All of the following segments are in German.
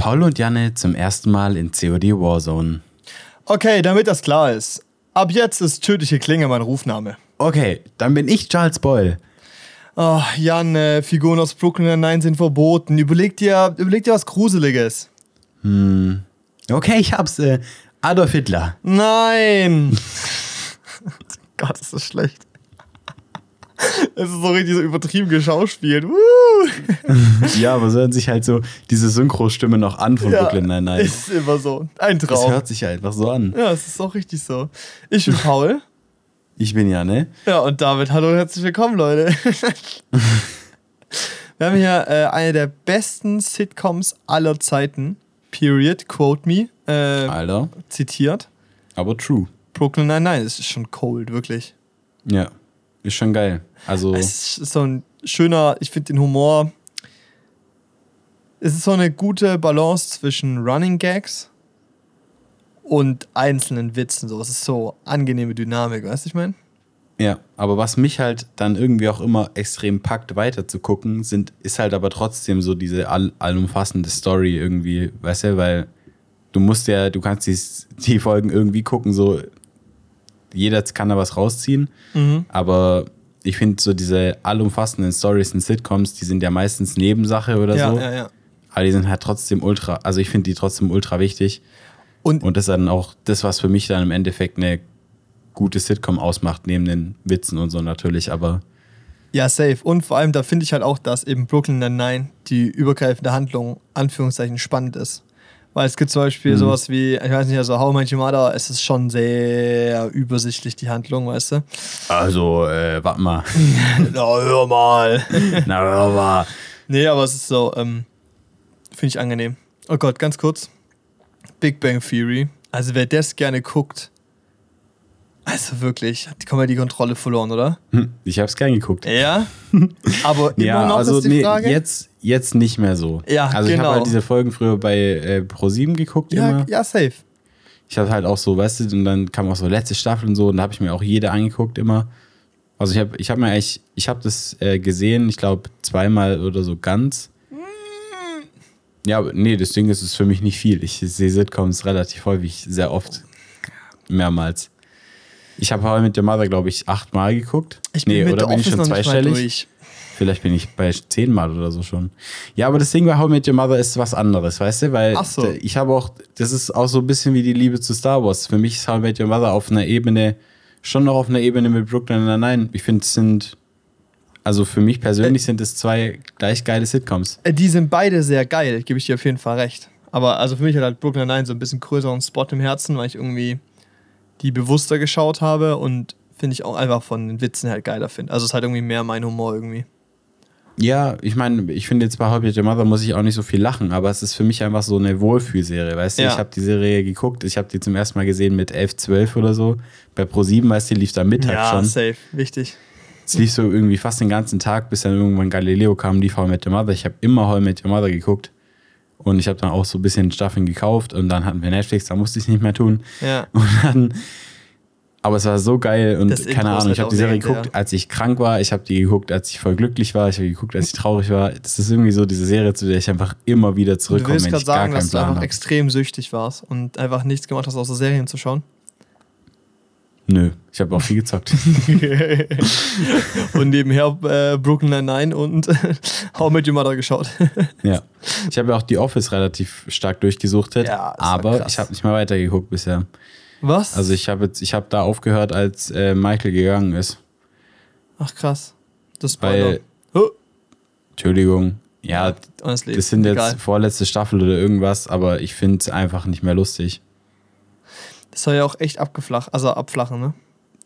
Paul und Janne zum ersten Mal in COD Warzone. Okay, damit das klar ist. Ab jetzt ist tödliche Klinge mein Rufname. Okay, dann bin ich Charles Boyle. Oh, Jan, äh, Figuren aus Brooklyn Nine sind verboten. Überleg dir, überleg dir was Gruseliges. Okay, ich hab's. Äh, Adolf Hitler. Nein! Gott, ist das schlecht. Es ist so richtig so übertrieben geschauspielt. Ja, aber so hören sich halt so diese Synchro-Stimme noch an von Ja, Brooklyn Nine-Nine. Ist immer so. Ein Das Traum. hört sich ja einfach so an. Ja, es ist auch richtig so. Ich bin Paul. Ich bin Janne. Ja, und damit hallo und herzlich willkommen, Leute. Wir haben hier äh, eine der besten Sitcoms aller Zeiten. Period, quote me, äh, Alter. zitiert. Aber true. Brooklyn Nine-Nine, es ist schon cold, wirklich. Ja. Ist schon geil. Also, Es ist so ein schöner, ich finde den Humor. Es ist so eine gute Balance zwischen Running Gags und einzelnen Witzen. So, es ist so angenehme Dynamik, weißt du, ich meine? ja. Aber was mich halt dann irgendwie auch immer extrem packt, weiter zu gucken, sind, ist halt aber trotzdem so diese all, allumfassende Story irgendwie, weißt du, weil du musst ja, du kannst die, die Folgen irgendwie gucken, so jeder kann da was rausziehen, aber ich finde so diese allumfassenden Stories in Sitcoms, die sind ja meistens Nebensache oder ja, so, ja, ja. aber die sind halt trotzdem ultra, also ich finde die trotzdem ultra wichtig Und, und das ist dann auch das, was für mich dann im Endeffekt eine gute Sitcom ausmacht, neben den Witzen und so natürlich, aber ja, safe. Und vor allem, da finde ich halt auch, dass eben Brooklyn Nine-Nine die übergreifende Handlung, Anführungszeichen, spannend ist. Weil es gibt zum Beispiel sowas wie, ich weiß nicht, also How Your Mother, es ist schon sehr übersichtlich, die Handlung, weißt du? also, äh, warte mal. Na, hör mal. Na, aber Nee, aber es ist so, ähm, finde ich angenehm. Oh Gott, ganz kurz. Big Bang Theory. Also wer das gerne guckt, also wirklich, hat die Comedy-Kontrolle verloren, oder? hm, ich hab's gern geguckt. Ja. Aber immer Ja, noch also ist die nee, Frage. jetzt, jetzt nicht mehr so. Ja, also ich genau. habe halt diese Folgen früher bei äh, Pro7 geguckt ja, immer. ja, safe. Ich habe halt auch so, weißt du, und dann kam auch so letzte Staffel und so, und da habe ich mir auch jede angeguckt immer. Also ich habe ich hab mir eigentlich, ich habe das äh, gesehen, ich glaube zweimal oder so ganz. Ja, aber nee, das Ding ist, es ist für mich nicht viel. Ich sehe Sitcoms relativ häufig, sehr oft, mehrmals. Ich habe How I Met Your Mother, glaube ich, achtmal geguckt. Ich bin nee, mit oder bin ich schon zweistellig? Vielleicht bin ich bei zehnmal oder so schon. Ja, aber das Ding bei How I Met Your Mother ist was anderes, weißt du? Weil Ach so. ich habe auch, das ist auch so ein bisschen wie die Liebe zu Star Wars. Für mich ist How I Met Your Mother auf einer Ebene, schon noch auf einer Ebene mit Brooklyn Nine-Nine. Ich finde, es sind, also für mich persönlich sind es zwei gleich geile Sitcoms. Äh, Die sind beide sehr geil, gebe ich dir auf jeden Fall recht. Aber also für mich hat halt Brooklyn Nine so ein bisschen größeren Spot im Herzen, weil ich irgendwie die bewusster geschaut habe und finde ich auch einfach von den Witzen halt geiler finde. Also es ist halt irgendwie mehr mein Humor irgendwie. Ja, ich meine, ich finde jetzt bei How I Met Your Mother muss ich auch nicht so viel lachen, aber es ist für mich einfach so eine Wohlfühlserie, weißt du? Ja. Ich habe die Serie geguckt, ich habe die zum ersten Mal gesehen mit 11, 12 oder so. Bei Pro7, weißt du, die lief da Mittag ja, schon. safe, wichtig. Es lief so irgendwie fast den ganzen Tag, bis dann irgendwann Galileo kam, lief How I Met Your Mother. Ich habe immer How I Met Your Mother geguckt. Und ich habe dann auch so ein bisschen Staffeln gekauft und dann hatten wir Netflix, da musste ich nicht mehr tun. Ja. Und dann, aber es war so geil und Das keine Ahnung, ich habe die Serie legendär. geguckt, als ich krank war, ich habe die geguckt, als ich voll glücklich war, ich habe geguckt, als ich traurig war. Das ist irgendwie so diese Serie, zu der ich einfach immer wieder Du zurückkomme, willst wenn gerade sagen, dass du Plan einfach habe. extrem süchtig warst und einfach nichts gemacht hast, außer Serien zu schauen. Nö, ich habe auch viel gezockt. und nebenher äh, Brooklyn Nine-Nine und How Met Your Mother geschaut. ja. Ich habe ja auch die Office relativ stark durchgesuchtet, Ja, aber ich habe nicht mehr weitergeguckt bisher. Was? Also ich habe jetzt, ich habe da aufgehört, als äh, Michael gegangen ist. Ach krass. Das Weil- Oh, Entschuldigung. Ja, honestly, das sind jetzt egal. vorletzte Staffel oder irgendwas, aber ich finde es einfach nicht mehr lustig. Das soll ja auch echt abgeflacht, also abflachen, ne?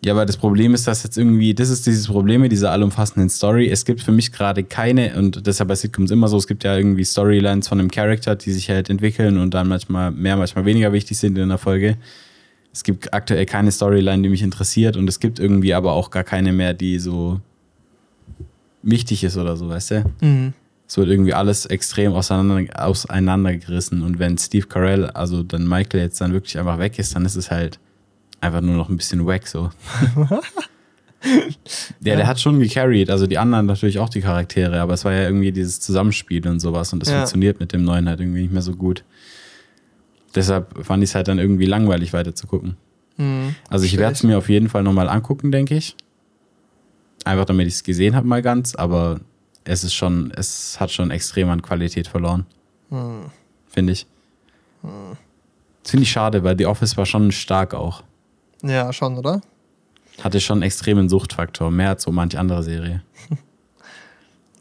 Ja, aber das Problem ist, dass jetzt irgendwie, das ist dieses Problem mit dieser allumfassenden Story. Es gibt für mich gerade keine, und deshalb bei Sitcoms immer so, es gibt ja irgendwie Storylines von einem Charakter, die sich halt entwickeln und dann manchmal mehr, manchmal weniger wichtig sind in der Folge. Es gibt aktuell keine Storyline, die mich interessiert und es gibt irgendwie aber auch gar keine mehr, die so wichtig ist oder so, weißt du? Mhm. Es wird irgendwie alles extrem auseinander, auseinandergerissen. Und wenn Steve Carell, also dann Michael jetzt dann wirklich einfach weg ist, dann ist es halt einfach nur noch ein bisschen wack so. Ja, der hat schon gecarried, also die anderen natürlich auch die Charaktere, aber es war ja irgendwie dieses Zusammenspiel und sowas und das Ja. funktioniert mit dem neuen halt irgendwie nicht mehr so gut. Deshalb fand ich es halt dann irgendwie langweilig weiter zu gucken. Mhm. Also ich werde es mir auf jeden Fall nochmal angucken, denke ich. Einfach damit ich es gesehen habe mal ganz, aber es ist schon, es hat schon extrem an Qualität verloren, Hm. finde ich. Das finde ich schade, weil The Office war schon stark auch. Ja, schon, oder? Hatte schon einen extremen Suchtfaktor, mehr als so manch andere Serie.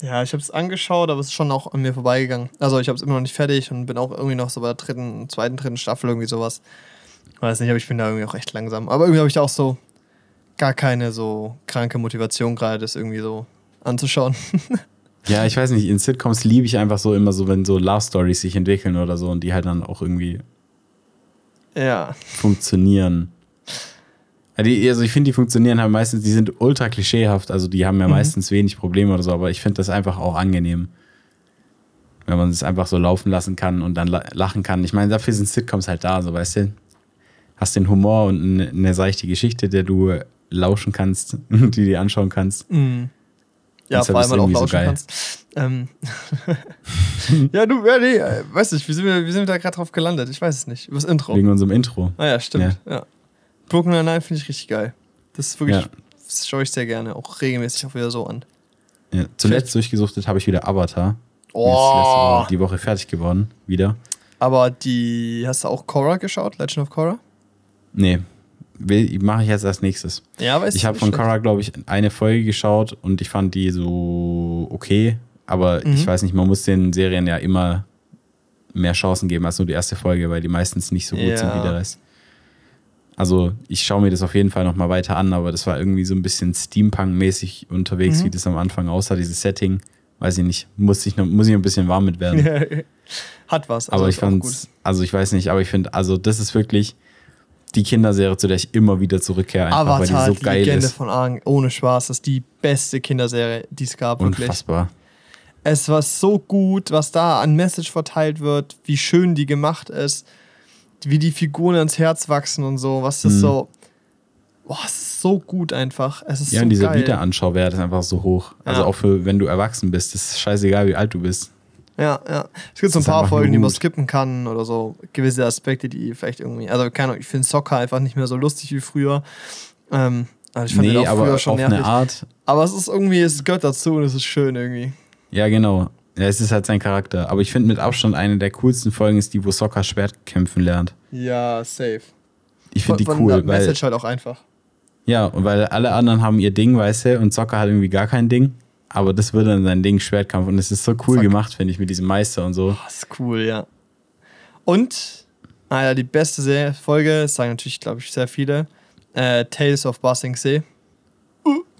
Ja, ich habe es angeschaut, aber es ist schon auch an mir vorbeigegangen. Also ich habe es immer noch nicht fertig und bin auch irgendwie noch so bei der dritten, zweiten, dritten Staffel irgendwie sowas. Weiß nicht, aber ich bin da irgendwie auch echt langsam. Aber irgendwie habe ich da auch so gar keine so kranke Motivation gerade, das irgendwie so anzuschauen. Ja, ich weiß nicht, in Sitcoms liebe ich einfach so immer so, wenn so Love Stories sich entwickeln oder so und die halt dann auch irgendwie ja. funktionieren. Ja, Also ich finde, die funktionieren halt meistens, die sind ultra klischeehaft, also die haben ja Mhm. meistens wenig Probleme oder so, aber ich finde das einfach auch angenehm. Wenn man es einfach so laufen lassen kann und dann la- lachen kann. Ich meine, dafür sind Sitcoms halt da, so weißt du. Hast den Humor und eine, seichte Geschichte, der du lauschen kannst, die dir anschauen kannst. Mhm. Ja, Deshalb vor allem, weil du auch so lauschen geil. kannst. Ähm. ja, du, ja, nee, äh, weiß nicht, wie sind wir, wie sind wir da gerade drauf gelandet? Ich weiß es nicht. Übers Intro. Wegen unserem Intro. Ah ja, stimmt. Ja. Brooklyn Nine-Nine finde ich richtig geil. Das ist wirklich, Ja. das schaue ich sehr gerne, auch regelmäßig auch wieder so an. Ja. Zuletzt durchgesuchtet habe ich wieder Avatar. Ist Oh, Woche, die Woche fertig geworden, wieder. aber die, hast du auch Korra geschaut, Legend of Korra? Nee, mache ich jetzt als nächstes. Ja, weiß Ich habe von Korra, glaube ich, eine Folge geschaut und ich fand die so okay. Aber Mhm. ich weiß nicht, man muss den Serien ja immer mehr Chancen geben als nur die erste Folge, weil die meistens nicht so gut Ja. sind wie der Rest. Also ich schaue mir das auf jeden Fall nochmal weiter an, aber das war irgendwie so ein bisschen Steampunk-mäßig unterwegs, Mhm. wie das am Anfang aussah, dieses Setting. Weiß ich nicht, muss ich noch, muss ich noch ein bisschen warm mit werden. Hat was. also aber ich auch fand also ich weiß nicht, aber ich finde, also das ist wirklich die Kinderserie, zu der ich immer wieder zurückkehre, einfach Avatar, weil die so die geil Legende ist. von Aang, ohne Spaß, das ist die beste Kinderserie, die es gab, wirklich. Unfassbar. Es war so gut, was da an Message verteilt wird, wie schön die gemacht ist, wie die Figuren ans Herz wachsen und so, was das Mhm. so. Boah, es ist so gut einfach. Es ist Ja, so und dieser geil. Wiederanschauwert ist einfach so hoch. Also Ja. auch für, wenn du erwachsen bist, ist scheißegal, wie alt du bist. Ja, ja. Es gibt so ein paar Folgen, die man skippen kann oder so. Gewisse Aspekte, die vielleicht irgendwie. Also, keine Ahnung, ich finde Soccer einfach nicht mehr so lustig wie früher. Ähm, also ich fand den Nee, auch aber früher auf schon nervig. eine Art. Aber es ist irgendwie, es gehört dazu und es ist schön irgendwie. Ja, genau. Ja, es ist halt sein Charakter. Aber ich finde mit Abstand eine der coolsten Folgen ist die, wo Soccer Schwertkämpfen lernt. Ja, safe. Ich finde die cool, weil Message halt auch einfach. ja, und weil alle anderen haben ihr Ding, weißt du, und Soccer hat irgendwie gar kein Ding. Aber das wird dann sein Ding, Schwertkampf. Und es ist so cool Fuck. gemacht, finde ich, mit diesem Meister und so. Das ist cool, ja. Und, naja, die beste Serie- Folge, das sagen natürlich, glaube ich, sehr viele, äh, Tales of Bossing Sea.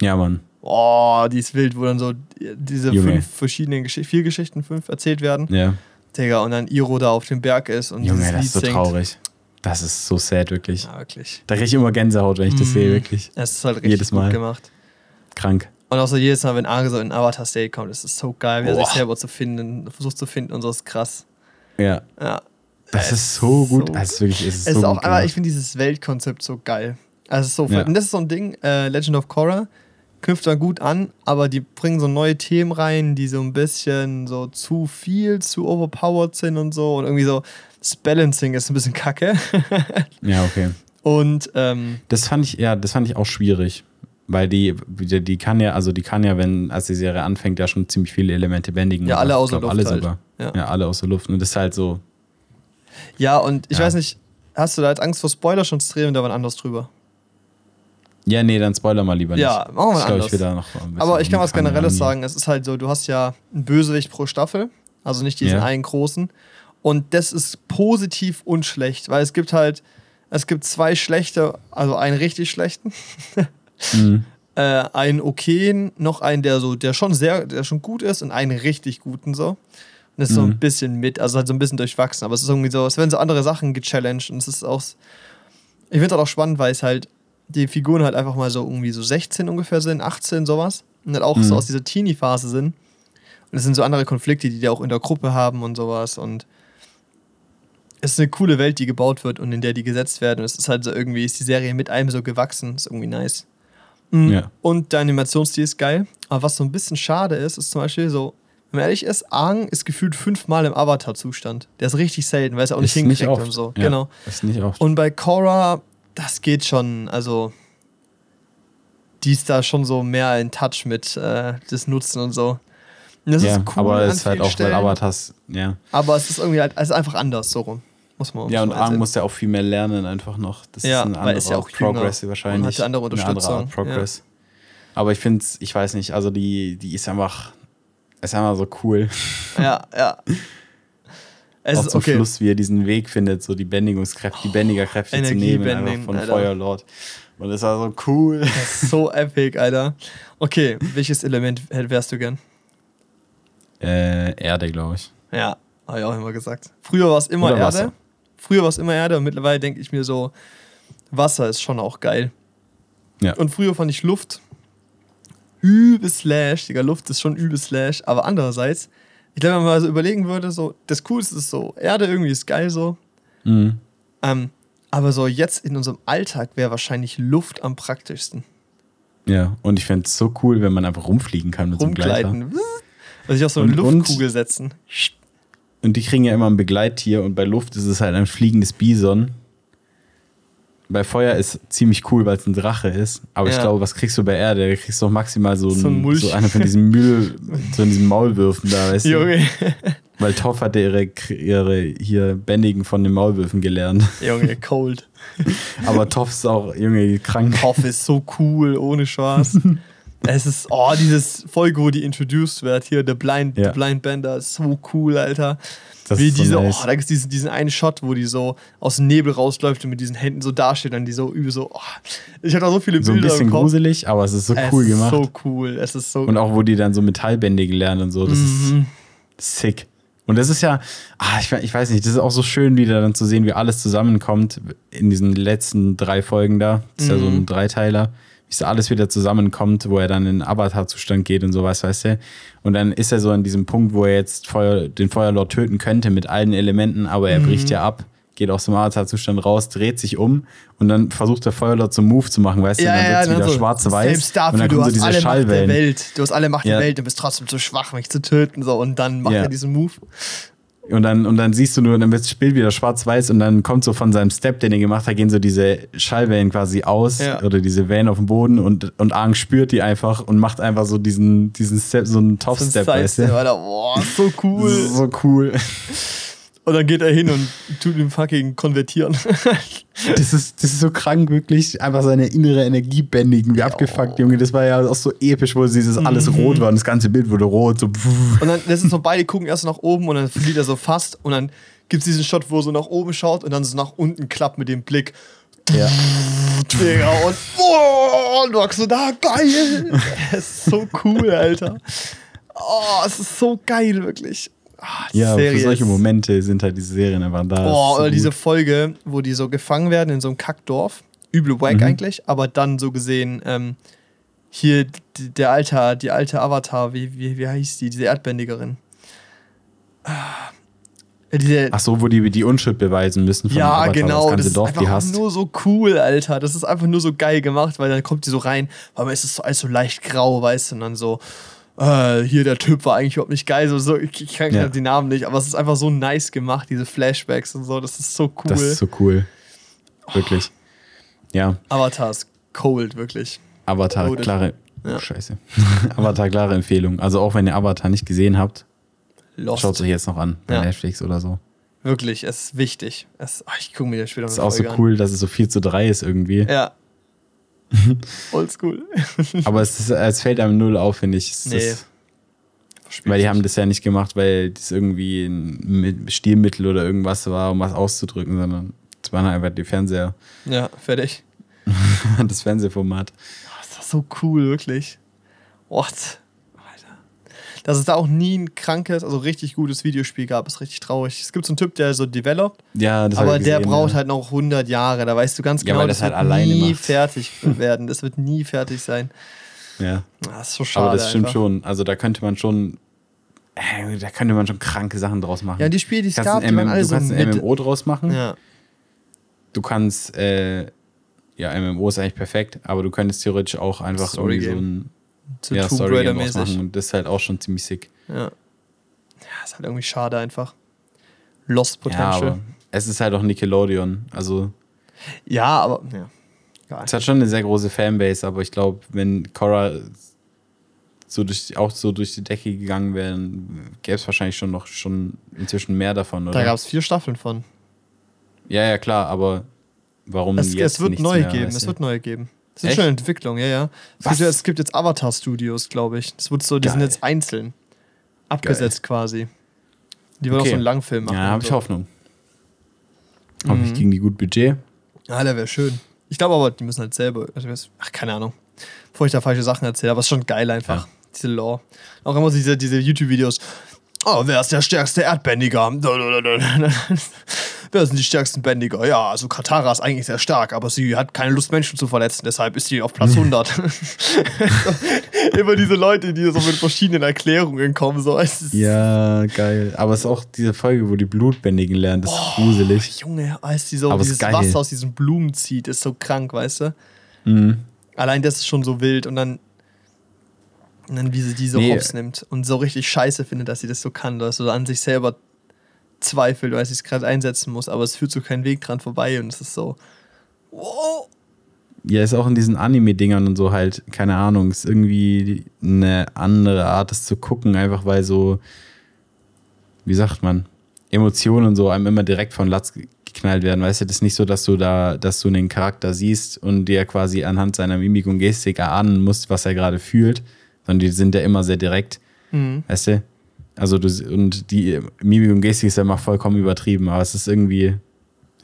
Ja, Mann. Oh, die ist wild, wo dann so diese Junge. fünf verschiedenen Geschichten, vier Geschichten, fünf erzählt werden. Ja. Digga, und dann Iro da auf dem Berg ist und Junge, das Lied ist so singt. traurig. Das ist so sad, wirklich. Ja, wirklich. Da kriege ich immer Gänsehaut, wenn ich das Mhm. sehe, wirklich. Es ist halt richtig Jedes Mal. gut gemacht. Krank. Und auch so jedes Mal, wenn Arge so in Avatar State kommt, ist es so geil, wie er sich selber zu finden, versucht zu finden und so ist krass. Ja. Ja. Das Es ist so gut. so ist wirklich, es ist Es so ist auch, gut aber ich finde dieses Weltkonzept so geil. Also es ist so Ja. Und das ist so ein Ding, äh, Legend of Korra knüpft da gut an, aber die bringen so neue Themen rein, die so ein bisschen so zu viel, zu overpowered sind und so. Und irgendwie so, das Balancing ist ein bisschen kacke. Ja, okay. Und ähm, Das fand ich, ja, das fand ich auch schwierig. Weil die, die, die kann ja, also die kann ja, wenn, als die Serie anfängt, ja schon ziemlich viele Elemente bändigen. Ja, alle außer glaub, Luft Alle halt. sogar. Ja. Ja. alle außer Luft. Und das ist halt so, ja, und ich Ja. weiß nicht, hast du da jetzt Angst vor Spoiler schon zu reden, da war anders drüber? Ja, nee, dann spoiler mal lieber nicht. Ja, machen wir ich anders. ich will da noch ein bisschen Aber ich kann was Generelles sagen. Es ist halt so, du hast ja einen Bösewicht pro Staffel, also nicht diesen Ja. einen großen. Und das ist positiv und schlecht, weil es gibt halt, es gibt zwei schlechte, also einen richtig schlechten, Mhm. äh, einen okayen, noch einen, der so, der schon sehr, der schon gut ist und einen richtig guten so. Und das ist so ein Mhm. bisschen mit, also halt so ein bisschen durchwachsen. Aber es ist irgendwie so, es werden so andere Sachen gechallenged und es ist auch, ich finde es halt auch spannend, weil es halt die Figuren halt einfach mal so irgendwie so 16 ungefähr sind, 18, sowas. Und halt auch so Mhm. aus dieser Teenie-Phase sind. Und es sind so andere Konflikte, die die auch in der Gruppe haben und sowas. Und es ist eine coole Welt, die gebaut wird und in der die gesetzt werden. Und es ist halt so irgendwie, ist die Serie mit einem so gewachsen. Ist irgendwie nice. Mhm. Ja. Und der Animationsstil ist geil. Aber was so ein bisschen schade ist, ist zum Beispiel so, wenn man ehrlich ist, Aang ist gefühlt fünfmal im Avatar-Zustand. Der ist richtig selten, weil es auch nicht Ist nicht hingekriegt oft. und so. Ja, Genau. Ist nicht oft. Und bei Korra, das geht schon, also die ist da schon so mehr in Touch mit äh, das Nutzen und so. Und das ja, ist cool. aber es ist halt auch, Stellen, weil Avatars, ja. Aber es ist irgendwie halt, es ist einfach anders, so rum. Muss man Ja, und einsehen. muss ja auch viel mehr lernen, einfach noch. Das Ja, ist ein anderer ist ja auch jünger Progress und wahrscheinlich. hat ja andere Eine andere Unterstützung, Art Progress. Aber ich finde es, ich weiß nicht, also die, die ist einfach, ist einfach so cool. Ja, ja. Es auch ist zum okay. Schluss, wie er diesen Weg findet, so die Bändigungskräfte, die Bändigerkräfte zu nehmen, einfach von Alter. Feuerlord. Und das war so cool. So epic, Alter. Okay, welches Element wärst du gern? Äh, Erde, glaube ich. Ja, habe ich auch immer gesagt. Früher war es immer Oder Erde. Wasser. Früher war es immer Erde und mittlerweile denke ich mir so, Wasser ist schon auch geil. Ja. Und früher fand ich Luft übel slash, Digga, Luft ist schon übel slash, aber andererseits, ich glaube, wenn man mal so überlegen würde, so, das Coolste ist so, Erde irgendwie ist geil so, Mhm. ähm, aber so jetzt in unserem Alltag wäre wahrscheinlich Luft am praktischsten. Ja, und ich fände es so cool, wenn man einfach rumfliegen kann mit so einem Gleiter. Rumgleiten. Also sich auf so eine und- Luftkugel setzen. Und die kriegen ja immer ein Begleittier und bei Luft ist es halt ein fliegendes Bison. Bei Feuer ist ziemlich cool, weil es ein Drache ist. Aber ich Ja. glaube, was kriegst du bei Erde? Da kriegst du doch maximal so, So ein so eine von diesen Müll, so in diesen Maulwürfen da, weißt du? Junge, Weil Toff hat ihre, ihre hier Bändigen von den Maulwürfen gelernt. Junge, cold. Aber Toff ist auch, Junge, krank. Hoff ist so cool, ohne Spaß. es ist, oh, dieses Folge, wo die introduced wird, hier, The Blind, Ja. The Blind Bender, ist so cool, Alter. Das Wie ist so diese, nice. oh, da gibt es diesen, diesen einen Shot, wo die so aus dem Nebel rausläuft und mit diesen Händen so dasteht, dann die so übel so, oh, ich hatte da so viele So ein Bilder bisschen gruselig, aber es ist so es cool ist gemacht. so cool, es ist so Und auch, wo die dann so Metallbändige lernen und so. Das Mhm. ist sick. Und das ist ja, ah, ich, ich weiß nicht, das ist auch so schön, wieder dann zu sehen, wie alles zusammenkommt in diesen letzten drei Folgen da. Das ist ja so Mhm. ein Dreiteiler. So alles wieder zusammenkommt, wo er dann in Avatar-Zustand geht und sowas, weißt du. Und dann ist er so an diesem Punkt, wo er jetzt Feuer, den Feuerlord töten könnte mit allen Elementen, aber er bricht ja ab, geht aus dem Avatar-Zustand raus, dreht sich um und dann versucht der Feuerlord zum Move zu machen, weißt du. Ja, und dann ja, wird es dann wieder so, schwarz-weiß. Selbst dafür, und dann du hast so diese alle Macht der Schallwellen. Welt. Du hast alle Macht Ja. der Welt und bist trotzdem zu schwach, mich zu töten. So. Und dann macht Ja. er diesen Move. Und dann, und dann siehst du nur, dann wird das Bild wieder schwarz-weiß und dann kommt so von seinem Step, den er gemacht hat, gehen so diese Schallwellen quasi aus Ja. oder diese Wellen auf dem Boden und, und Aang spürt die einfach und macht einfach so diesen, diesen Step, so einen So ein Top-Step, weißt du? Boah, so cool. So cool. Und dann geht er hin und tut ihn fucking konvertieren. Das ist, das ist so krank, wirklich. Einfach seine innere Energie bändigen. Wie abgefuckt, Junge. Das war ja auch so episch, wo dieses alles Mhm. rot war und das ganze Bild wurde rot. So. Und dann, das ist so, beide gucken erst nach oben und dann verliert er so fast. Und dann gibt es diesen Shot, wo er so nach oben schaut und dann so nach unten klappt mit dem Blick. Ja. Digga, und und du sagst so, da, geil. Es ist so cool, Alter. Oh, es ist so geil, wirklich. Die Ja, für Serie solche ist- Momente sind halt diese Serien einfach da. Boah, so oder diese. Folge, wo die so gefangen werden in so einem Kackdorf. Übel wack Mhm. eigentlich, aber dann so gesehen, ähm, hier der alte, die alte Avatar, wie, wie, wie heißt die, diese Erdbändigerin? Ah, diese, Ach so, wo die die Unschuld beweisen müssen von ja, Avatar, genau, das das ganze ist Dorf, einfach nur so cool, Alter. Das ist einfach nur so geil gemacht, weil dann kommt die so rein, aber es ist so alles so leicht grau, weißt du, und dann so, äh, hier der Typ war eigentlich überhaupt nicht geil, so, so ich, ich kann Ja. die Namen nicht, aber es ist einfach so nice gemacht, diese Flashbacks und so, das ist so cool. Das ist so cool. Wirklich. Ja, Avatar ist cold, wirklich. Avatar, Loaded. klare. Ja. Oh, scheiße. Avatar, klare Empfehlung. Also auch wenn ihr Avatar nicht gesehen habt, Lost. schaut es euch jetzt noch an. Bei Ja. Netflix oder so. Wirklich, es ist wichtig. Es, ach, ich gucke mir das später Das ist eine auch so Folge cool, dass es so 4 zu 3 ist irgendwie. An. Ja. Oldschool. Aber es, ist, es fällt einem null auf, finde ich. Es Nee. ist, weil die haben das ja nicht gemacht, weil das irgendwie ein Mi- Stilmittel oder irgendwas war, um was auszudrücken, sondern es waren einfach die Fernseher, Ja, fertig. das Fernsehformat. Das ist so cool, wirklich. What? Dass es da auch nie ein krankes, also richtig gutes Videospiel gab, ist richtig traurig. Es gibt so einen Typ, der so developed, Ja, aber ich der gesehen, braucht ja. halt noch 100 Jahre. Da weißt du ganz Ja, genau, weil das das, halt wird alleine nie macht. fertig werden. Das wird nie fertig sein. Ja. Das ist so schade. Aber das stimmt einfach. schon. Also da könnte man schon, äh, da könnte man schon kranke Sachen draus machen. Ja, die Spiele, die es gab, die waren alle du so kannst ein MMO draus machen. Ja. Du kannst äh, ja, MMO ist eigentlich perfekt, aber du könntest theoretisch auch einfach irgendwie so ein Zu ja, Tomb Story Raider Game draus mäßig. machen und das ist halt auch schon ziemlich sick. Ja. Ja, ist halt irgendwie schade einfach. Lost Ja, Potential. aber es ist halt auch Nickelodeon. Also Ja, aber, ja. Es hat schon eine sehr große Fanbase, aber ich glaube, wenn Korra so durch, auch so durch die Decke gegangen wäre, gäbe es wahrscheinlich schon noch schon inzwischen mehr davon, oder? Da gab es vier Staffeln von. ja, ja, klar, aber warum Es, jetzt es wird neue mehr, geben, es wird neue geben. Es sind Echt? schon in Entwicklung, ja, ja. Es, gibt, ja- es gibt jetzt Avatar Studios, glaube ich. Das wird so, die sind Geil. jetzt einzeln. Abgesetzt quasi. Die wollen Okay. auch so einen Langfilm machen. Ja, habe ich so. Hoffnung. Hoffe Mhm. ich gegen die gut Budget. Ja, der wäre schön. Ich glaube aber, die müssen halt selber. Also, ach, keine Ahnung. Bevor ich da falsche Sachen erzähle, aber es ist schon geil einfach. Ja. Diese Lore. Auch immer diese, diese YouTube-Videos. Oh, wer ist der stärkste Erdbändiger? wer sind die stärksten Bändiger? Ja, also Katara ist eigentlich sehr stark, aber sie hat keine Lust, Menschen zu verletzen, deshalb ist sie auf Platz 100. immer diese Leute, die so mit verschiedenen Erklärungen kommen. So. Ja, geil. Aber es ist auch diese Folge, wo die Blutbändigen lernen, das ist gruselig. Junge, als die so Aber es dieses. Wasser aus diesen Blumen zieht, ist so krank, weißt du? Mhm. Allein das ist schon so wild und dann, und dann wie sie die so Nee. hops nimmt und so richtig scheiße findet, dass sie das so kann, dass so an sich selber zweifelt, weil sie es gerade einsetzen muss, aber es führt so keinen Weg dran vorbei und es ist so, wow. Ja, ist auch in diesen Anime-Dingern und so halt, keine Ahnung, ist irgendwie eine andere Art, das zu gucken, einfach weil so, wie sagt man, Emotionen und so einem immer direkt von Latz ge- geknallt werden. Weißt du, das ist nicht so, dass du da, dass du den Charakter siehst und dir quasi anhand seiner Mimik und Gestik erahnen musst, was er gerade fühlt, sondern die sind ja immer sehr direkt. Mhm. Weißt du? Also du, und die Mimik und Gestik ist ja immer vollkommen übertrieben, aber es ist irgendwie,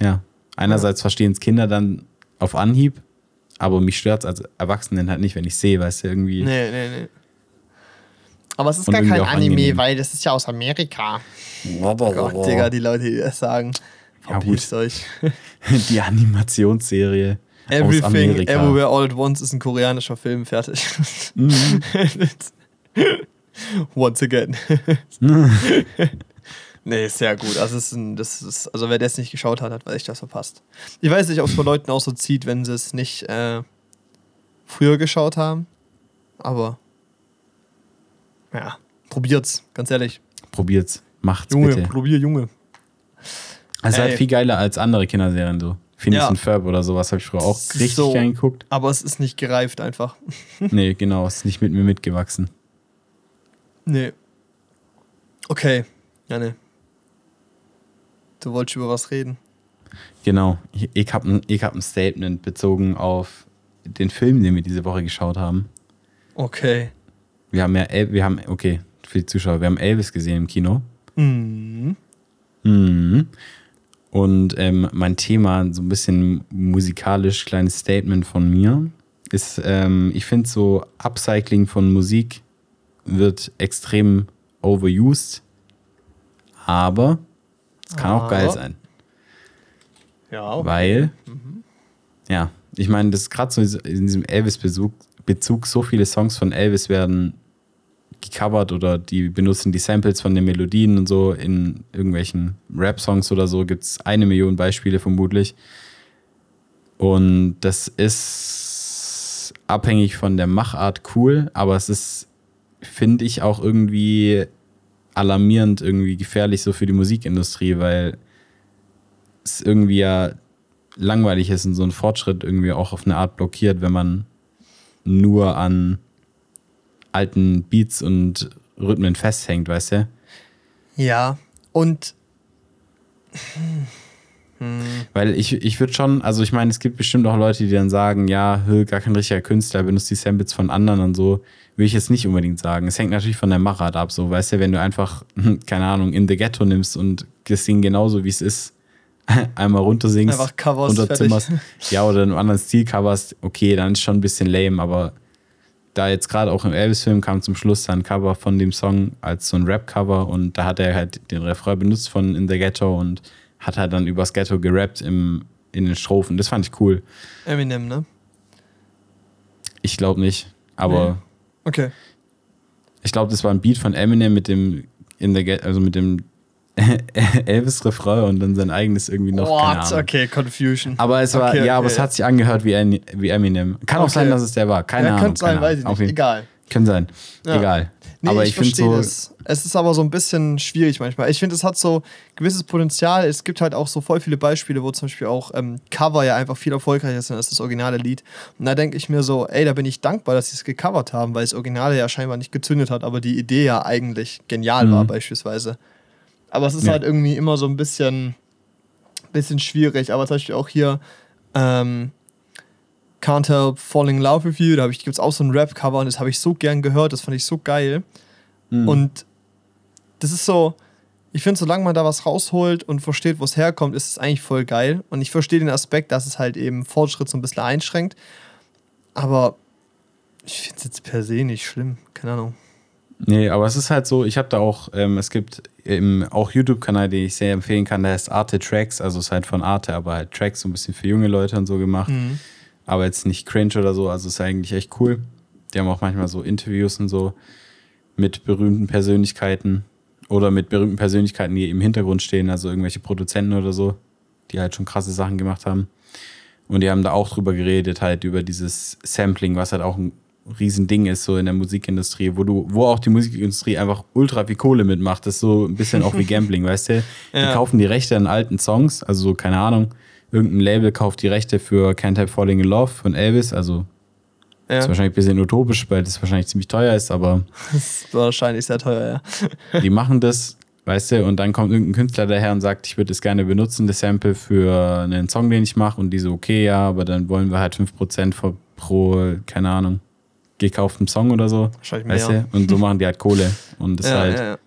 ja, einerseits verstehen es Kinder dann auf Anhieb, aber mich stört es als Erwachsenen halt nicht, wenn ich sehe, weißt du, irgendwie. Nee, nee, nee. Aber es ist gar kein Anime, angenehm. weil das ist ja aus Amerika. Gott, Digga, die Leute, die das sagen. Ja, gut. Verpisst euch. Die Animationsserie aus Everything, Amerika. Everywhere, All at Once ist ein koreanischer Film, fertig. Mhm. Once again. nee, sehr gut. Also, es ist ein, das ist, also wer das nicht geschaut hat, hat echt was verpasst. Ich weiß nicht, ob es bei Leuten auch so zieht, wenn sie es nicht äh, früher geschaut haben. Aber ja, probiert's, ganz ehrlich. Probiert's. Macht's Junge, bitte. probier, Junge. Es ist Ey. halt viel geiler als andere Kinderserien so. Phineas Ja. und Ferb oder sowas habe ich früher auch Das richtig so- gern geguckt. Aber es ist nicht gereift einfach. Nee, genau, ist nicht mit mir mitgewachsen. Nee. Okay. Ja, nee. Du wolltest über was reden. Genau. Ich, ich habe ein, ich hab ein Statement bezogen auf den Film, den wir diese Woche geschaut haben. Okay. Wir haben ja, El wir haben, okay, für die Zuschauer, wir haben Elvis gesehen im Kino. Mhm. Mhm. Und ähm, mein Thema, so ein bisschen musikalisch, kleines Statement von mir, ist, ähm, ich finde so Upcycling von Musik wird extrem overused, aber es kann auch geil sein. Ja. okay. Weil, ja, ich meine, das ist gerade so in diesem Elvis-Bezug, Bezug, so viele Songs von Elvis werden gecovert oder die benutzen die Samples von den Melodien und so in irgendwelchen Rap-Songs oder so. Gibt es eine Million Beispiele vermutlich. Und das ist abhängig von der Machart cool, aber es ist, finde ich, auch irgendwie alarmierend, irgendwie gefährlich so für die Musikindustrie, weil es irgendwie ja langweilig ist und so ein Fortschritt irgendwie auch auf eine Art blockiert, wenn man nur an alten Beats und Rhythmen festhängt, weißt du? Ja. Und Weil ich, ich würde schon, also ich meine, es gibt bestimmt auch Leute, die dann sagen, ja, gar kein richtiger Künstler, benutzt die Samples von anderen und so. Will ich jetzt nicht unbedingt sagen. Es hängt natürlich von der Machart ab, so, weißt du, wenn du einfach, keine Ahnung, in the Ghetto nimmst und das Ding genauso wie es ist, einmal runtersingst, Einfach coverst, runterzimmerst, ja, oder in einem anderen Stil coverst, okay, dann ist schon ein bisschen lame, aber da jetzt gerade auch im Elvis-Film kam zum Schluss dann ein Cover von dem Song als so ein Rap-Cover und da hat er halt den Refrain benutzt von In the Ghetto und hat halt dann übers Ghetto gerappt im, in den Strophen. Das fand ich cool. Eminem, ne? Ich glaube nicht, aber Nee. Okay. ich glaube, das war ein Beat von Eminem mit dem In Ghetto, also mit dem Elvis Refrain und dann sein eigenes irgendwie noch. What? Okay, Confusion. Aber es war, Okay, ja, aber okay. es hat sich angehört wie, wie Eminem. Kann auch Okay. sein, dass es der war. Keine ja, Ahnung. könnte sein, weiß ich nicht. Egal. Kann sein. Ja. Egal. Nee, aber ich, ich, finde so. das. Es ist aber so ein bisschen schwierig manchmal. Ich finde, es hat so gewisses Potenzial. Es gibt halt auch so voll viele Beispiele, wo zum Beispiel auch ähm, Cover ja einfach viel erfolgreicher sind als das originale Lied. Und da denke ich mir so, ey, da bin ich dankbar, dass sie es gecovert haben, weil das Originale ja scheinbar nicht gezündet hat, aber die Idee ja eigentlich genial war, Mhm. beispielsweise. Aber es ist Ja. halt irgendwie immer so ein bisschen, bisschen schwierig. Aber zum Beispiel auch hier, ähm, Can't Help Falling in Love with You, da gibt es auch so ein Rap-Cover und das habe ich so gern gehört, das fand ich so geil. Mhm. Und das ist so, ich finde, solange man da was rausholt und versteht, wo es herkommt, ist es eigentlich voll geil. Und ich verstehe den Aspekt, dass es halt eben Fortschritt so ein bisschen einschränkt. Aber ich finde es jetzt per se nicht schlimm. Keine Ahnung. Nee, aber es ist halt so, ich habe da auch, ähm, es gibt im, auch YouTube-Kanal, den ich sehr empfehlen kann, der heißt Arte Tracks, also ist halt von Arte, aber halt Tracks so ein bisschen für junge Leute und so gemacht. Aber jetzt nicht cringe oder so, also ist eigentlich echt cool. Die haben auch manchmal so Interviews und so mit berühmten Persönlichkeiten oder mit berühmten Persönlichkeiten, die im Hintergrund stehen, also irgendwelche Produzenten oder so, die halt schon krasse Sachen gemacht haben. Und die haben da auch drüber geredet, halt über dieses Sampling, was halt auch ein Riesending ist, so in der Musikindustrie, wo du, wo auch die Musikindustrie einfach ultra viel Kohle mitmacht. Das ist so ein bisschen auch wie Gambling, weißt du? Die Ja. kaufen die Rechte an alten Songs, also so, keine Ahnung, irgendein Label kauft die Rechte für Can't Help Falling in Love von Elvis, also Ja, ist wahrscheinlich ein bisschen utopisch, weil das wahrscheinlich ziemlich teuer ist, aber das ist wahrscheinlich sehr teuer, ja. die machen das, weißt du, und dann kommt irgendein Künstler daher und sagt, ich würde es gerne benutzen, das Sample für einen Song, den ich mache, und die so, okay, ja, aber dann wollen wir halt 5% pro, pro, keine Ahnung, gekauftem Song oder so. Wahrscheinlich Weißt mehr. du? Und so machen die halt Kohle. Und das ist Ja, halt, ja, ja.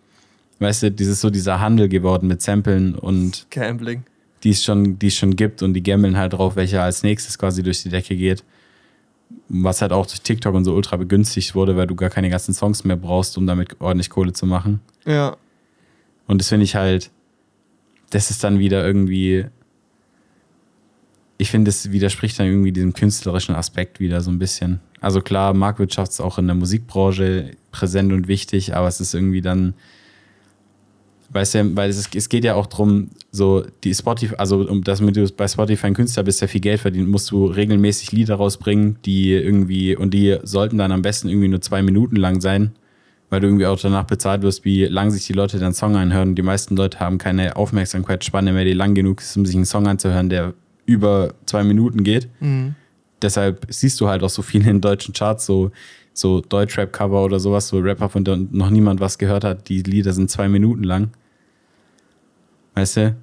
weißt du, dieses so dieser Handel geworden mit Samplen und Gambling. die es schon, die es schon gibt und die gammeln halt drauf, welcher als nächstes quasi durch die Decke geht. Was halt auch durch TikTok und so ultra begünstigt wurde, weil du gar keine ganzen Songs mehr brauchst, um damit ordentlich Kohle zu machen. Ja. Und das finde ich halt, das ist dann wieder irgendwie, ich finde, das widerspricht dann irgendwie diesem künstlerischen Aspekt wieder so ein bisschen. Also klar, Marktwirtschaft ist auch in der Musikbranche präsent und wichtig, aber es ist irgendwie dann, weißt du, weil es, es geht ja auch darum, so die Spotify, also um das mit du bei Spotify ein Künstler bist, der viel Geld verdient, musst du regelmäßig Lieder rausbringen, die irgendwie, und die sollten dann am besten irgendwie nur zwei Minuten lang sein, weil du irgendwie auch danach bezahlt wirst, wie lang sich die Leute deinen Song anhören. Die meisten Leute haben keine Aufmerksamkeitsspanne mehr, die lang genug ist, um sich einen Song anzuhören, der über zwei Minuten geht. Mhm. Deshalb siehst du halt auch so viele in deutschen Charts, so, so Deutschrap-Cover oder sowas, so Rapper, von denen noch niemand was gehört hat. Die Lieder sind zwei Minuten lang. Weißt du?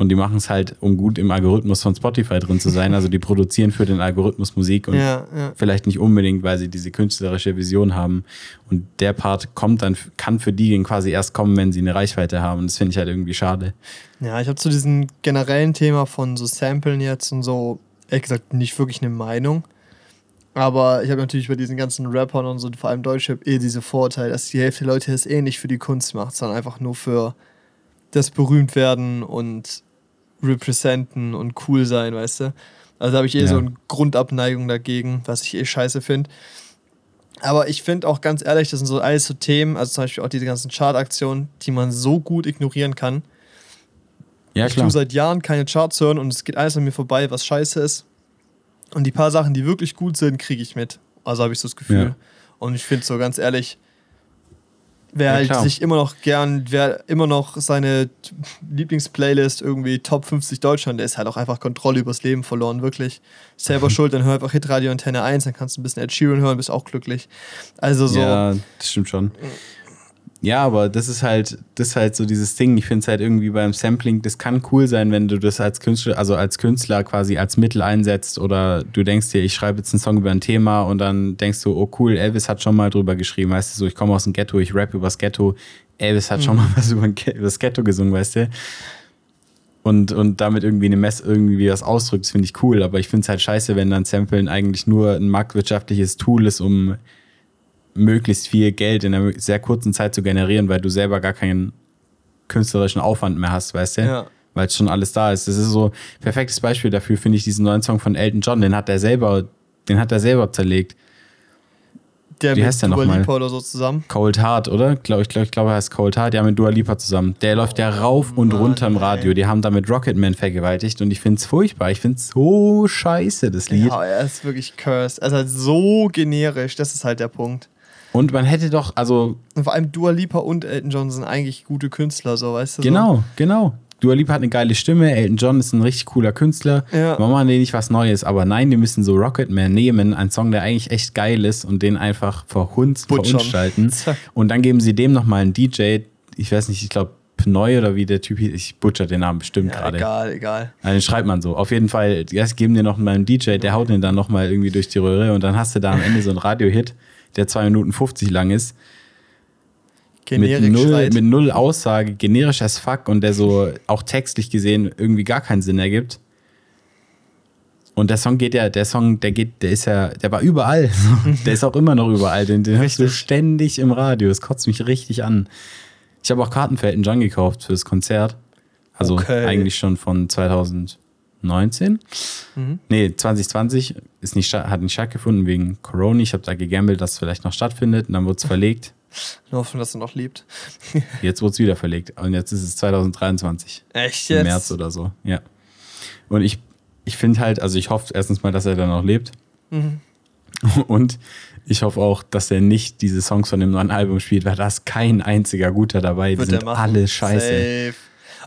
Und die machen es halt, um gut im Algorithmus von Spotify drin zu sein. Also die produzieren für den Algorithmus Musik und Ja, ja. vielleicht nicht unbedingt, weil sie diese künstlerische Vision haben. Und der Part kommt dann, kann für die quasi erst kommen, wenn sie eine Reichweite haben. Und das finde ich halt irgendwie schade. Ja, ich habe zu diesem generellen Thema von so Samplen jetzt und so, ehrlich gesagt, nicht wirklich eine Meinung. Aber ich habe natürlich bei diesen ganzen Rappern und so, vor allem Deutschrap, eh diese Vorteile, dass die Hälfte der Leute es eh nicht für die Kunst macht, sondern einfach nur für das Berühmtwerden und Representen und cool sein, weißt du? Also habe ich eh Ja. so eine Grundabneigung dagegen, was ich eh scheiße finde. Aber ich finde auch ganz ehrlich, das sind so alles so Themen, also zum Beispiel auch diese ganzen Chartaktionen, die man so gut ignorieren kann. Ja, ich klar. tue seit Jahren keine Charts hören und es geht alles an mir vorbei, was scheiße ist. Und die paar Sachen, die wirklich gut sind, kriege ich mit. Also habe ich so das Gefühl. Ja. Und ich finde so ganz ehrlich, wer Ja, halt klar. sich immer noch gern, wer immer noch seine Lieblingsplaylist irgendwie Top 50 Deutschland, der ist halt auch einfach Kontrolle übers Leben verloren, wirklich. Selber schuld, dann hör einfach Hitradio Antenne 1, dann kannst du ein bisschen Ed Sheeran hören, bist auch glücklich. Also so. Ja, das stimmt schon. Ja, aber das ist halt, das ist halt so dieses Ding. Ich finde es halt irgendwie beim Sampling, das kann cool sein, wenn du das als Künstler, also als Künstler quasi als Mittel einsetzt oder du denkst dir, ich schreibe jetzt einen Song über ein Thema und dann denkst du, oh cool, Elvis hat schon mal drüber geschrieben, weißt du, so ich komme aus dem Ghetto, ich rap übers Ghetto. Elvis hat schon mal was über, über das Ghetto gesungen, weißt du? Und, und damit irgendwie eine Mess irgendwie was ausdrückt, das finde ich cool, aber ich finde es halt scheiße, wenn dann Samplen eigentlich nur ein marktwirtschaftliches Tool ist, um möglichst viel Geld in einer sehr kurzen Zeit zu generieren, weil du selber gar keinen künstlerischen Aufwand mehr hast, weißt du? Ja. Weil es schon alles da ist. Das ist so ein perfektes Beispiel dafür, finde ich, diesen neuen Song von Elton John, den hat er selber, den hat er selber zerlegt. Der Wie mit heißt der Dua? Lipa oder so zusammen. Cold Heart, oder? Glaub, ich glaube, ich glaub, er heißt Cold Heart. Ja, mit Dua Lipa zusammen. Der läuft ja rauf und Mann, runter im Radio. ey. Die haben damit Rocketman vergewaltigt und ich finde es furchtbar. Ich finde es so scheiße, das Lied. Ja, er ist wirklich cursed. Er ist halt so generisch, das ist halt der Punkt. Und man hätte doch, also, Und vor allem Dua Lipa und Elton John sind eigentlich gute Künstler, so weißt du. genau, genau. Dua Lipa hat eine geile Stimme, Elton John ist ein richtig cooler Künstler. Ja. Warum machen die nicht was Neues? Aber nein, die müssen so Rocketman nehmen, einen Song, der eigentlich echt geil ist und den einfach verhunz, Butchern. verunstalten. Und dann geben sie dem nochmal einen DJ, ich weiß nicht, ich glaube Pneu oder wie der Typ hieß, ich butcher den Namen bestimmt So. Ja, gerade. egal, egal. Nein, den schreibt man so. Auf jeden Fall, erst geben dir noch mal einen DJ, der haut den dann noch mal irgendwie durch die Röhre und dann hast du da am Ende so einen Radio-Hit, der 2 Minuten 50 lang ist, mit Generik null, mit null Aussage, generisch as fuck und der so auch textlich gesehen irgendwie gar keinen Sinn ergibt. Und der Song geht ja, der Song, der geht, der ist ja, der war überall. der ist auch immer noch überall. Den, den hörst du Richtig. ständig im Radio. Das kotzt mich richtig an. Ich habe auch Karten für Elton John gekauft fürs Konzert. Also Okay. eigentlich schon von 2019. Mhm. Nee, 2020 ist nicht, hat nicht stattgefunden wegen Corona. Ich habe da gegambelt, dass es vielleicht noch stattfindet. Und dann wurde es verlegt. Nur hoffen, dass er noch lebt. Jetzt wurde es wieder verlegt. Und jetzt ist es 2023. Echt Im jetzt? März oder so. Ja. Und ich, ich finde halt, also ich hoffe erstens mal, dass er dann noch lebt. Mhm. Und ich hoffe auch, dass er nicht diese Songs von dem neuen Album spielt, weil da ist kein einziger guter dabei. Die Wird sind er machen. alle scheiße. Safe.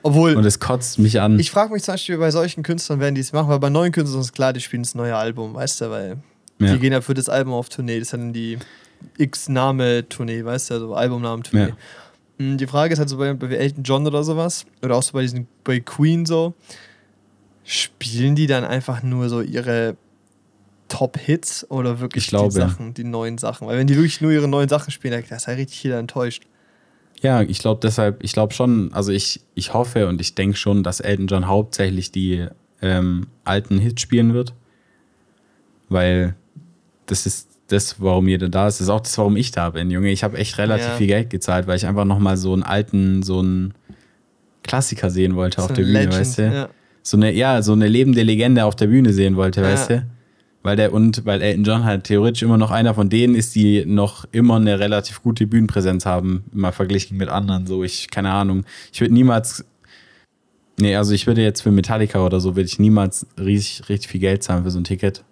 Obwohl, Und es kotzt mich an. ich frage mich zum Beispiel bei solchen Künstlern, werden die es machen, weil bei neuen Künstlern ist klar, die spielen das neue Album, weißt du, weil Ja. die gehen ja für das Album auf Tournee. Das ist dann die X-Name-Tournee, weißt du, also Albumnamen-Tournee. Ja. Mm, Die Frage ist halt so bei, bei Elton John oder sowas, oder auch so bei diesen, bei Queen so, spielen die dann einfach nur so ihre Top-Hits oder wirklich Ich glaube. die Sachen, die neuen Sachen? Weil wenn die wirklich nur ihre neuen Sachen spielen, dann ist halt richtig jeder enttäuscht. Ja, ich glaube deshalb, ich glaube schon, also ich, ich hoffe und ich denke schon, dass Elton John hauptsächlich die ähm, alten Hits spielen wird. Weil das ist das, warum jeder da ist. Das ist auch das, warum ich da bin, Junge. Ich habe echt relativ Ja. viel Geld gezahlt, weil ich einfach nochmal so einen alten, so einen Klassiker sehen wollte auf So der eine Bühne, Legend, weißt du? ja. So eine, ja, so eine lebende Legende auf der Bühne sehen wollte, Ja. weißt du? Weil der, und weil Elton John halt theoretisch immer noch einer von denen ist, die noch immer eine relativ gute Bühnenpräsenz haben, mal verglichen mit anderen. So, ich, keine Ahnung. Ich würde niemals. Nee, also ich würde jetzt für Metallica oder so, würde ich niemals richtig, richtig viel Geld zahlen für so ein Ticket.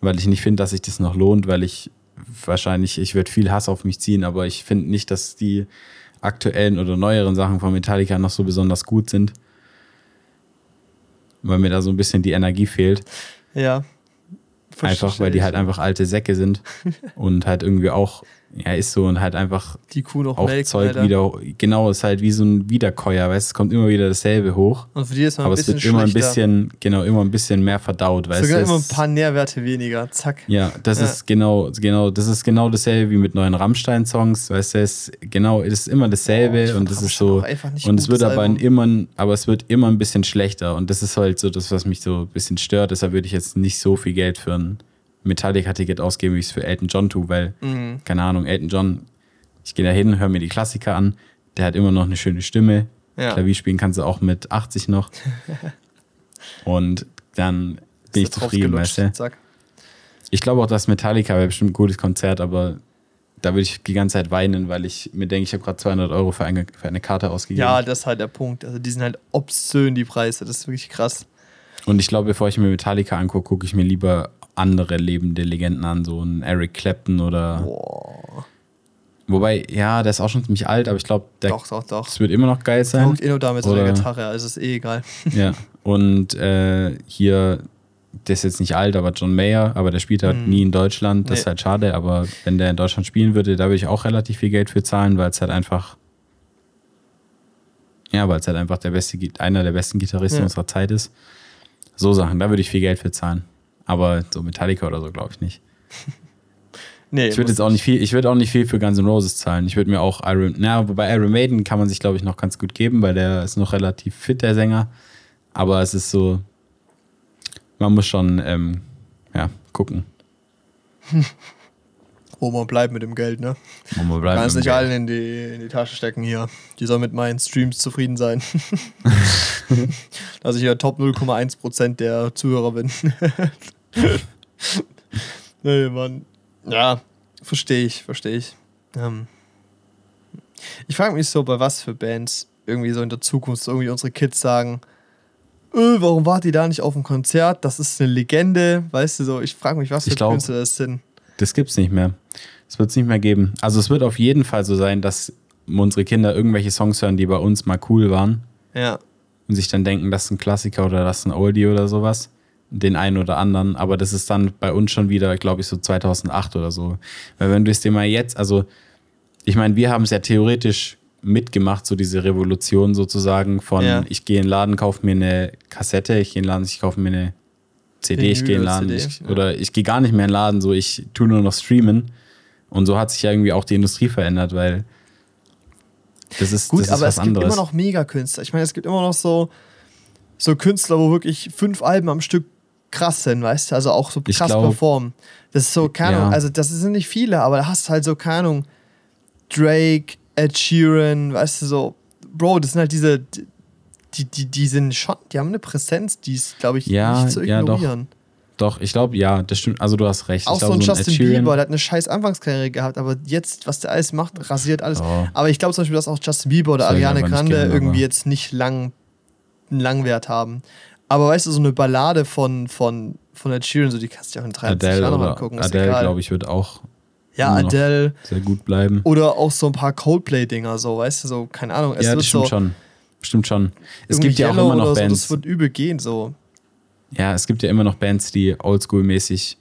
Weil ich nicht finde, dass sich das noch lohnt, weil ich wahrscheinlich, ich würde viel Hass auf mich ziehen, aber ich finde nicht, dass die aktuellen oder neueren Sachen von Metallica noch so besonders gut sind. Weil mir da so ein bisschen die Energie fehlt. Ja. Einfach, weil die halt einfach alte Säcke sind und halt irgendwie auch, ja, ist so und halt einfach die Kuh noch auch melken, Zeug Alter. wieder, genau, ist halt wie so ein Wiederkäuer, weißt du, es kommt immer wieder dasselbe hoch, Und für die ist man aber ein es bisschen wird immer ein bisschen, genau, immer ein bisschen mehr verdaut, weißt Sogar du. immer ein es- paar Nährwerte weniger. Zack. ja, das Ja. ist genau, genau, das ist genau dasselbe wie mit neuen Rammstein-Songs, weißt du, es ist genau, es ist immer dasselbe Oh, und das ist so, und es wird aber Album. immer, aber es wird immer ein bisschen schlechter und das ist halt so das, was mich so ein bisschen stört, deshalb würde ich jetzt nicht so viel Geld für ein Metallica-Ticket ausgeben, wie ich es für Elton John tue, weil, Mhm. keine Ahnung, Elton John, ich gehe da hin, höre mir die Klassiker an, der hat immer noch eine schöne Stimme, Ja. Klavier spielen kannst du auch mit 80 noch und dann bin ich zufrieden, weißt du. Zack. Ich glaube auch, dass Metallica wäre bestimmt ein gutes Konzert, aber da würde ich die ganze Zeit weinen, weil ich mir denke, ich habe gerade 200 Euro für eine, für eine Karte ausgegeben. Ja, das ist halt der Punkt. Also die sind halt obszön, die Preise. Das ist wirklich krass. Und ich glaube, bevor ich mir Metallica angucke, gucke ich mir lieber andere lebende Legenden an, so ein Eric Clapton oder. Boah. Wobei, ja, der ist auch schon ziemlich alt, aber ich glaube, der Doch, doch, doch. das wird immer noch geil sein. hockt eh nur da mit so einer Oder- Gitarre, also ist eh egal. Ja. Und äh, hier, der ist jetzt nicht alt, aber John Mayer, aber der spielt halt Hm. nie in Deutschland. Das ist Nee. halt schade, aber wenn der in Deutschland spielen würde, da würde ich auch relativ viel Geld für zahlen, weil es halt einfach. Ja, weil es halt einfach der beste, einer der besten Gitarristen Ja. unserer Zeit ist. So Sachen, da würde ich viel Geld für zahlen. Aber so Metallica oder so, glaube ich nicht. Nee, Ich würde jetzt auch nicht viel, ich würde auch nicht viel für Guns N' Roses zahlen. Ich würde mir auch Iron, na, wobei Iron Maiden kann man sich, glaube ich, noch ganz gut geben, weil der ist noch relativ fit, der Sänger. Aber es ist so, man muss schon, ähm, ja, gucken. Wo man bleibt mit dem Geld, ne? Wo man bleibt Kannst nicht Geld. allen in die, in die Tasche stecken hier. Die sollen mit meinen Streams zufrieden sein. Dass ich ja Top 0,1% der Zuhörer bin. nee, Mann. Ja, Verstehe ich, verstehe ich. Ähm, ich frage mich so, bei was für Bands irgendwie so in der Zukunft irgendwie unsere Kids sagen, öh, warum wart ihr da nicht auf dem Konzert? Das ist eine Legende, weißt du so. Ich frage mich, was für glaub, Künstler das sind. Das gibt's nicht mehr. Das wird es nicht mehr geben. Also es wird auf jeden Fall so sein, dass unsere Kinder irgendwelche Songs hören, die bei uns mal cool waren. Ja. Und sich dann denken, das ist ein Klassiker oder das ist ein Oldie oder sowas. Den einen oder anderen. Aber das ist dann bei uns schon wieder, glaube ich, so 2008 oder so. Weil wenn du es dir mal jetzt, also ich meine, wir haben es ja theoretisch mitgemacht, so diese Revolution sozusagen von Ja. ich gehe in den Laden, kaufe mir eine Kassette, ich gehe in den Laden, ich kaufe mir eine CD, ich gehe in den Laden. Ich, ja. Oder ich gehe gar nicht mehr in den Laden, so ich tue nur noch streamen. Und so hat sich ja irgendwie auch die Industrie verändert, weil das ist, Gut, das ist aber was es gibt anderes. immer noch Megakünstler. Ich meine, es gibt immer noch so, so Künstler, wo wirklich fünf Alben am Stück krass sind, weißt du? Also auch so Ich krass glaub- performen. Das ist so, keine Ahnung, Ja. also das sind nicht viele, aber da hast du halt so, keine Ahnung, Drake, Ed Sheeran, weißt du, so, Bro, das sind halt diese, die, die, die sind schon, die haben eine Präsenz, die ist, glaube ich, Ja, nicht zu ja, doch. ignorieren. Doch, ich glaube, ja, das stimmt. Also du hast recht. Auch ich so glaub, ein Justin Bieber, der hat eine scheiß Anfangskarriere gehabt, aber jetzt, was der alles macht, rasiert alles. Oh. Aber ich glaube zum Beispiel, dass auch Justin Bieber oder Ariane Grande irgendwie jetzt nicht lang, einen Langwert haben. Aber weißt du, so eine Ballade von, von, von Ed Sheeran, so die kannst du ja auch in 23 Adele Jahren ist Adele, glaube ich, wird auch Ja, Adele. sehr gut bleiben. Oder auch so ein paar Coldplay-Dinger, so, weißt du, so, keine Ahnung. Es ja, wird das stimmt so, schon. Stimmt schon. Es gibt ja auch immer noch oder so, Bands. das wird übel gehen, so. ja, es gibt ja immer noch Bands, die oldschool-mäßig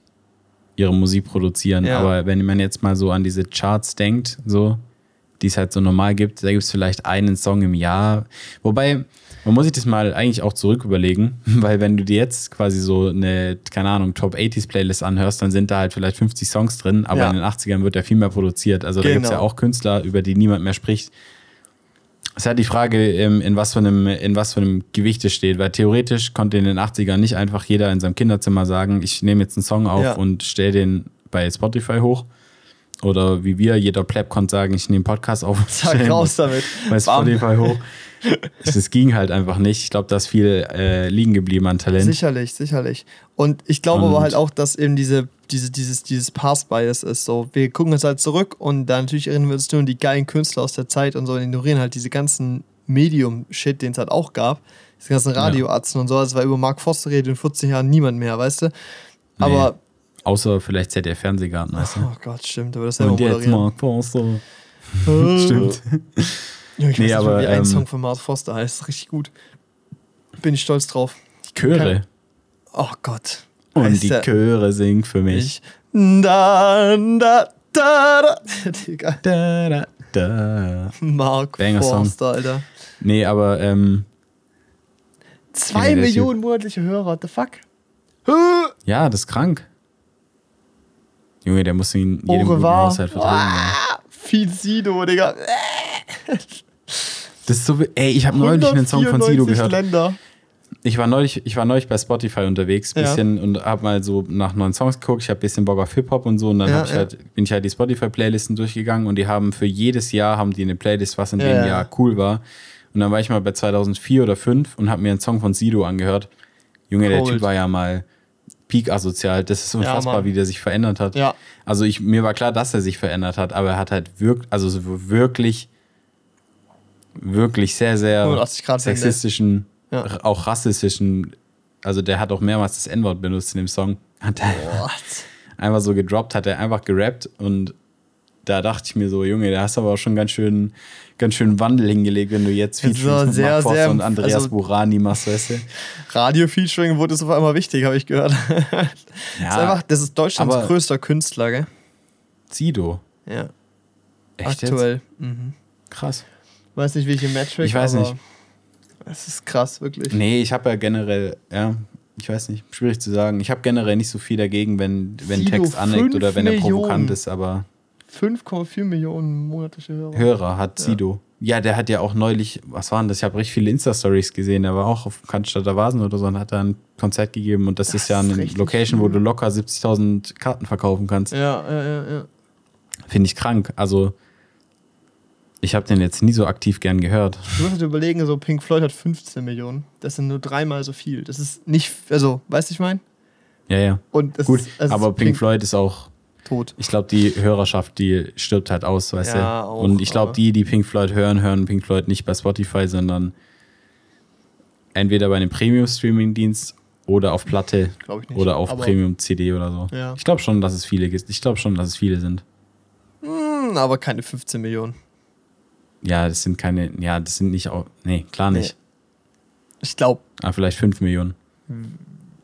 ihre Musik produzieren. Ja. Aber wenn man jetzt mal so an diese Charts denkt, so, die es halt so normal gibt, da gibt es vielleicht einen Song im Jahr. Wobei, man muss sich das mal eigentlich auch zurück überlegen, weil wenn du dir jetzt quasi so eine, keine Ahnung, Top 80s Playlist anhörst, dann sind da halt vielleicht 50 Songs drin, aber Ja. in den 80ern wird ja viel mehr produziert. Also da gibt es ja Genau. auch Künstler, über die niemand mehr spricht. Es ist halt die Frage, ähm, in was, für einem, in was für einem Gewicht es steht, weil theoretisch konnte in den 80ern nicht einfach jeder in seinem Kinderzimmer sagen, ich nehme jetzt einen Song auf Ja. und stelle den bei Spotify hoch. Oder wie wir, jeder Pleb konnte sagen, ich nehme einen Podcast auf ihn raus damit. bei. Spotify hoch. Das ging halt einfach nicht. Ich glaube, da ist viel äh, liegen geblieben an Talent. Sicherlich, sicherlich. Und ich glaube aber Und- halt auch, dass eben diese, diese, dieses, dieses Pass-Bias ist. So, wir gucken jetzt halt zurück und dann natürlich erinnern wir uns nur an die geilen Künstler aus der Zeit und so und ignorieren halt diese ganzen Medium-Shit, den es halt auch gab. Diese ganzen Radioatzen und so. Das war über Mark Foster redet in 14 Jahren niemand mehr, weißt du? Aber, Außer vielleicht ZDF Fernsehgarten, weißt du? oh Gott, stimmt, aber das selber Und jetzt. Mark Forster. Äh, Stimmt. Ja, ich weiß Nee, nicht, aber, wie ein ähm, Song von Mark Foster heißt. Richtig gut. Bin ich stolz drauf. Die Chöre. Oh Gott. Und Heißt die der- Chöre singt für mich. Ich. Da, da, da, da. Digga. Da, da, da. Mark Banger-Song. Forster, Alter. Nee, aber ähm, Zwei Millionen monatliche Hörer, what the fuck? ja, das ist krank. Junge, der muss in Au jedem guten. Haushalt vertreten. Ah, viel Sido, Digga. Das ist so, wie- ey, ich habe neulich einen Song von Sido 194 gehört. Länder. Ich war neulich, ich war neulich bei Spotify unterwegs, Ja. bisschen und habe mal so nach neuen Songs geguckt. Ich habe ein bisschen Bock auf Hip Hop und so und dann Ja, ich ja. halt, bin ich halt die Spotify Playlisten durchgegangen und die haben für jedes Jahr haben die eine Playlist, was in Ja, dem ja. Jahr cool war. Und dann war ich mal bei 2004 oder 5 und habe mir einen Song von Sido angehört. Junge, der Cold. Typ war ja mal peak asozial. Das ist unfassbar, Mann. wie der sich verändert hat. Ja. Also ich, mir war klar, dass er sich verändert hat, aber er hat halt also so wirklich, wirklich sehr, sehr 180 Grad Wende. sexistischen, Ja. auch rassistischen, also der hat auch mehrmals das N-Wort benutzt in dem Song. Hat er einfach so gedroppt, hat er einfach gerappt und da dachte ich mir so, Junge, da hast du aber auch schon ganz schön, ganz schön Wandel hingelegt, wenn du jetzt sehr, Forster sehr- und Andreas also- Burani machst, weißt du? Radio-Featuring wurde jetzt auf einmal wichtig, habe ich gehört. das, ist einfach, das ist Deutschlands größter Künstler, gell? Sido. Ja. Echt Aktuell. Mhm. Krass. Weiß nicht, welche Metric, Ich weiß nicht. Es ist krass, wirklich. Nee, ich habe ja generell, ja, ich weiß nicht, schwierig zu sagen. Ich habe generell nicht so viel dagegen, wenn, wenn Sido, Text aneckt oder wenn er provokant Millionen. ist, aber 5,4 Millionen monatliche Hörer. Hörer hat Sido. Ja, der hat ja auch neulich, was waren das? Ich habe richtig viele Insta-Stories gesehen. Der war auch auf Cannstatter Vasen oder so und hat da ein Konzert gegeben. Und das, Das ist ja eine Location, wo viel. du locker 70.000 Karten verkaufen kannst. Ja, ja, ja, ja. Finde ich krank. Also, ich habe den jetzt nie so aktiv gern gehört. Du musst dir überlegen, so Pink Floyd hat 15 Millionen. Das sind nur dreimal so viel. Das ist nicht, also, weißt du, ich meine? Ja, ja. Und Gut, ist, also aber Pink, Floyd ist auch, tot. Ich glaube, die Hörerschaft, die stirbt halt aus, weißt Ja, du? auch, Und ich glaube, die, die Pink Floyd hören, hören Pink Floyd nicht bei Spotify, sondern entweder bei einem Premium-Streaming-Dienst oder auf Platte ich nicht. oder auf Premium-CD oder so. Ja. Ich glaube schon, dass es viele gibt. Ich glaube schon, dass es viele sind. Hm, aber keine 15 Millionen. Ja, das sind keine, ja, das sind nicht auch, nee, klar nicht. Ich glaube, Aber vielleicht 5 Millionen.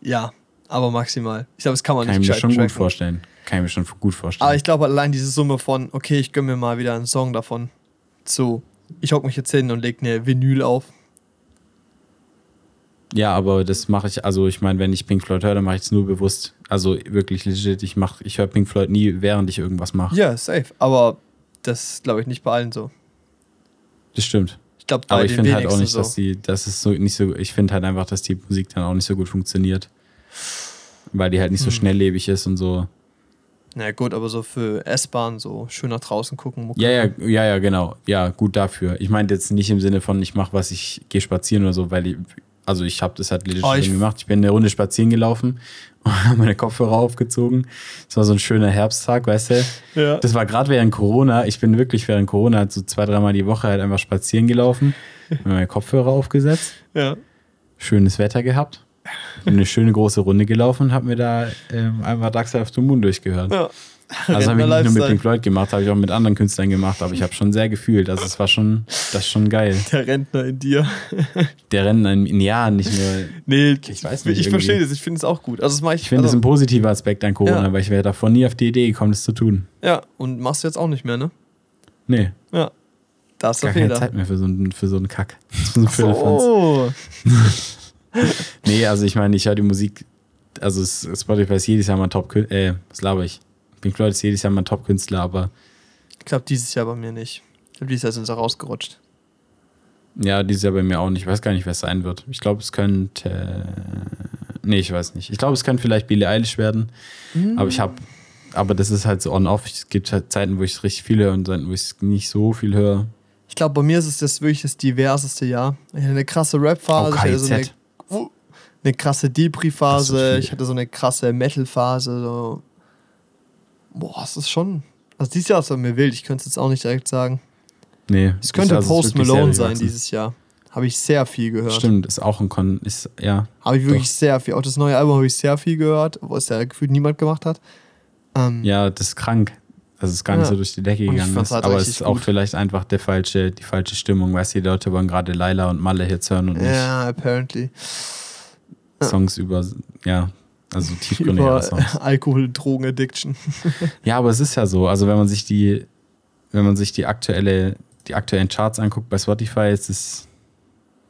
ja, aber maximal. Ich glaube, das kann man Kann ich nicht mir gescheit schon gut vorstellen. Kann ich mir schon gut vorstellen. Aber ich glaube allein diese Summe von, okay, ich gönne mir mal wieder einen Song davon, zu, ich hock mich jetzt hin und leg eine Vinyl auf. Ja, aber das mache ich, also ich meine, wenn ich Pink Floyd höre, dann mache ich es nur bewusst. Also wirklich legit, ich mach, ich höre Pink Floyd nie, während ich irgendwas mache. Ja, safe. Aber das glaube ich nicht bei allen so. Das stimmt. Ich glaube, Aber ich finde halt auch nicht, so. dass die, das ist so nicht so, ich finde halt einfach, dass die Musik dann auch nicht so gut funktioniert. Weil die halt nicht so Hm. schnelllebig ist und so. Na gut, aber so für S-Bahn, so schön nach draußen gucken. Mucke. Ja, ja, ja, ja, genau. Ja, gut dafür. Ich meinte jetzt nicht im Sinne von, ich mache was, ich gehe spazieren oder so, weil ich, also ich habe das halt legit Oh, schon gemacht. Ich bin eine Runde spazieren gelaufen und habe meine Kopfhörer aufgezogen. Es war so ein schöner Herbsttag, weißt du. Ja. Das war gerade während Corona. Ich bin wirklich während Corona so zwei, dreimal die Woche halt einfach spazieren gelaufen, mir meine Kopfhörer aufgesetzt, ja. schönes Wetter gehabt, bin eine schöne große Runde gelaufen und habe mir da ähm, einmal Dark Side of the Moon durchgehört. ja. Also habe ich nicht nur mit. Pink Floyd gemacht, habe ich auch mit anderen Künstlern gemacht, aber ich habe schon sehr gefühlt. Also es war schon, das ist schon geil. Der Rentner in dir. Der Rennen in, in Jahren nicht nur. Nee, Ich weiß nicht, Ich irgendwie. verstehe das, ich finde es auch gut. Also das mache ich. Ich finde das also, ein positiver Aspekt an Corona, Ja. weil ich wäre davor nie auf die Idee gekommen, das zu tun. Ja, und machst du jetzt auch nicht mehr, ne? Nee, Ja. Da ist gar keine Fehler. Zeit mehr für so einen, für so einen Kack. Für so einen. Oh. Nee, also ich meine, ich höre die Musik, also es- Spotify ist jedes Jahr mal Top, äh, was laber ich? Pink Floyd ist jedes Jahr mal Top-Künstler, aber Ich glaube, dieses Jahr bei mir nicht. Ich glaube, dieses Jahr sind sie rausgerutscht. ja, dieses Jahr bei mir auch nicht. Ich weiß gar nicht, wer es sein wird. Ich glaube, es könnte, nee, ich weiß nicht. Ich glaube, es könnte vielleicht Billie Eilish werden, aber ich habe, aber das ist halt so on-off. Es gibt halt Zeiten, wo ich es richtig viel höre und Zeiten, wo ich es nicht so viel höre. Ich glaube, bei mir ist es das wirklich das diverseste Jahr. Ich hatte eine krasse Rap-Phase, ich hatte so eine, eine krasse Depri-Phase, ich hatte so eine krasse Metal-Phase. So. Boah, es ist schon. Also dieses Jahr ist bei mir wild, ich könnte es jetzt auch nicht direkt sagen. Nee. Es könnte also, ist Post Malone sein dieses Jahr. Habe ich sehr viel gehört. Stimmt, ist auch ein Kon, ist, ja. Habe ich wirklich Doch. sehr viel. Auch das neue Album habe ich sehr viel gehört, wo es ja gefühlt niemand gemacht hat. Ähm, Ja, das ist krank. dass es gar nicht Ja. so durch die Decke gegangen ist. halt Aber es ist auch gut. vielleicht einfach der falsche, die falsche Stimmung. Weißt du, die Leute wollen gerade Laila und Malle Hits hören und nicht ja apparently. Songs über, ja, also tiefgründigere Über Songs. Alkohol, Drogen, Addiction. Ja, aber es ist ja so. Also wenn man sich die, wenn man sich die aktuelle, die aktuellen Charts anguckt bei Spotify, ist es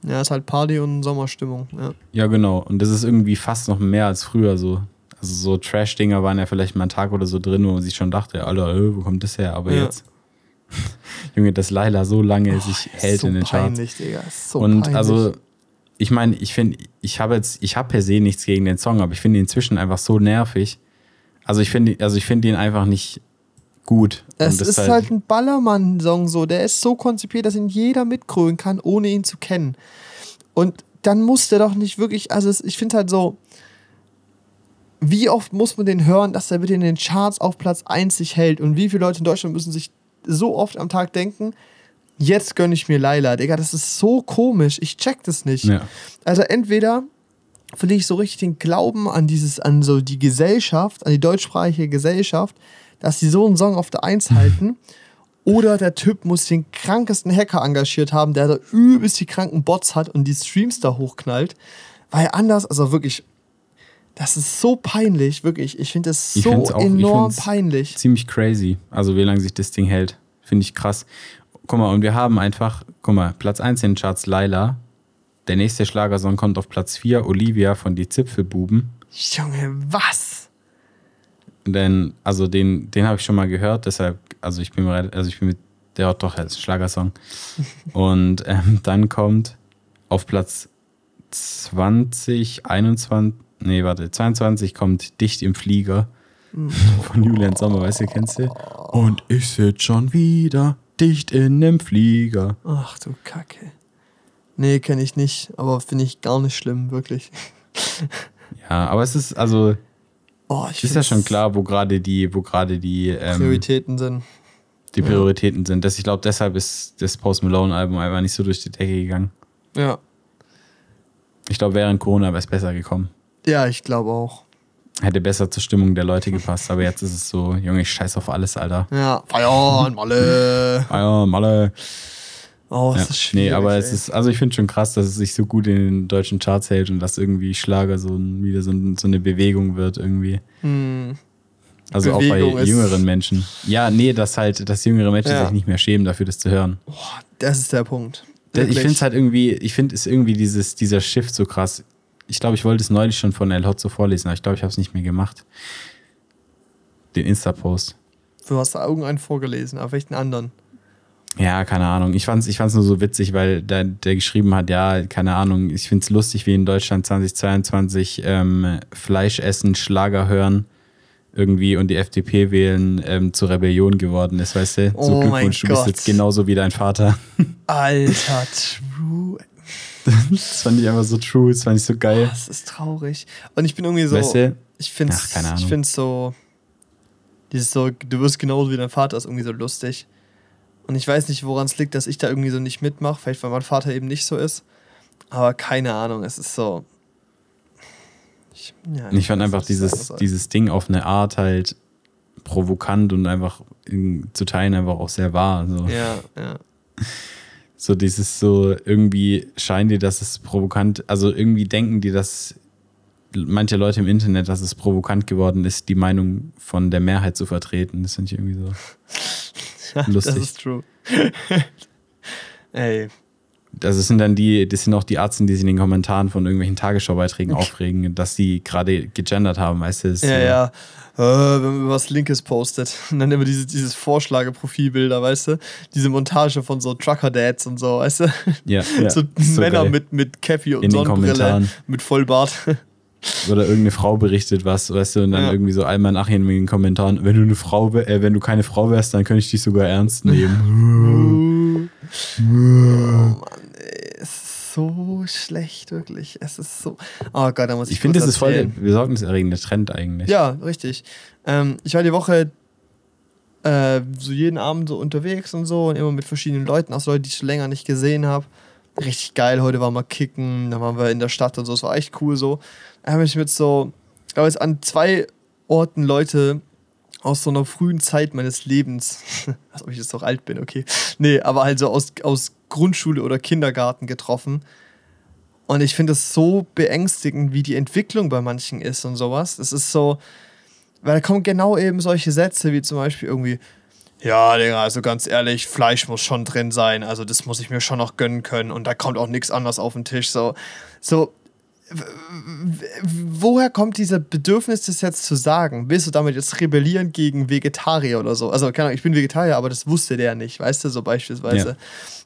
Ja, ist halt Party und Sommerstimmung. Ja. ja genau. Und das ist irgendwie fast noch mehr als früher so. Also so Trash-Dinger waren ja vielleicht mal einen Tag oder so drin, wo man sich schon dachte, Alter, äh, wo kommt das her? Aber Ja. jetzt, Junge, dass Laila so lange sich ist hält so in den Charts. peinlich, Digga. ist So und peinlich. also, ich meine, ich finde, ich habe jetzt, ich habe per se nichts gegen den Song, aber ich finde ihn inzwischen einfach so nervig. Also ich finde, also ich finde ihn einfach nicht gut. Es ist halt ein Ballermann-Song so. Der ist so konzipiert, dass ihn jeder mitgrölen kann, ohne ihn zu kennen. Und dann muss der doch nicht wirklich, also ich finde halt so, wie oft muss man den hören, dass er bitte in den Charts auf Platz 1 sich hält? Und wie viele Leute in Deutschland müssen sich so oft am Tag denken, jetzt gönne ich mir Laila. Digga, das ist so komisch. Ich check das nicht. ja. Also entweder verliere ich so richtig den Glauben an dieses, an so die Gesellschaft, an die deutschsprachige Gesellschaft, dass sie so einen Song auf der Eins halten. Oder der Typ muss den krankesten Hacker engagiert haben, der da übelst die kranken Bots hat und die Streams da hochknallt. Weil anders, also wirklich, das ist so peinlich, wirklich. Ich finde das so auch- enorm peinlich. ziemlich crazy. Also wie lange sich das Ding hält. Finde ich krass. Guck mal, und wir haben einfach, guck mal, Platz 1 in den Charts Laila. Der nächste Schlagersong kommt auf Platz 4, Olivia von Die Zipfelbuben. Junge, was? Denn, also den, den habe ich schon mal gehört, deshalb, also ich bin rel- also ich bin mit, der hat doch als Schlagersong. und ähm, dann kommt auf Platz 20, 21, nee, warte, 22 kommt Dicht im Flieger von Julian Sommer, weißt du, kennst du? Und ich sitze schon wieder dicht in einem Flieger. Ach du Kacke. Nee, kenne ich nicht, aber finde ich gar nicht schlimm, wirklich. Ja, aber es ist, also, Oh, Ist ja schon klar, wo gerade die, wo gerade die, ähm, Prioritäten sind. die Prioritäten sind. Das, ich glaube, deshalb ist das Post Malone-Album einfach nicht so durch die Decke gegangen. Ja. Ich glaube, während Corona wäre es besser gekommen. Ja, ich glaube auch. Hätte besser zur Stimmung der Leute gepasst, aber jetzt ist es so, Junge, ich scheiß auf alles, Alter. Ja. Feiern, Malle. Ja, Malle. Oh, Ja. es ist schwierig. Nee, aber ey. es ist, also ich finde schon krass, dass es sich so gut in den deutschen Charts hält und dass irgendwie Schlager so ein, wieder so, ein, so eine Bewegung wird irgendwie. Hm. Also Bewegung auch bei jüngeren Menschen. Ja, nee, dass halt, dass jüngere Menschen Ja. sich nicht mehr schämen dafür, das zu hören. Das ist der Punkt. Da- Ich Wirklich. finde es halt irgendwie, ich finde es irgendwie dieses, dieser Shift so krass. Ich glaube, ich wollte es neulich schon von El Hotzo vorlesen, aber ich glaube, ich habe es nicht mehr gemacht. Den Insta-Post. Du hast da irgendeinen vorgelesen, aber welchen anderen? Ja, keine Ahnung. Ich fand's, ich fand's nur so witzig, weil der, der geschrieben hat, ja, keine Ahnung, ich find's lustig, wie in Deutschland 2022 ähm, Fleisch essen, Schlager hören irgendwie und die FDP wählen ähm, zur Rebellion geworden ist, weißt du? So Oh mein Glückwunsch, du bist jetzt genauso wie dein Vater. Alter, true. Das fand ich einfach so true, das fand ich so geil. Das ist traurig. Und ich bin irgendwie so. Weißt du? Ich finde Ach, keine Ahnung. ich find's so. Dieses so, du wirst genauso wie dein Vater ist irgendwie so lustig. Und ich weiß nicht, woran es liegt, dass ich da irgendwie so nicht mitmache. Vielleicht, weil mein Vater eben nicht so ist. Aber keine Ahnung, es ist so. Ich, ja, ich fand einfach dieses, dieses Ding auf eine Art halt provokant und einfach in, zu teilen einfach auch sehr wahr. So. Ja, ja. So dieses so, irgendwie scheint dir, dass es provokant, also irgendwie denken die, dass manche Leute im Internet, dass es provokant geworden ist, die Meinung von der Mehrheit zu vertreten. Das finde ich irgendwie so. ja Lustig. Das ist true. Ey, Also es sind dann die, das sind auch die Arzten, die sich in den Kommentaren von irgendwelchen Tagesschaubeiträgen aufregen, dass sie gerade gegendert haben, weißt du? das ja, so- ja. Äh, wenn man was Linkes postet. Und dann immer diese, dieses Vorschlageprofilbilder, weißt du? Diese Montage von so Trucker-Dads und so, weißt du? Ja, ja. so So Männer geil. mit, mit Cappy und In Sonnenbrille, mit Vollbart. Oder irgendeine Frau berichtet was, weißt du, und dann Ja. irgendwie so Alman Achim in den Kommentaren, wenn du eine Frau, äh, wenn du keine Frau wärst, dann könnte ich dich sogar ernst nehmen. oh Mann, so schlecht, wirklich. Es ist so. Oh Gott, da muss ich ich finde, das ist voll der besorgniserregende Trend eigentlich. Ja, richtig. Ähm, ich war die Woche äh, so jeden Abend so unterwegs und so und immer mit verschiedenen Leuten, auch so Leute, die ich schon länger nicht gesehen habe. Richtig geil, heute waren wir kicken, dann waren wir in der Stadt und so, es war echt cool so. Da habe ich mit so, ich habe jetzt an zwei Orten Leute aus so einer frühen Zeit meines Lebens, als ob ich jetzt doch alt bin, okay. Nee, aber halt so aus, aus Grundschule oder Kindergarten getroffen. Und ich finde es so beängstigend, wie die Entwicklung bei manchen ist und sowas. Es ist so, weil da kommen genau eben solche Sätze wie zum Beispiel irgendwie, ja, Digga, also ganz ehrlich, Fleisch muss schon drin sein, also das muss ich mir schon noch gönnen können und da kommt auch nichts anderes auf den Tisch. So, so woher kommt dieser Bedürfnis, das jetzt zu sagen? Willst du damit jetzt rebellieren gegen Vegetarier oder so? Also, keine Ahnung, ich bin Vegetarier, aber das wusste der nicht, weißt du, so beispielsweise. Ja.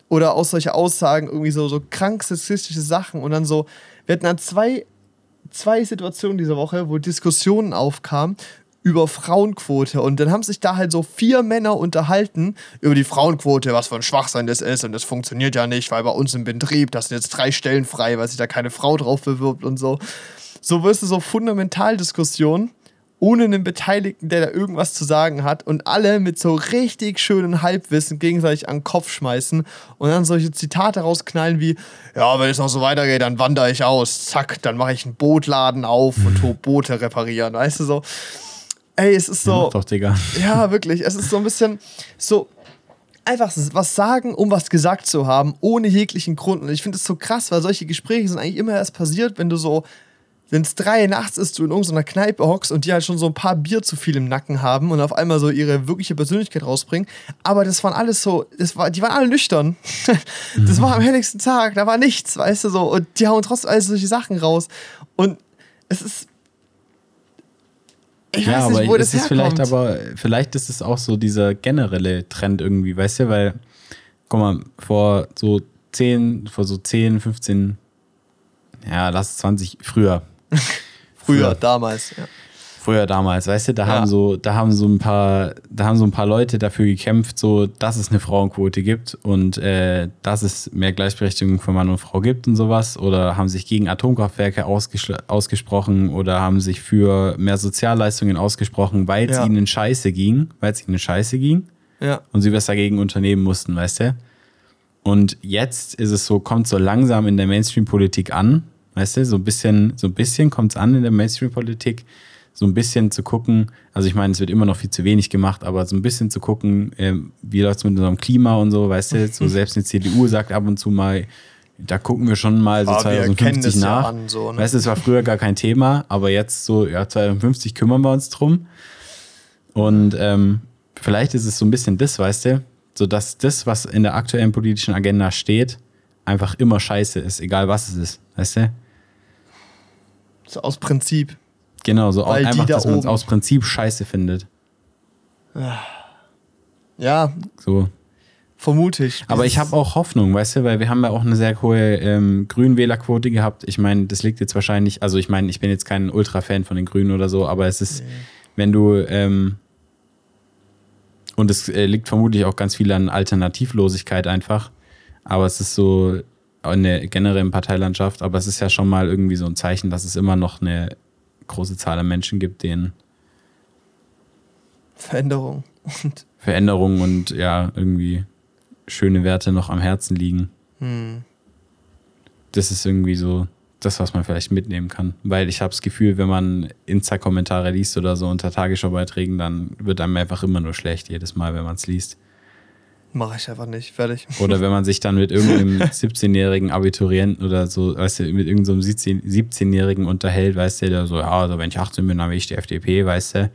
Oder auch solche Aussagen, irgendwie so, so krank sexistische Sachen und dann so, wir hatten dann zwei, zwei Situationen diese Woche, wo Diskussionen aufkamen über Frauenquote und dann haben sich da halt so vier Männer unterhalten über die Frauenquote, was für ein Schwachsinn das ist und das funktioniert ja nicht, weil bei uns im Betrieb, das sind jetzt drei Stellen frei, weil sich da keine Frau drauf bewirbt und so. So wirst du so Fundamentaldiskussionen ohne einen Beteiligten, der da irgendwas zu sagen hat und alle mit so richtig schönen Halbwissen gegenseitig an den Kopf schmeißen und dann solche Zitate rausknallen wie, ja, wenn es noch so weitergeht, dann wandere ich aus, zack, dann mache ich einen Bootladen auf und tu Boote reparieren, weißt du so. Ey, es ist Ja, so, mach doch, Digga. ja, wirklich. Es ist so ein bisschen so einfach was sagen, um was gesagt zu haben, ohne jeglichen Grund. Und ich finde es so krass, weil solche Gespräche sind eigentlich immer erst passiert, wenn du so, wenn es drei nachts ist, du in irgendeiner Kneipe hockst und die halt schon so ein paar Bier zu viel im Nacken haben und auf einmal so ihre wirkliche Persönlichkeit rausbringen. Aber das waren alles so, das war, die waren alle nüchtern. das war am helligsten Tag, da war nichts, weißt du so. Und die hauen trotzdem alles solche Sachen raus. Und es ist. Ich ja, weiß nicht, wo ist das es vielleicht aber, vielleicht ist es auch so dieser generelle Trend irgendwie, weißt du, weil, guck mal, vor so 10, vor so 10, 15, ja, lass es 20, früher. Früher, damals, ja. früher damals, weißt du, da Ja. haben so, da haben so ein paar, da haben so ein paar Leute dafür gekämpft, so, dass es eine Frauenquote gibt und äh, dass es mehr Gleichberechtigung für Mann und Frau gibt und sowas. Oder haben sich gegen Atomkraftwerke ausgesprochen oder haben sich für mehr Sozialleistungen ausgesprochen, weil es Ja. ihnen scheiße ging, weil es ihnen scheiße ging Ja. und sie was dagegen unternehmen mussten, weißt du? Und jetzt ist es so, kommt so langsam in der Mainstream-Politik an, weißt du, so ein bisschen, so ein bisschen kommt es an in der Mainstream-Politik, so ein bisschen zu gucken, also ich meine, es wird immer noch viel zu wenig gemacht, aber so ein bisschen zu gucken, ähm, wie läuft es mit unserem Klima und so, weißt du, so selbst eine CDU sagt ab und zu mal, da gucken wir schon mal so Ah, wir erkennen 2050 das ja nach. an, so, ne? Weißt du, es war früher gar kein Thema, aber jetzt so, ja, 2050 kümmern wir uns drum. Und ähm, vielleicht ist es so ein bisschen das, weißt du, so dass das, was in der aktuellen politischen Agenda steht, einfach immer scheiße ist, egal was es ist, weißt du? So aus Prinzip. Genau, so Weil einfach, da dass man es aus Prinzip scheiße findet. Ja, So. vermute ich. Aber ich habe auch Hoffnung, weißt du, weil wir haben ja auch eine sehr hohe ähm, Grünwählerquote gehabt. Ich meine, das liegt jetzt wahrscheinlich, also ich meine, ich bin jetzt kein Ultra-Fan von den Grünen oder so, aber es ist, wenn du, ähm, und es äh, liegt vermutlich auch ganz viel an Alternativlosigkeit einfach, aber es ist so in der generellen Parteilandschaft, aber es ist ja schon mal irgendwie so ein Zeichen, dass es immer noch eine große Zahl an Menschen gibt, denen Veränderung. Und Veränderungen und ja, irgendwie schöne Werte noch am Herzen liegen. hm, das ist irgendwie so das, was man vielleicht mitnehmen kann. Weil ich habe das Gefühl, wenn man Insta-Kommentare liest oder so unter Tagesschau-Beiträgen, dann wird einem einfach immer nur schlecht jedes Mal, wenn man es liest. Mache ich einfach nicht. Fertig. Oder wenn man sich dann mit irgendeinem 17-jährigen Abiturienten oder so, weißt du, mit irgendeinem so 17 17-jährigen unterhält, weißt du, der so, ja, also wenn ich 18 bin, dann will ich die FDP, weißt du,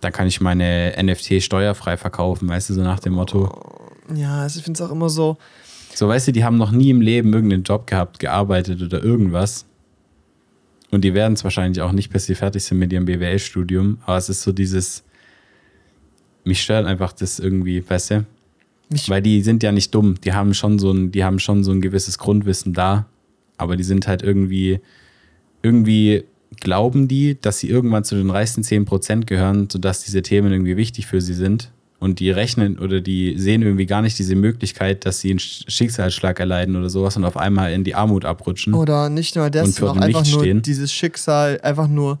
dann kann ich meine NFT steuerfrei verkaufen, weißt du, so nach dem Motto. Ja, also ich finde es auch immer so. So, weißt du, die haben noch nie im Leben irgendeinen Job gehabt, gearbeitet oder irgendwas. Und die werden es wahrscheinlich auch nicht, bis sie fertig sind mit ihrem BWL-Studium. Aber es ist so dieses, mich stört einfach das irgendwie, weißt du? Mich- Weil die sind ja nicht dumm. Die haben schon so ein, die haben schon so ein gewisses Grundwissen da. Aber die sind halt irgendwie, irgendwie glauben die, dass sie irgendwann zu den reichsten 10% gehören, sodass diese Themen irgendwie wichtig für sie sind. Und die rechnen oder die sehen irgendwie gar nicht diese Möglichkeit, dass sie einen Sch- Schicksalsschlag erleiden oder sowas und auf einmal in die Armut abrutschen. Oder nicht nur das, sondern einfach Nichts nur stehen. dieses Schicksal, einfach nur,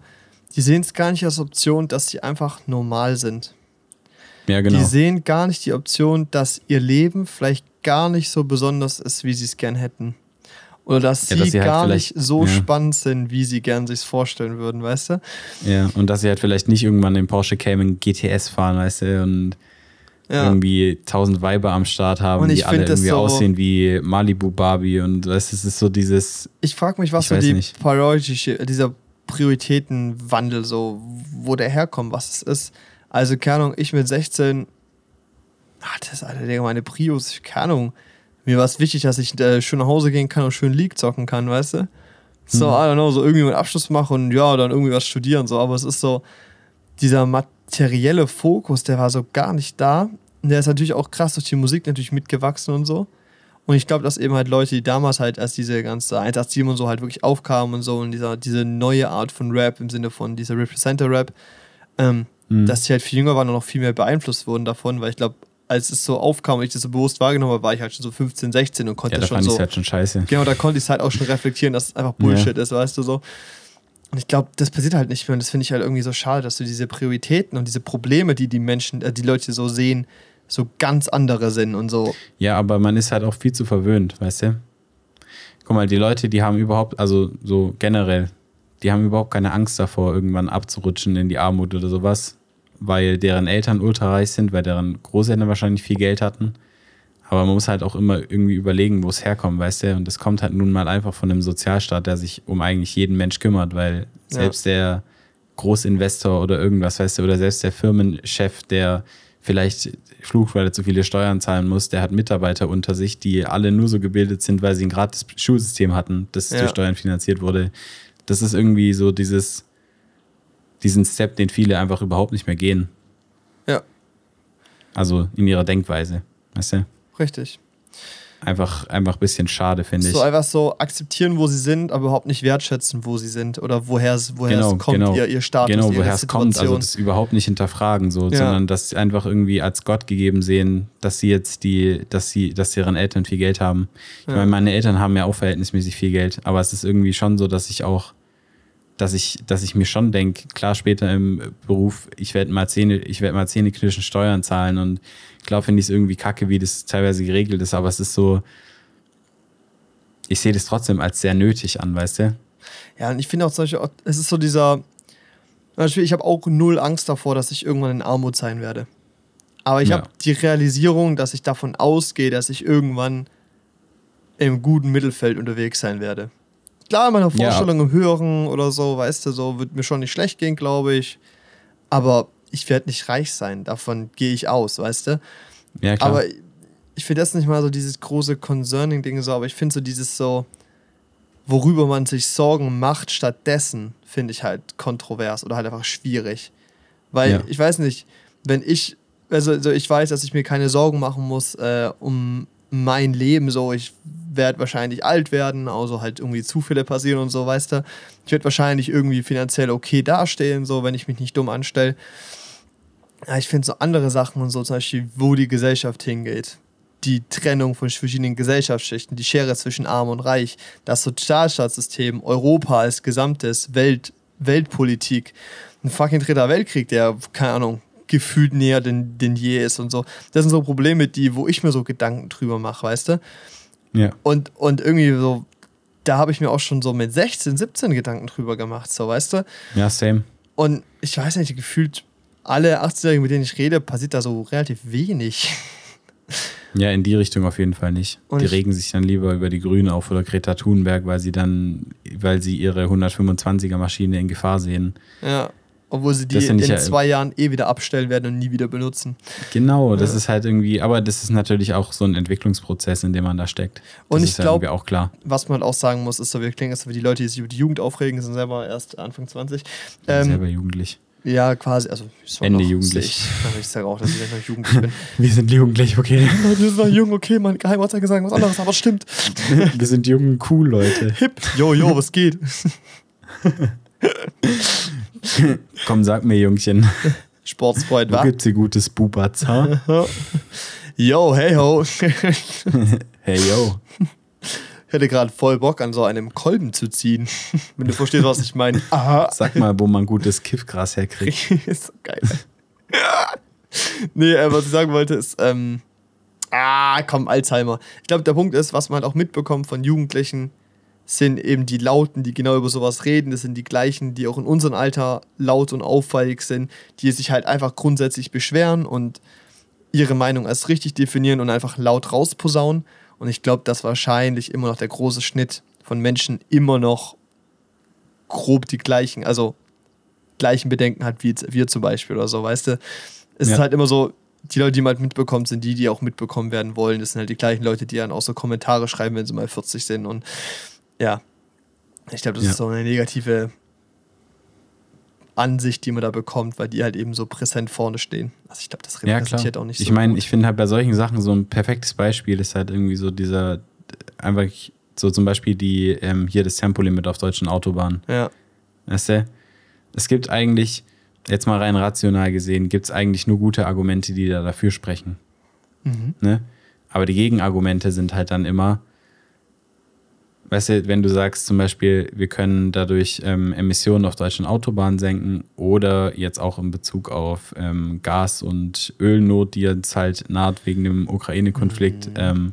die sehen es gar nicht als Option, dass sie einfach normal sind. Ja, genau. Die sehen gar nicht die Option, dass ihr Leben vielleicht gar nicht so besonders ist, wie sie es gern hätten. Oder dass Ja, sie, dass sie halt gar nicht so ja. spannend sind, wie sie gern sich vorstellen würden, weißt du? Ja, und dass sie halt vielleicht nicht irgendwann den Porsche Cayman GTS fahren, weißt du, und Ja. irgendwie tausend Weiber am Start haben, die alle irgendwie so- aussehen wie Malibu Barbie und weißt, du, es ist so dieses, Ich frage mich, was so die nicht. Priority, dieser Prioritätenwandel so, wo der herkommt, was es ist. Also, keine Ahnung, ich mit 16, ah, das ist Alter, Digga, meine Prius, keine Ahnung. Mir war es wichtig, dass ich äh, schön nach Hause gehen kann und schön League zocken kann, weißt du? So, Mhm. I don't know, so irgendwie einen Abschluss machen und ja, dann irgendwie was studieren, so. Aber es ist so, dieser materielle Fokus, der war so gar nicht da. Und der ist natürlich auch krass durch die Musik natürlich mitgewachsen und so. Und ich glaube, dass eben halt Leute, die damals halt, als diese ganze 187 und so halt wirklich aufkamen und so, und dieser, diese neue Art von Rap im Sinne von dieser Representer-Rap, ähm, Mhm. dass die halt viel jünger waren und noch viel mehr beeinflusst wurden davon, weil ich glaube, als es so aufkam und ich das so bewusst wahrgenommen habe, war ich halt schon so 15, 16 und konnte ja, da schon fand so. halt schon scheiße. Genau, da konnte ich es halt auch schon reflektieren, dass es einfach Bullshit ist, weißt du so. Und ich glaube, das passiert halt nicht mehr und das finde ich halt irgendwie so schade, dass du diese Prioritäten und diese Probleme, die die Menschen, äh, die Leute so sehen, so ganz andere sind und so. Ja, aber man ist halt auch viel zu verwöhnt, weißt du? Guck mal, die Leute, die haben überhaupt, also so generell, die haben überhaupt keine Angst davor, irgendwann abzurutschen in die Armut oder sowas, weil deren Eltern ultrareich sind, weil deren Großeltern wahrscheinlich viel Geld hatten. Aber man muss halt auch immer irgendwie überlegen, wo es herkommt, weißt du? Und das kommt halt nun mal einfach von einem Sozialstaat, der sich um eigentlich jeden Mensch kümmert, weil Ja. selbst der Großinvestor oder irgendwas, weißt du, oder selbst der Firmenchef, der vielleicht flucht, weil er zu viele Steuern zahlen muss, der hat Mitarbeiter unter sich, die alle nur so gebildet sind, weil sie ein gratis Schulsystem hatten, das Ja. durch Steuern finanziert wurde. Das ist irgendwie so dieses, diesen Step, den viele einfach überhaupt nicht mehr gehen. Ja, Also in ihrer Denkweise, weißt du? richtig. Einfach, einfach ein bisschen schade, finde ich. So einfach so akzeptieren, wo sie sind, aber überhaupt nicht wertschätzen, wo sie sind oder woher genau, es kommt, genau, ihr, ihr Status, Genau, ihre woher es kommt. Also das überhaupt nicht hinterfragen, so, Ja. sondern dass sie einfach irgendwie als Gott gegeben sehen, dass sie jetzt die, dass sie, dass deren Eltern viel Geld haben. Ich Ja. meine, meine Eltern haben ja auch verhältnismäßig viel Geld, aber es ist irgendwie schon so, dass ich auch, dass ich, dass ich mir schon denke, klar, später im Beruf, ich werde mal Zähne, ich werde mal Zähne knirschen, Steuern zahlen und klar finde ich es irgendwie kacke, wie das teilweise geregelt ist, aber es ist so, ich sehe das trotzdem als sehr nötig an, weißt du? Ja, und ich finde auch solche, es ist so dieser, Beispiel, ich habe auch null Angst davor, dass ich irgendwann in Armut sein werde. Aber ich Ja. habe die Realisierung, dass ich davon ausgehe, dass ich irgendwann im guten Mittelfeld unterwegs sein werde. Klar, meine Ja. Vorstellung im Höheren oder so, weißt du, so wird mir schon nicht schlecht gehen, glaube ich. Aber ich werde nicht reich sein. Davon gehe ich aus, weißt du? Ja, klar. Aber ich finde das nicht mal so dieses große Concerning-Ding so, aber ich finde so dieses so, worüber man sich Sorgen macht, stattdessen, finde ich halt kontrovers oder halt einfach schwierig. Weil Ja. ich weiß nicht, wenn ich, also, also ich weiß, dass ich mir keine Sorgen machen muss äh, um mein Leben, so ich werde wahrscheinlich alt werden, also halt irgendwie Zufälle passieren und so, weißt du. Ich werde wahrscheinlich irgendwie finanziell okay dastehen, so wenn ich mich nicht dumm anstelle. Ja, ich finde so andere Sachen und so, zum Beispiel, wo die Gesellschaft hingeht. Die Trennung von verschiedenen Gesellschaftsschichten, die Schere zwischen Arm und Reich, das Sozialstaatssystem, Europa als gesamtes, Welt, Weltpolitik, ein fucking dritter Weltkrieg, der, keine Ahnung, gefühlt näher denn, denn je ist und so. Das sind so Probleme, die, wo ich mir so Gedanken drüber mache, weißt du? ja. Und, und irgendwie so, da habe ich mir auch schon so mit 16, 17 Gedanken drüber gemacht, so, weißt du? ja, same. Und ich weiß nicht, gefühlt alle 18-Jährigen, mit denen ich rede, passiert da so relativ wenig. Ja, in die Richtung auf jeden Fall nicht. Und die regen sich dann lieber über die Grünen auf oder Greta Thunberg, weil sie dann, weil sie ihre 125er Maschine in Gefahr sehen. Ja. Obwohl sie die in ja- zwei Jahren eh wieder abstellen werden und nie wieder benutzen. Genau, das Ja. ist halt irgendwie, aber das ist natürlich auch so ein Entwicklungsprozess, in dem man da steckt. Das Und ich ist ja glaub- irgendwie auch klar. Was man halt auch sagen muss, ist so, wir klingen so wie die Leute, die sich über die Jugend aufregen, sind selber erst Anfang 20. Ich bin Ähm, selber jugendlich. ja, quasi, also ich Ende noch, jugendlich. Ich, ich sage auch, dass ich noch jugendlich bin. Wir sind jugendlich, okay. Leute, wir sind noch jung, okay, mein Geheimatzeige sagen was anderes, aber stimmt. Wir sind jung, cool, Leute. Hip, yo, yo, was geht? Komm, sag mir, Jungchen, Sportsfreund, wa? gibt's hier gutes Bubatz, ha? Yo, hey ho. Hey, yo. Ich hätte gerade voll Bock, an so einem Kolben zu ziehen. Wenn du verstehst, was ich meine. Aha. Sag mal, wo man gutes Kiffgras herkriegt. ist so geil. nee, äh, was ich sagen wollte, ist, ähm, ah, komm, Alzheimer. Ich glaube, der Punkt ist, was man halt auch mitbekommt von Jugendlichen, sind eben die Lauten, die genau über sowas reden. Das sind die gleichen, die auch in unserem Alter laut und auffällig sind, die sich halt einfach grundsätzlich beschweren und ihre Meinung als richtig definieren und einfach laut rausposaunen. Und ich glaube, dass wahrscheinlich immer noch der große Schnitt von Menschen immer noch grob die gleichen, also gleichen Bedenken hat wie jetzt wir zum Beispiel oder so, weißt du? Es Ja. ist halt immer so, die Leute, die man halt mitbekommt, sind die, die auch mitbekommen werden wollen. Das sind halt die gleichen Leute, die dann auch so Kommentare schreiben, wenn sie mal 40 sind. Und ja, ich glaube, das Ja. ist so eine negative Ansicht, die man da bekommt, weil die halt eben so präsent vorne stehen. Also ich glaube, das Ja, repräsentiert auch nicht Ich so. meine, gut. ich finde halt bei solchen Sachen so ein perfektes Beispiel ist halt irgendwie so dieser, einfach so zum Beispiel die, ähm, hier das Tempolimit auf deutschen Autobahnen. Ja, Weißt du? Es gibt eigentlich, jetzt mal rein rational gesehen, gibt es eigentlich nur gute Argumente, die da dafür sprechen. Mhm. Ne? Aber die Gegenargumente sind halt dann immer, weißt du, wenn du sagst zum Beispiel, wir können dadurch ähm, Emissionen auf deutschen Autobahnen senken oder jetzt auch in Bezug auf ähm, Gas- und Ölnot, die jetzt halt naht wegen dem Ukraine-Konflikt, ähm,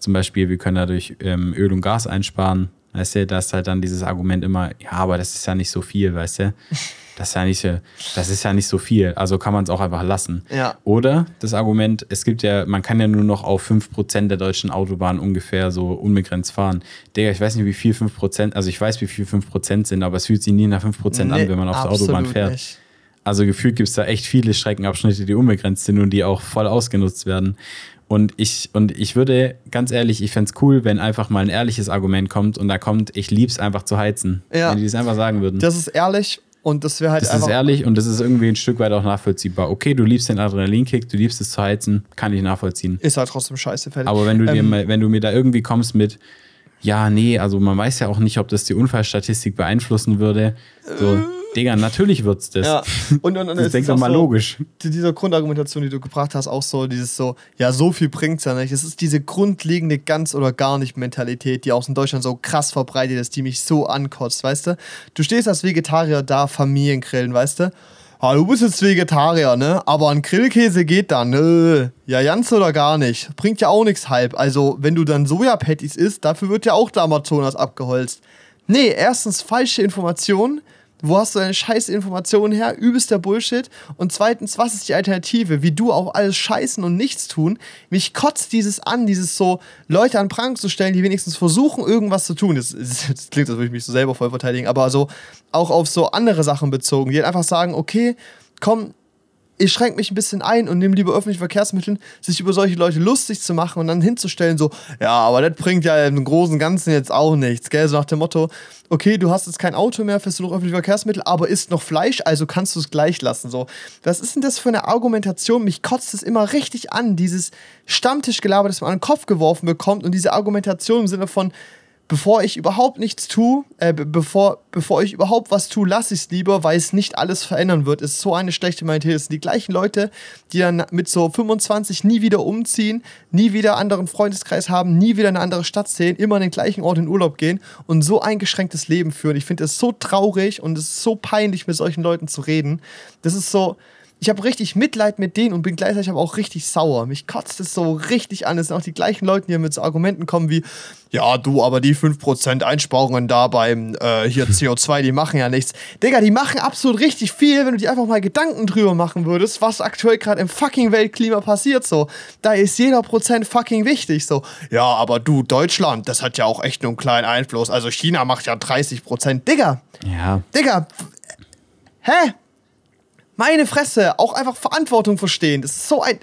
zum Beispiel, wir können dadurch ähm, Öl und Gas einsparen. Weißt du, da ist halt dann dieses Argument immer, ja, aber das ist ja nicht so viel, weißt du? Das ist ja nicht, so- das ist ja nicht so viel. Also kann man es auch einfach lassen. Ja. Oder das Argument, es gibt ja, man kann ja nur noch auf 5% der deutschen Autobahnen ungefähr so unbegrenzt fahren. Digga, ich weiß nicht, wie viel 5%, also ich weiß, wie viel 5% sind, aber es fühlt sich nie nach 5% an, Nee, wenn man auf der Autobahn fährt. nicht. Also gefühlt gibt es da echt viele Streckenabschnitte, die unbegrenzt sind und die auch voll ausgenutzt werden. Und ich, und ich würde, ganz ehrlich, ich fände es cool, wenn einfach mal ein ehrliches Argument kommt und da kommt, ich lieb's einfach zu heizen. Ja. Wenn die das einfach sagen würden. Das ist ehrlich, Und das wäre halt Das einfach. ist ehrlich und das ist irgendwie ein Stück weit auch nachvollziehbar. Okay, du liebst den Adrenalinkick, du liebst es zu heizen, kann ich nachvollziehen. Ist halt trotzdem scheiße fertig. Aber wenn du, dir Ähm, mal, wenn du mir da irgendwie kommst mit, ja, nee, also man weiß ja auch nicht, ob das die Unfallstatistik beeinflussen würde. So, Digga, natürlich wird's das. Ja, und, und, und Das ist doch mal so, logisch. die- Diese Grundargumentation, die du gebracht hast, auch so, dieses so, ja, so viel bringt's ja nicht. Es ist diese grundlegende ganz oder gar nicht Mentalität, die auch in Deutschland so krass verbreitet ist, die mich so ankotzt, weißt du? Du stehst als Vegetarier da, Familiengrillen, weißt du? Ah, du bist jetzt Vegetarier, ne? Aber ein Grillkäse geht dann, ne? Ja, ganz oder gar nicht. Bringt ja auch nichts halb. Also, wenn du dann Sojapatties isst, dafür wird ja auch der Amazonas abgeholzt. Nee, erstens falsche Informationen. Wo hast du deine scheiß Informationen her? Übelst der Bullshit. Und zweitens, was ist die Alternative? Wie du auf alles scheißen und nichts tun. Mich kotzt dieses an, dieses so Leute an Prang zu stellen, die wenigstens versuchen, irgendwas zu tun. Das, das, das klingt, als würde ich mich so selber voll verteidigen, aber so auch auf so andere Sachen bezogen, die halt einfach sagen, okay, komm, ich schränke mich ein bisschen ein und nehme lieber öffentliche Verkehrsmittel, sich über solche Leute lustig zu machen und dann hinzustellen, so, ja, aber das bringt ja im Großen und Ganzen jetzt auch nichts, gell? So nach dem Motto, okay, du hast jetzt kein Auto mehr, fährst du noch öffentliche Verkehrsmittel, aber isst noch Fleisch, also kannst du es gleich lassen. So, was ist denn das für eine Argumentation? Mich kotzt es immer richtig an, dieses Stammtischgelaber, das man an den Kopf geworfen bekommt und diese Argumentation im Sinne von, bevor ich überhaupt nichts tue, äh, be- bevor, bevor ich überhaupt was tue, lasse ich es lieber, weil es nicht alles verändern wird. Ist so eine schlechte Mentalität. Es sind die gleichen Leute, die dann mit so 25 nie wieder umziehen, nie wieder anderen Freundeskreis haben, nie wieder in eine andere Stadt sehen, immer an den gleichen Ort in Urlaub gehen und so eingeschränktes Leben führen. Ich finde es so traurig und es ist so peinlich, mit solchen Leuten zu reden. Das ist so. Ich habe richtig Mitleid mit denen und bin gleichzeitig aber auch richtig sauer. Mich kotzt es so richtig an. Es sind auch die gleichen Leute, die mit so Argumenten kommen wie, ja, du, aber die 5% Einsparungen da beim äh, hier CO2, die machen ja nichts. Digga, die machen absolut richtig viel, wenn du dir einfach mal Gedanken drüber machen würdest, was aktuell gerade im fucking Weltklima passiert. So, da ist jeder Prozent fucking wichtig. So, ja, aber du, Deutschland, das hat ja auch echt nur einen kleinen Einfluss. Also China macht ja 30%. Digga, Ja, Digga, hä? Meine Fresse, auch einfach Verantwortung verstehen. Das ist so ein.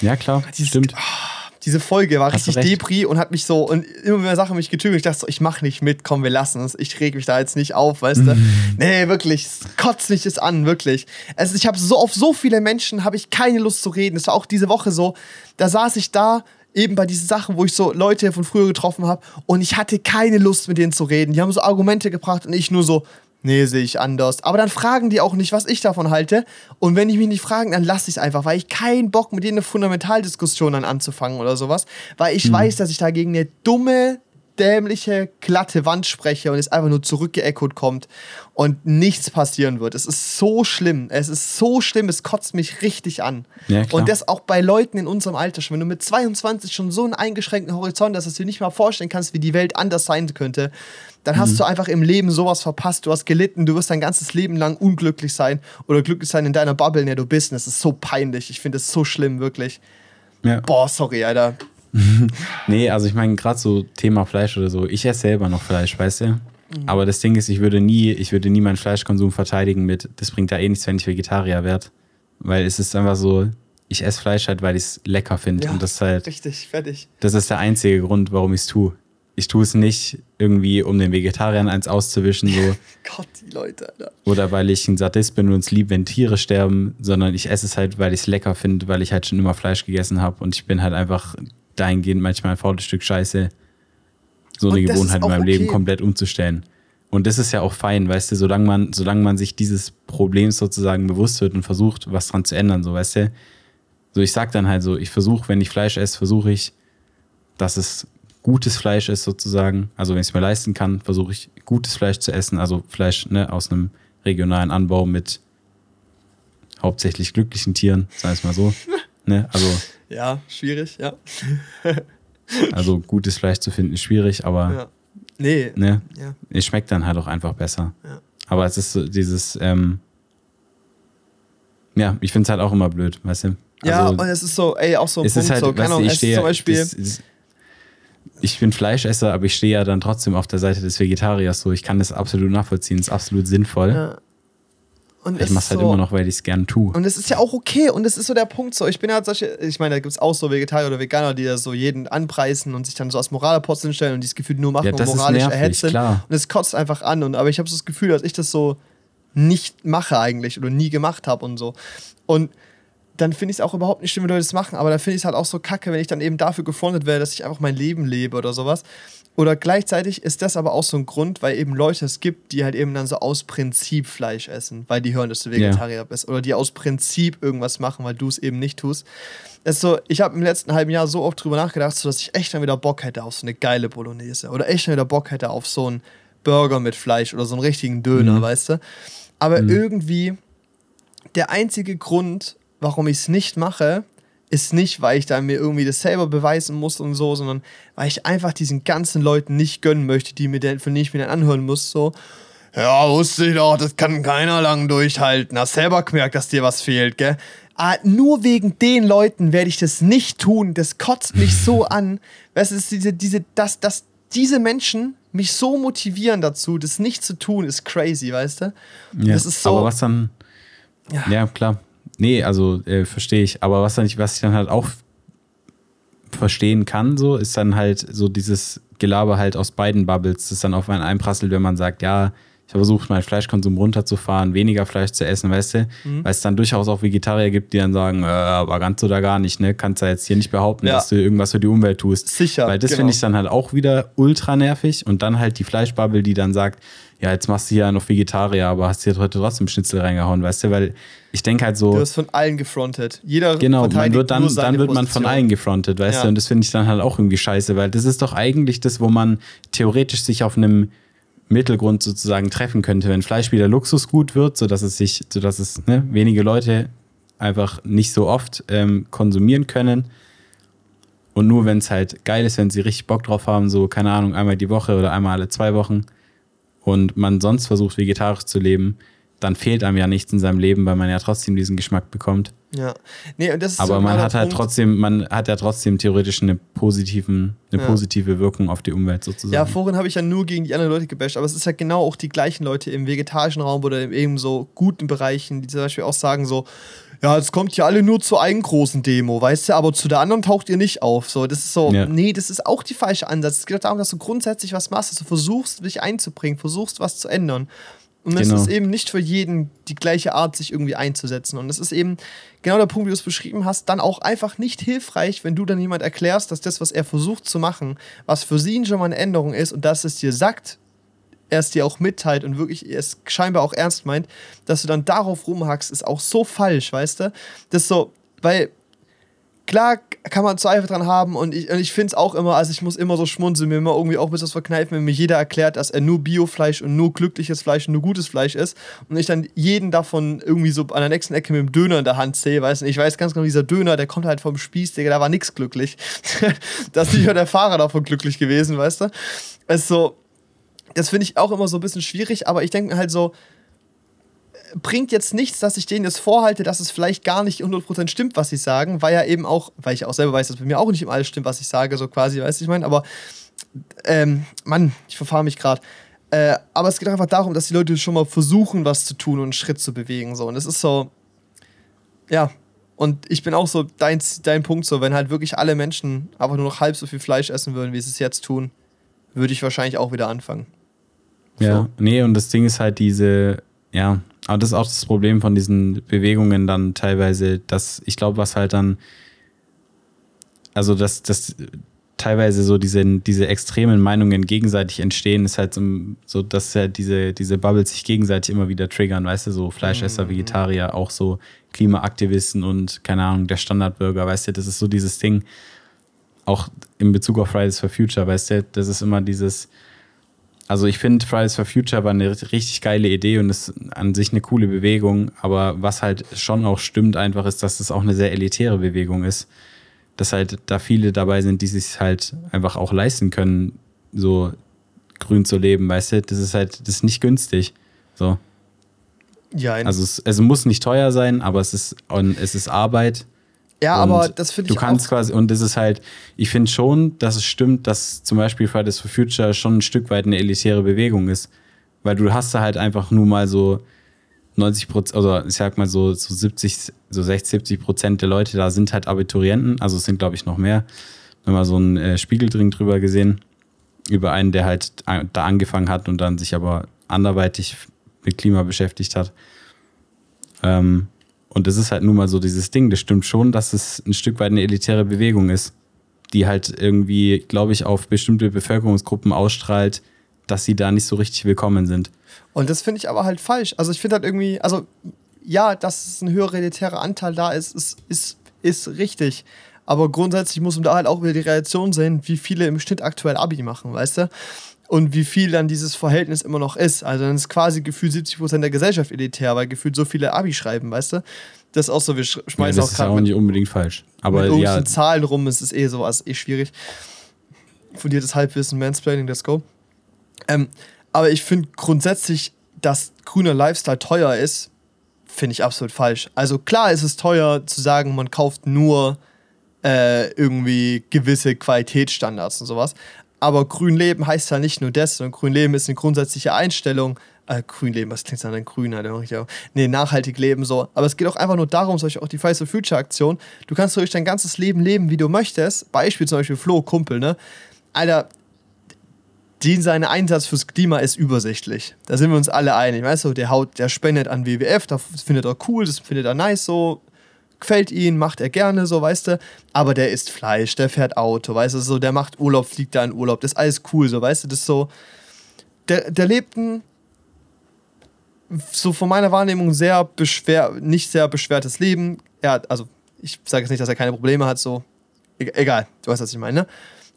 ja klar, Dieses- stimmt. Diese Folge war Hast richtig. Depri und hat mich so und immer mehr Sachen mich getügelt. Ich dachte so, ich mach nicht mit, komm, wir lassen es. Ich reg mich da jetzt nicht auf, weißt du? Nee, wirklich, es kotzt mich das an, wirklich. Also ich habe so auf so viele Menschen habe ich keine Lust zu reden. Es war auch diese Woche so, da saß ich da eben bei diesen Sachen, wo ich so Leute von früher getroffen habe und ich hatte keine Lust mit denen zu reden. Die haben so Argumente gebracht und ich nur so, nee, sehe ich anders. Aber dann fragen die auch nicht, was ich davon halte. Und wenn die mich nicht fragen, dann lasse ich es einfach, weil ich keinen Bock mit denen eine Fundamentaldiskussion dann anzufangen oder sowas. Weil ich weiß, dass ich da gegen eine dumme, dämliche, glatte Wand spreche und es einfach nur zurückgeechoed kommt und nichts passieren wird. Es ist so schlimm. Es ist so schlimm, es kotzt mich richtig an. Ja, und das auch bei Leuten in unserem Alter schon. Wenn du mit 22 schon so einen eingeschränkten Horizont hast, dass du dir nicht mal vorstellen kannst, wie die Welt anders sein könnte, dann Mhm. hast du einfach im Leben sowas verpasst. Du hast gelitten, du wirst dein ganzes Leben lang unglücklich sein oder glücklich sein in deiner Bubble, in der du bist. Und das ist so peinlich. Ich finde es so schlimm, wirklich. Ja. Boah, sorry, Alter. Nee, also ich meine, gerade so Thema Fleisch oder so, ich esse selber noch Fleisch, weißt du? Aber das Ding ist, ich würde nie, ich würde nie meinen Fleischkonsum verteidigen mit, das bringt ja eh nichts, wenn ich Vegetarier werde. Weil es ist einfach so, ich esse Fleisch halt, weil ich es lecker finde. und das ist halt, richtig, fertig. das ist der einzige Grund, warum ich es tue. Ich tue es nicht irgendwie, um den Vegetariern eins auszuwischen, so. Gott, die Leute, Alter. oder weil ich ein Sadist bin und es lieb, wenn Tiere sterben, sondern ich esse es halt, weil ich es lecker finde, weil ich halt schon immer Fleisch gegessen habe und ich bin halt einfach dahingehend manchmal ein faules Stück Scheiße, so eine Gewohnheit in meinem auch Leben okay. komplett umzustellen. Und das ist ja auch fein, weißt du, solange man, solange man sich dieses Problems sozusagen bewusst wird und versucht, was dran zu ändern, so weißt du. So, ich sag dann halt so, ich versuche, wenn ich Fleisch esse, versuche ich, dass es gutes Fleisch ist sozusagen. Also wenn ich es mir leisten kann, versuche ich gutes Fleisch zu essen. Also Fleisch ne, aus einem regionalen Anbau mit hauptsächlich glücklichen Tieren, wir es mal so. ne? Also, Ja, schwierig, ja. also gutes Fleisch zu finden ist schwierig, aber ja. Nee, ne, ja. es schmeckt dann halt auch einfach besser. Ja. Aber es ist so dieses, ähm, ja, ich finde es halt auch immer blöd, weißt du? Ja, Also, und es ist so, ey, auch so ein es Punkt, ist halt, so, keine Ahnung, ich stehe, zum Beispiel, das, das, ich bin Fleischesser, aber ich stehe ja dann trotzdem auf der Seite des Vegetariers. So, ich kann das absolut nachvollziehen, ist absolut sinnvoll. ja. Und ich mach's halt so, immer noch, weil ich es gern tue. Und es ist ja auch okay. Und es ist so der Punkt so. Ich bin halt solche, ich meine, da gibt es auch so Vegetarier oder Veganer, die da so jeden anpreisen und sich dann so als Moralaposteln stellen und dieses Gefühl nur machen ja, und moralisch erhetzen. Und es kotzt einfach an. Und, aber ich habe so das Gefühl, dass ich das so nicht mache eigentlich oder nie gemacht habe und so. Und dann finde ich es auch überhaupt nicht schlimm, wenn Leute das machen, aber dann finde ich es halt auch so kacke, wenn ich dann eben dafür gefrontet werde, dass ich einfach mein Leben lebe oder sowas. Oder gleichzeitig ist das aber auch so ein Grund, weil eben Leute es gibt, die halt eben dann so aus Prinzip Fleisch essen, weil die hören, dass du Vegetarier yeah. bist. Oder die aus Prinzip irgendwas machen, weil du es eben nicht tust. Es so, ich habe im letzten halben Jahr so oft drüber nachgedacht, so dass ich echt dann wieder Bock hätte auf so eine geile Bolognese. Oder echt dann wieder Bock hätte auf so einen Burger mit Fleisch oder so einen richtigen Döner, mhm. weißt du? Aber mhm. irgendwie der einzige Grund, warum ich es nicht mache, ist nicht, weil ich da mir irgendwie das selber beweisen muss und so, sondern weil ich einfach diesen ganzen Leuten nicht gönnen möchte, die mir den, von denen ich mir dann anhören muss, so. Ja, wusste ich doch, das kann keiner lang durchhalten. Hast selber gemerkt, dass dir was fehlt, gell? Ah, nur wegen den Leuten werde ich das nicht tun. Das kotzt mich so an. Weißt du, diese, diese, dass, dass diese Menschen mich so motivieren dazu, das nicht zu tun, ist crazy, weißt du? Ja, das ist so. Aber was dann. Ja, ja klar. Nee, also äh, verstehe ich. Aber was, dann, was ich dann halt auch verstehen kann, so, ist dann halt so dieses Gelaber halt aus beiden Bubbles, das dann auf einen einprasselt, wenn man sagt, ja, ich habe versucht, meinen Fleischkonsum runterzufahren, weniger Fleisch zu essen, weißt du? Mhm. Weil es dann durchaus auch Vegetarier gibt, die dann sagen, äh, aber ganz oder gar nicht, ne? Kannst du jetzt hier nicht behaupten, ja. dass du irgendwas für die Umwelt tust. Sicher. Weil das genau. finde ich dann halt auch wieder ultra nervig und dann halt die Fleischbubble, die dann sagt, ja, jetzt machst du hier noch Vegetarier, aber hast hier heute trotzdem Schnitzel reingehauen, weißt du? Weil ich denke halt so. Du wirst von allen gefrontet. Jeder Genau, man wird dann, dann wird man von allen gefrontet, weißt ja. du? Und das finde ich dann halt auch irgendwie scheiße, weil das ist doch eigentlich das, wo man theoretisch sich auf einem Mittelgrund sozusagen treffen könnte, wenn Fleisch wieder Luxusgut wird, sodass es sich, sodass es ne, wenige Leute einfach nicht so oft ähm, konsumieren können. Und nur wenn es halt geil ist, wenn sie richtig Bock drauf haben, so, keine Ahnung, einmal die Woche oder einmal alle zwei Wochen und man sonst versucht, vegetarisch zu leben, dann fehlt einem ja nichts in seinem Leben, weil man ja trotzdem diesen Geschmack bekommt. Ja. Nee, und das ist Aber man hat halt Punkt. trotzdem, man hat ja trotzdem theoretisch eine, positiven, eine ja. positive Wirkung auf die Umwelt sozusagen. Ja, vorhin habe ich ja nur gegen die anderen Leute gebasht, aber es ist ja genau auch die gleichen Leute im vegetarischen Raum oder in eben so guten Bereichen, die zum Beispiel auch sagen so, ja, es kommt ja alle nur zur einen großen Demo, weißt du, aber zu der anderen taucht ihr nicht auf. So, das ist so, ja. nee, das ist auch die falsche Ansatz. Es geht darum, dass du grundsätzlich was machst, dass du versuchst, dich einzubringen, versuchst, was zu ändern. Und genau. es ist eben nicht für jeden die gleiche Art, sich irgendwie einzusetzen. Und es ist eben genau der Punkt, wie du es beschrieben hast, dann auch einfach nicht hilfreich, wenn du dann jemand erklärst, dass das, was er versucht zu machen, was für sie schon mal eine Änderung ist und dass es dir sagt, er es dir auch mitteilt und wirklich es scheinbar auch ernst meint, dass du dann darauf rumhackst, ist auch so falsch, weißt du? Das ist so, weil klar kann man Zweifel dran haben und ich, ich finde es auch immer, also ich muss immer so schmunzeln, mir immer irgendwie auch bis das verkneifen, wenn mir jeder erklärt, dass er nur Biofleisch und nur glückliches Fleisch und nur gutes Fleisch ist und ich dann jeden davon irgendwie so an der nächsten Ecke mit dem Döner in der Hand sehe, weißt du, ich weiß ganz genau, dieser Döner, der kommt halt vom Spieß, Digga, da war nichts glücklich. da ist nicht nur der Fahrer davon glücklich gewesen, weißt du? Es ist so, das finde ich auch immer so ein bisschen schwierig, aber ich denke halt so, bringt jetzt nichts, dass ich denen das vorhalte, dass es vielleicht gar nicht 100% stimmt, was sie sagen, weil ja eben auch, weil ich auch selber weiß, dass bei mir auch nicht immer alles stimmt, was ich sage, so quasi, weißt du, ich meine, aber ähm, Mann, ich verfahre mich gerade. Äh, aber es geht einfach darum, dass die Leute schon mal versuchen, was zu tun und einen Schritt zu bewegen, so. Und es ist so, ja, und ich bin auch so dein, dein Punkt, so, wenn halt wirklich alle Menschen einfach nur noch halb so viel Fleisch essen würden, wie sie es jetzt tun, würde ich wahrscheinlich auch wieder anfangen. Ja, so. nee, und das Ding ist halt diese, ja, aber das ist auch das Problem von diesen Bewegungen dann teilweise, dass ich glaube, was halt dann, also dass, dass teilweise so diese, diese extremen Meinungen gegenseitig entstehen, ist halt so, dass ja diese, diese Bubbles sich gegenseitig immer wieder triggern, weißt du, so Fleischesser, mhm. Vegetarier, auch so Klimaaktivisten und keine Ahnung, der Standardbürger, weißt du, das ist so dieses Ding, auch in Bezug auf Fridays for Future, weißt du, das ist immer dieses, also ich finde Fridays for Future war eine richtig geile Idee und ist an sich eine coole Bewegung, aber was halt schon auch stimmt einfach ist, dass es das auch eine sehr elitäre Bewegung ist. Dass halt da viele dabei sind, die sich halt einfach auch leisten können, so grün zu leben, weißt du? Das ist halt, das ist nicht günstig. So. Ja, also es, es muss nicht teuer sein, aber es ist, es ist Arbeit ja, und aber das finde ich. Du kannst quasi, und das ist halt, ich finde schon, dass es stimmt, dass zum Beispiel Fridays for Future schon ein Stück weit eine elitäre Bewegung ist. Weil du hast da halt einfach nur mal so 90 Prozent, also ich sag mal so, so 70, so 60, 70 Prozent der Leute da sind halt Abiturienten, also es sind glaube ich noch mehr. Wenn mal so einen äh, Spiegeldring drüber gesehen, über einen, der halt da angefangen hat und dann sich aber anderweitig mit Klima beschäftigt hat. Ähm, und das ist halt nun mal so dieses Ding. Das stimmt schon, dass es ein Stück weit eine elitäre Bewegung ist, die halt irgendwie, glaube ich, auf bestimmte Bevölkerungsgruppen ausstrahlt, dass sie da nicht so richtig willkommen sind. Und das finde ich aber halt falsch. Also ich finde halt irgendwie, also ja, dass ein höherer elitärer Anteil da ist, ist, ist, ist richtig. Aber grundsätzlich muss man da halt auch wieder die Reaktion sehen, wie viele im Schnitt aktuell Abi machen, weißt du? Und wie viel dann dieses Verhältnis immer noch ist. Also dann ist quasi gefühlt 70% der Gesellschaft elitär, weil gefühlt so viele Abi schreiben, weißt du? Das ist auch so, wir schmeißen ja, das auch gerade. Das ist auch nicht unbedingt falsch. Aber mit ja. Zahlen rum ist es eh sowas, eh schwierig. Fundiertes Halbwissen, Mansplaining, let's go. Ähm, aber ich finde grundsätzlich, dass grüner Lifestyle teuer ist, finde ich absolut falsch. Also klar ist es teuer zu sagen, man kauft nur äh, irgendwie gewisse Qualitätsstandards und sowas. Aber grün leben heißt ja nicht nur das, sondern grün leben ist eine grundsätzliche Einstellung. Äh, grün leben, was klingt dann grün? Alter? Nee, nachhaltig leben so. Aber es geht auch einfach nur darum, solche auch die for Future Aktion. Du kannst durch dein ganzes Leben leben, wie du möchtest. Beispiel zum Beispiel Flo, Kumpel, ne? Alter, Dean, sein Einsatz fürs Klima ist übersichtlich. Da sind wir uns alle einig. Weißt du, der haut, der spendet an WWF, das findet er cool, das findet er nice so. Gefällt ihn, macht er gerne, so, weißt du. Aber der isst Fleisch, der fährt Auto, weißt du, so, der macht Urlaub, fliegt da in Urlaub, das ist alles cool, so, weißt du, das ist so. Der, der lebt ein, so von meiner Wahrnehmung, sehr beschwer, nicht sehr beschwertes Leben. Er hat, also, ich sage jetzt nicht, dass er keine Probleme hat, so. E egal, du weißt, was ich meine, ne?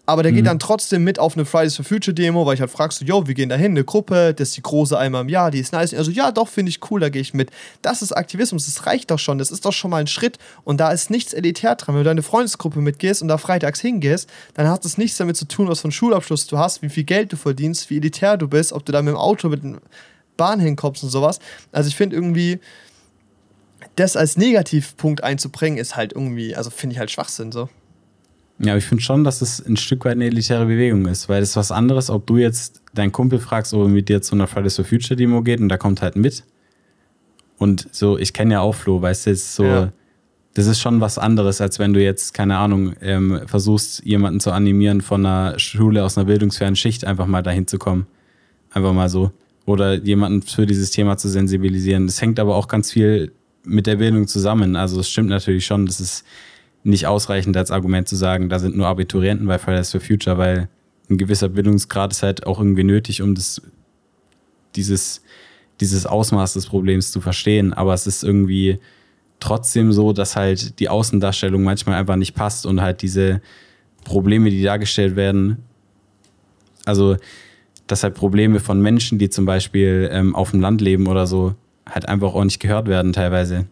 Aber der mhm. geht dann trotzdem mit auf eine Fridays for Future Demo, weil ich halt fragst so, yo, wir gehen da hin, eine Gruppe, das ist die große einmal im Jahr, die ist nice. Also ja, doch, finde ich cool, da gehe ich mit. Das ist Aktivismus, das reicht doch schon, das ist doch schon mal ein Schritt und da ist nichts elitär dran. Wenn du deine Freundesgruppe mitgehst und da freitags hingehst, dann hat das nichts damit zu tun, was für einen Schulabschluss du hast, wie viel Geld du verdienst, wie elitär du bist, ob du da mit dem Auto mit der Bahn hinkommst und sowas. Also ich finde irgendwie, das als Negativpunkt einzubringen, ist halt irgendwie, also finde ich halt Schwachsinn so. Ja, aber ich finde schon, dass es ein Stück weit eine elitäre Bewegung ist, weil es ist was anderes, ob du jetzt deinen Kumpel fragst, ob er mit dir zu einer Fridays for Future Demo geht und da kommt halt mit. Und so, ich kenne ja auch Flo, weißt du, ist so, ja. das ist schon was anderes, als wenn du jetzt, keine Ahnung, ähm, versuchst, jemanden zu animieren von einer Schule aus einer bildungsfernen Schicht einfach mal dahin zu kommen. Einfach mal so. Oder jemanden für dieses Thema zu sensibilisieren. Das hängt aber auch ganz viel mit der Bildung zusammen. Also es stimmt natürlich schon, dass es nicht ausreichend als Argument zu sagen, da sind nur Abiturienten bei Fridays for Future, weil ein gewisser Bildungsgrad ist halt auch irgendwie nötig, um das, dieses, dieses Ausmaß des Problems zu verstehen. Aber es ist irgendwie trotzdem so, dass halt die Außendarstellung manchmal einfach nicht passt und halt diese Probleme, die dargestellt werden, also dass halt Probleme von Menschen, die zum Beispiel ähm, auf dem Land leben oder so, halt einfach auch nicht gehört werden teilweise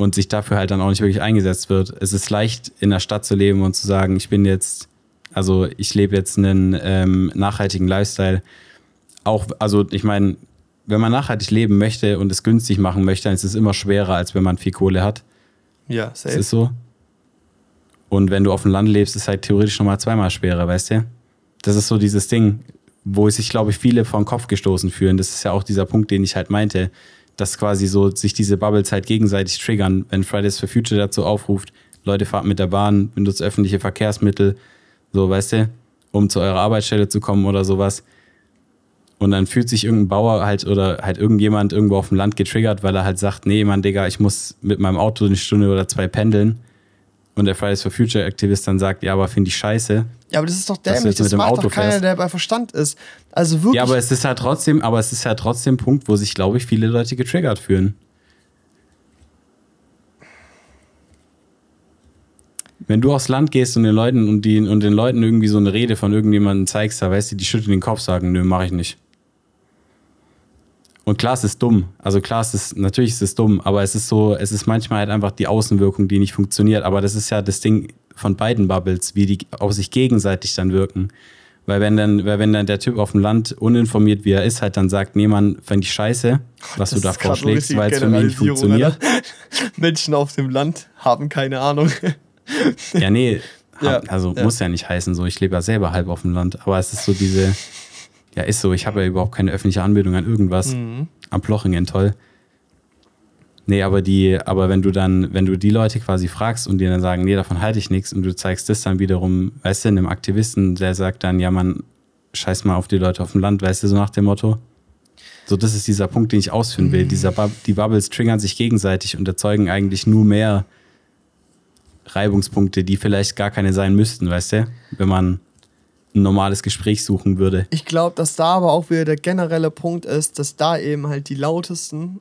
und sich dafür halt dann auch nicht wirklich eingesetzt wird. Es ist leicht, in der Stadt zu leben und zu sagen, ich bin jetzt, also ich lebe jetzt einen ähm, nachhaltigen Lifestyle. Auch, also ich meine, wenn man nachhaltig leben möchte und es günstig machen möchte, dann ist es immer schwerer, als wenn man viel Kohle hat. Ja, safe. Das ist so. Und wenn du auf dem Land lebst, ist es halt theoretisch nochmal zweimal schwerer, weißt du? Das ist so dieses Ding, wo sich, glaube ich, viele vor den Kopf gestoßen fühlen. Das ist ja auch dieser Punkt, den ich halt meinte dass quasi so sich diese Bubbles halt gegenseitig triggern, wenn Fridays for Future dazu aufruft, Leute fahrt mit der Bahn, benutzt öffentliche Verkehrsmittel, so weißt du, um zu eurer Arbeitsstelle zu kommen oder sowas. Und dann fühlt sich irgendein Bauer halt oder halt irgendjemand irgendwo auf dem Land getriggert, weil er halt sagt, nee, Mann, Digga, ich muss mit meinem Auto eine Stunde oder zwei pendeln und der Fridays for Future Aktivist dann sagt, ja, aber finde ich scheiße. Ja, aber das ist doch dämlich, das macht Auto doch keiner, fährst. der bei Verstand ist. Also wirklich. Ja, aber es ist halt trotzdem, aber es ist halt trotzdem ein Punkt, wo sich, glaube ich, viele Leute getriggert fühlen. Wenn du aufs Land gehst und den Leuten und, die, und den Leuten irgendwie so eine Rede von irgendjemandem zeigst, da weißt du, die schütteln den Kopf, sagen, nö, mach ich nicht. Und klar, es ist dumm. Also klar, es ist, natürlich ist es dumm, aber es ist so, es ist manchmal halt einfach die Außenwirkung, die nicht funktioniert. Aber das ist ja das Ding von beiden Bubbles, wie die auf sich gegenseitig dann wirken. Weil wenn dann, weil wenn dann der Typ auf dem Land uninformiert wie er ist, halt dann sagt, nee, man, fand ich scheiße, was das du da vorschlägst, weil es für mich nicht funktioniert. Menschen auf dem Land haben keine Ahnung. ja, nee, ja, also ja. muss ja nicht heißen so. Ich lebe ja selber halb auf dem Land, aber es ist so diese, Ja, ist so. Ich habe ja überhaupt keine öffentliche Anbindung an irgendwas. Mhm. Am Plochingen, toll. Nee, aber die, aber wenn du dann, wenn du die Leute quasi fragst und die dann sagen, nee, davon halte ich nichts und du zeigst das dann wiederum, weißt du, einem Aktivisten, der sagt dann, ja, man, scheiß mal auf die Leute auf dem Land, weißt du, so nach dem Motto. So, das ist dieser Punkt, den ich ausführen will. Dieser Bub die Bubbles triggern sich gegenseitig und erzeugen eigentlich nur mehr Reibungspunkte, die vielleicht gar keine sein müssten, weißt du? Wenn man ein normales Gespräch suchen würde. Ich glaube, dass da aber auch wieder der generelle Punkt ist, dass da eben halt die lautesten,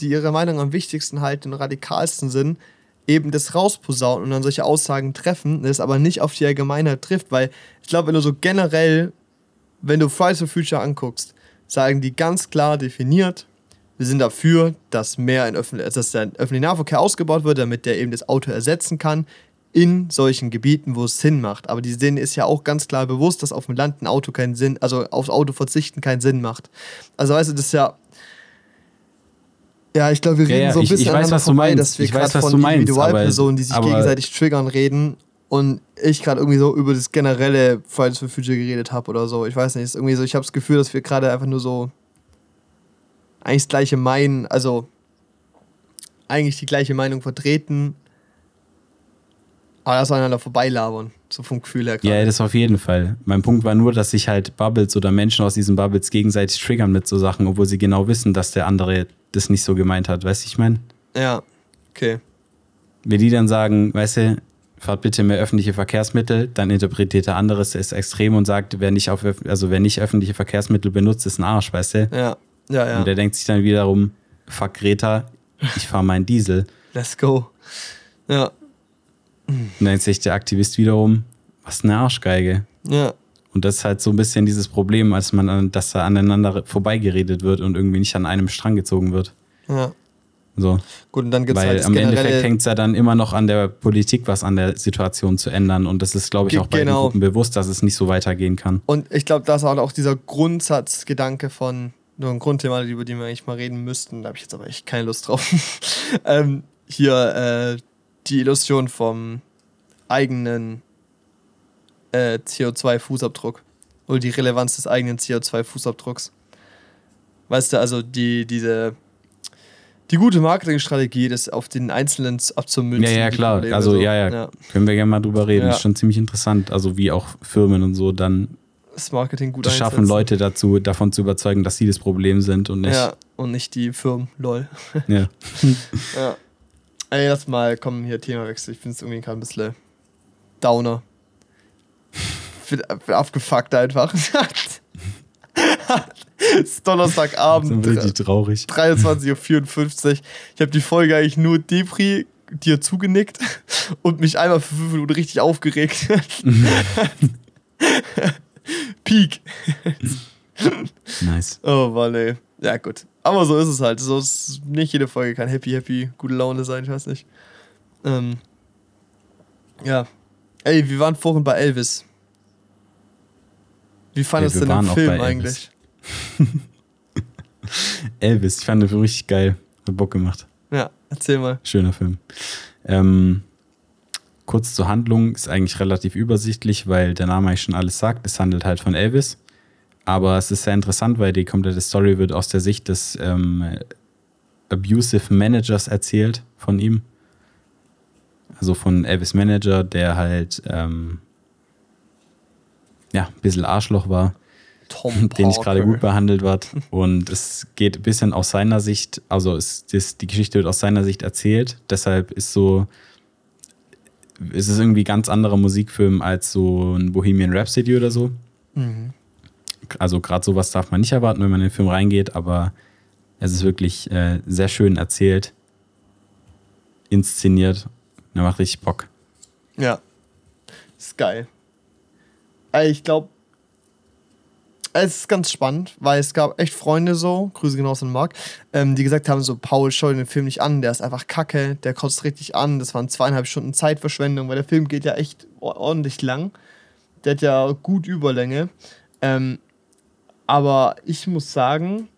die ihre Meinung am wichtigsten halten und radikalsten sind, eben das rausposaunen und dann solche Aussagen treffen, das aber nicht auf die Allgemeinheit trifft, weil ich glaube, wenn du so generell, wenn du Fridays for Future anguckst, sagen die ganz klar definiert, wir sind dafür, dass mehr in öffentlich, dass der öffentliche Nahverkehr ausgebaut wird, damit der eben das Auto ersetzen kann in solchen Gebieten, wo es Sinn macht. Aber die denen ist ja auch ganz klar bewusst, dass auf dem Land ein Auto keinen Sinn, also aufs Auto verzichten keinen Sinn macht. Also weißt du, das ist ja ja, ich glaube, wir Ja, reden ja, so ein ich- bisschen ich weiß, was du vorbei, meinst. dass wir Ich weiß, gerade was von du meinst, Individualpersonen, die sich aber- gegenseitig triggern, reden und ich gerade irgendwie so über das generelle Fridays for Future geredet habe oder so. Ich weiß nicht, ist irgendwie so, ich habe das Gefühl, dass wir gerade einfach nur so eigentlich das gleiche meinen, also eigentlich die gleiche Meinung vertreten, aber das aneinander vorbeilabern, so vom Gefühl her Ja, das auf jeden Fall. Mein Punkt war nur, dass sich halt Bubbles oder Menschen aus diesen Bubbles gegenseitig triggern mit so Sachen, obwohl sie genau wissen, dass der andere das nicht so gemeint hat. Weißt du, ich meine? Ja, okay. Wenn die dann sagen, weißt du, fahrt bitte mehr öffentliche Verkehrsmittel, dann interpretiert der andere es ist extrem und sagt, wer nicht, auf, also wer nicht öffentliche Verkehrsmittel benutzt, ist ein Arsch, weißt du? Ja, ja, ja. Und der denkt sich dann wiederum, fuck Greta, ich fahre meinen Diesel. Let's go. Ja, Und dann denkt sich der Aktivist wiederum, was eine Arschgeige. ja. Und das ist halt so ein bisschen dieses Problem, als man an, dass da aneinander vorbeigeredet wird und irgendwie nicht an einem Strang gezogen wird. Ja. So. Gut, und dann gibt es Weil halt am Endeffekt hängt es ja dann immer noch an der Politik, was an der Situation zu ändern. Und das ist, glaube ich, auch bei den genau. Gruppen bewusst, dass es nicht so weitergehen kann. Und ich glaube, das ist auch dieser Grundsatzgedanke von, nur ein Grundthema, über den wir eigentlich mal reden müssten, da habe ich jetzt aber echt keine Lust drauf. ähm, hier äh, die Illustration vom eigenen äh, CO2-Fußabdruck. Oder die Relevanz des eigenen CO2-Fußabdrucks. Weißt du, also die, diese, die gute Marketingstrategie, das auf den Einzelnen abzumünzen. Ja, ja, klar. Probleme Also, so. ja, ja, ja. Können wir gerne mal drüber reden. Ja. Ist schon ziemlich interessant. Also, wie auch Firmen und so dann Das Marketing gut das schaffen, einsetzen. Leute dazu, davon zu überzeugen, dass sie das Problem sind und nicht. Ja, und nicht die Firmen, lol. Ja. Ja. Ey, lass mal, komm, hier Themawechsel. Ich finde es irgendwie gerade ein bisschen Downer. Ich bin, bin abgefuckt einfach. es ist Donnerstagabend, ist richtig traurig. 23.54 Uhr. Ich habe die Folge eigentlich nur Depri dir zugenickt und mich einmal für fünf Minuten richtig aufgeregt. Peak. Nice. Oh Mann, ey. Ja, gut. Aber so ist es halt. So ist nicht jede Folge kann happy, happy, gute Laune sein, ich weiß nicht. Ähm, ja. Ey, wir waren vorhin bei Elvis. Wie fandest du den Film Elvis. eigentlich? Elvis, ich fand den Film richtig geil. Hat Bock gemacht. Ja, erzähl mal. Schöner Film. Ähm, kurz zur Handlung ist eigentlich relativ übersichtlich, weil der Name eigentlich schon alles sagt. Es handelt halt von Elvis. Aber es ist sehr interessant, weil die komplette Story wird aus der Sicht des ähm, Abusive Managers erzählt von ihm. Also von Elvis Manager, der halt ähm, ja, ein bisschen Arschloch war Tom den ich gerade gut behandelt wird. Und es geht ein bisschen aus seiner Sicht, also es, das, die Geschichte wird aus seiner Sicht erzählt. Deshalb ist so, ist es irgendwie ganz anderer Musikfilm als so ein Bohemian Rhapsody oder so. Mhm. Also gerade sowas darf man nicht erwarten, wenn man in den Film reingeht, aber es ist wirklich äh, sehr schön erzählt, inszeniert. Er macht richtig Bock. Ja. Ist geil. Ich glaube, es ist ganz spannend, weil es gab echt Freunde so, Grüße genauso an Marc, ähm, die gesagt haben: so, Paul, schau dir den Film nicht an, der ist einfach kacke, der kotzt richtig an. Das waren zweieinhalb Stunden Zeitverschwendung, weil der Film geht ja echt or- ordentlich lang. Der hat ja gut Überlänge. Ähm, aber ich muss sagen,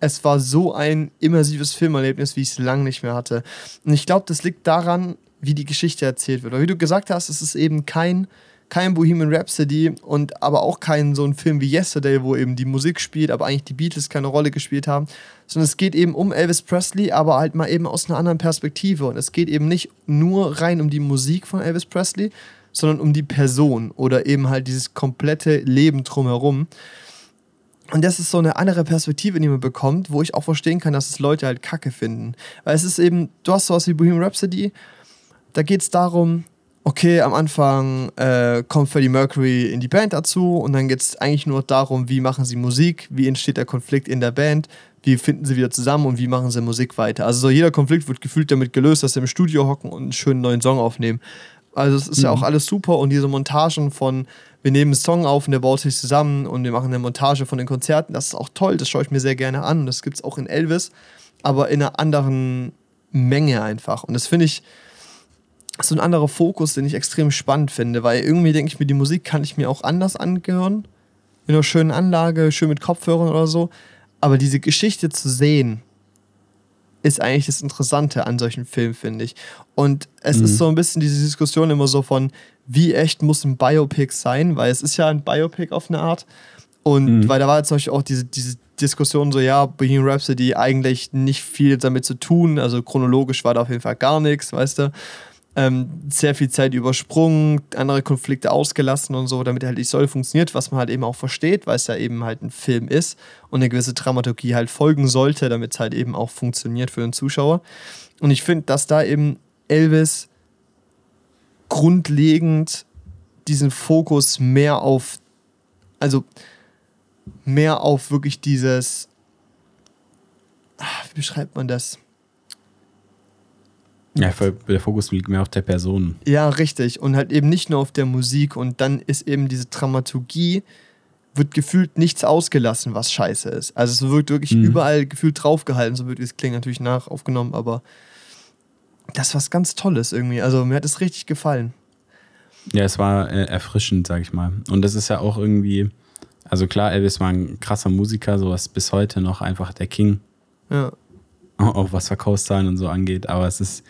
es war so ein immersives Filmerlebnis, wie ich es lange nicht mehr hatte. Und ich glaube, das liegt daran, wie die Geschichte erzählt wird. Aber wie du gesagt hast, es ist eben kein kein Bohemian Rhapsody und aber auch kein so ein Film wie Yesterday, wo eben die Musik spielt, aber eigentlich die Beatles keine Rolle gespielt haben, sondern es geht eben um Elvis Presley, aber halt mal eben aus einer anderen Perspektive und es geht eben nicht nur rein um die Musik von Elvis Presley, sondern um die Person oder eben halt dieses komplette Leben drumherum. Und das ist so eine andere Perspektive, die man bekommt, wo ich auch verstehen kann, dass es Leute halt kacke finden. Weil es ist eben, du hast sowas wie Bohemian Rhapsody, da geht es darum, okay, am Anfang äh, kommt Freddie Mercury in die Band dazu und dann geht es eigentlich nur darum, wie machen sie Musik, wie entsteht der Konflikt in der Band, wie finden sie wieder zusammen und wie machen sie Musik weiter. Also so jeder Konflikt wird gefühlt damit gelöst, dass sie im Studio hocken und einen schönen neuen Song aufnehmen. Also es ist mhm. ja auch alles super und diese Montagen von, wir nehmen einen Song auf und der baut sich zusammen und wir machen eine Montage von den Konzerten, das ist auch toll, das schaue ich mir sehr gerne an. Das gibt es auch in Elvis, aber in einer anderen Menge einfach. Und das finde ich, so ein anderer Fokus, den ich extrem spannend finde, weil irgendwie denke ich mir, die Musik kann ich mir auch anders angehören. In einer schönen Anlage, schön mit Kopfhörern oder so. Aber diese Geschichte zu sehen, ist eigentlich das Interessante an solchen Filmen, finde ich. Und es mhm. ist so ein bisschen diese Diskussion immer so von, wie echt muss ein Biopic sein, weil es ist ja ein Biopic auf eine Art. Und mhm. weil da war jetzt zum Beispiel auch diese, diese Diskussion so, ja, Bohemian Rhapsody eigentlich nicht viel damit zu tun. Also chronologisch war da auf jeden Fall gar nichts, weißt du ähm, sehr viel Zeit übersprungen, andere Konflikte ausgelassen und so, damit halt die Story funktioniert, was man halt eben auch versteht, weil es ja eben halt ein Film ist und eine gewisse Dramaturgie halt folgen sollte, damit es halt eben auch funktioniert für den Zuschauer. Und ich finde, dass da eben Elvis grundlegend diesen Fokus mehr auf, also mehr auf wirklich dieses, ah, wie beschreibt man das? Ja, der Fokus liegt mehr auf der Person. Ja, richtig. Und halt eben nicht nur auf der Musik. Und dann ist eben diese Dramaturgie, wird gefühlt nichts ausgelassen, was scheiße ist. Also es wird wirklich mhm. überall gefühlt draufgehalten. So wird es klingen natürlich nach aufgenommen, aber das ist was ganz Tolles irgendwie. Also mir hat es richtig gefallen. Ja, es war äh, erfrischend, sag ich mal. Und das ist ja auch irgendwie, also klar, Elvis war ein krasser Musiker, sowas bis heute noch einfach der King. Ja auch was Verkaufszahlen und so angeht. Aber es ist.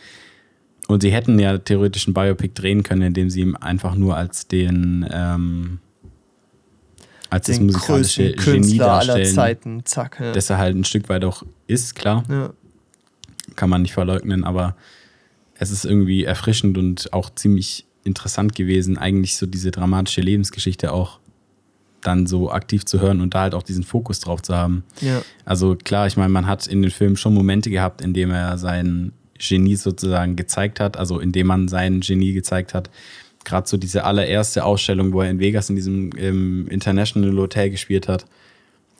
Und sie hätten ja theoretisch einen Biopic drehen können, indem sie ihm einfach nur als den. Ähm, als den das musikalische Genie darstellen. Aller Zeiten. Zack, ja. Dass er halt ein Stück weit auch ist, klar. Ja. Kann man nicht verleugnen, aber es ist irgendwie erfrischend und auch ziemlich interessant gewesen, eigentlich so diese dramatische Lebensgeschichte auch dann so aktiv zu hören und da halt auch diesen Fokus drauf zu haben. Ja. Also klar, ich meine, man hat in den Filmen schon Momente gehabt, in denen er sein Genie sozusagen gezeigt hat, also in dem man sein Genie gezeigt hat. Gerade so diese allererste Ausstellung, wo er in Vegas in diesem International Hotel gespielt hat,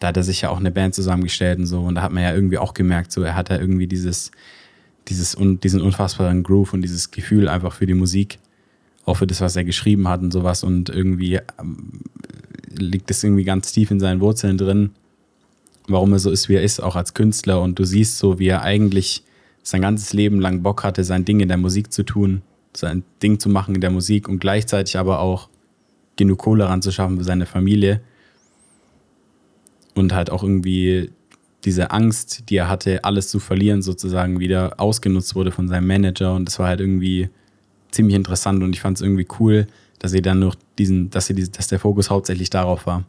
da hat er sich ja auch eine Band zusammengestellt und so. Und da hat man ja irgendwie auch gemerkt, so er hat da irgendwie dieses, dieses und diesen unfassbaren Groove und dieses Gefühl einfach für die Musik, auch für das, was er geschrieben hat und sowas. Und irgendwie ähm, liegt es irgendwie ganz tief in seinen Wurzeln drin, warum er so ist, wie er ist, auch als Künstler. Und du siehst so, wie er eigentlich sein ganzes Leben lang Bock hatte, sein Ding in der Musik zu tun, sein Ding zu machen in der Musik und gleichzeitig aber auch genug Kohle ranzuschaffen für seine Familie. Und halt auch irgendwie diese Angst, die er hatte, alles zu verlieren, sozusagen wieder ausgenutzt wurde von seinem Manager. Und das war halt irgendwie ziemlich interessant und ich fand es irgendwie cool, dass sie dann noch diesen, dass sie dass der Fokus hauptsächlich darauf war.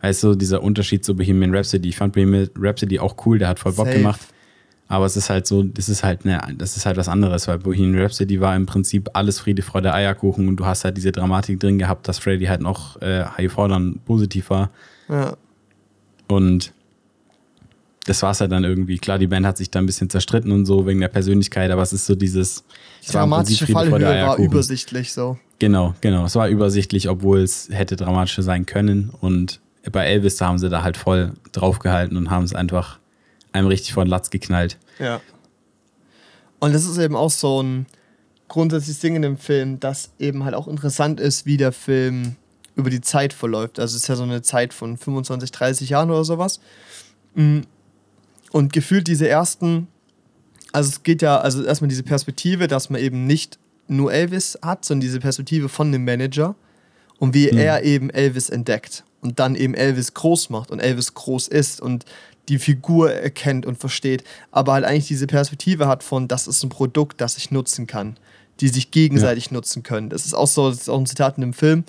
Weißt du, dieser Unterschied zu Bohemian Rhapsody. Ich fand Bohemian Rhapsody auch cool, der hat voll Bock Safe. gemacht. Aber es ist halt so, das ist halt ne, das ist halt was anderes, weil Bohemian Rhapsody war im Prinzip alles Friede, Freude, Eierkuchen und du hast halt diese Dramatik drin gehabt, dass Freddy halt noch äh, HIV dann positiv war. Ja. Und das war es halt dann irgendwie. Klar, die Band hat sich da ein bisschen zerstritten und so wegen der Persönlichkeit, aber es ist so dieses. Die dramatische Fallhöhe war übersichtlich so. Genau, genau. Es war übersichtlich, obwohl es hätte dramatischer sein können. Und bei Elvis, da haben sie da halt voll draufgehalten und haben es einfach einem richtig vor den Latz geknallt. Ja. Und das ist eben auch so ein grundsätzliches Ding in dem Film, das eben halt auch interessant ist, wie der Film über die Zeit verläuft. Also es ist ja so eine Zeit von 25, 30 Jahren oder sowas. Mm. Und gefühlt diese ersten, also es geht ja, also erstmal diese Perspektive, dass man eben nicht nur Elvis hat, sondern diese Perspektive von dem Manager und wie mhm. er eben Elvis entdeckt und dann eben Elvis groß macht und Elvis groß ist und die Figur erkennt und versteht, aber halt eigentlich diese Perspektive hat von, das ist ein Produkt, das ich nutzen kann. die sich gegenseitig ja. nutzen können. Das ist auch so, das ist auch ein Zitat in dem Film,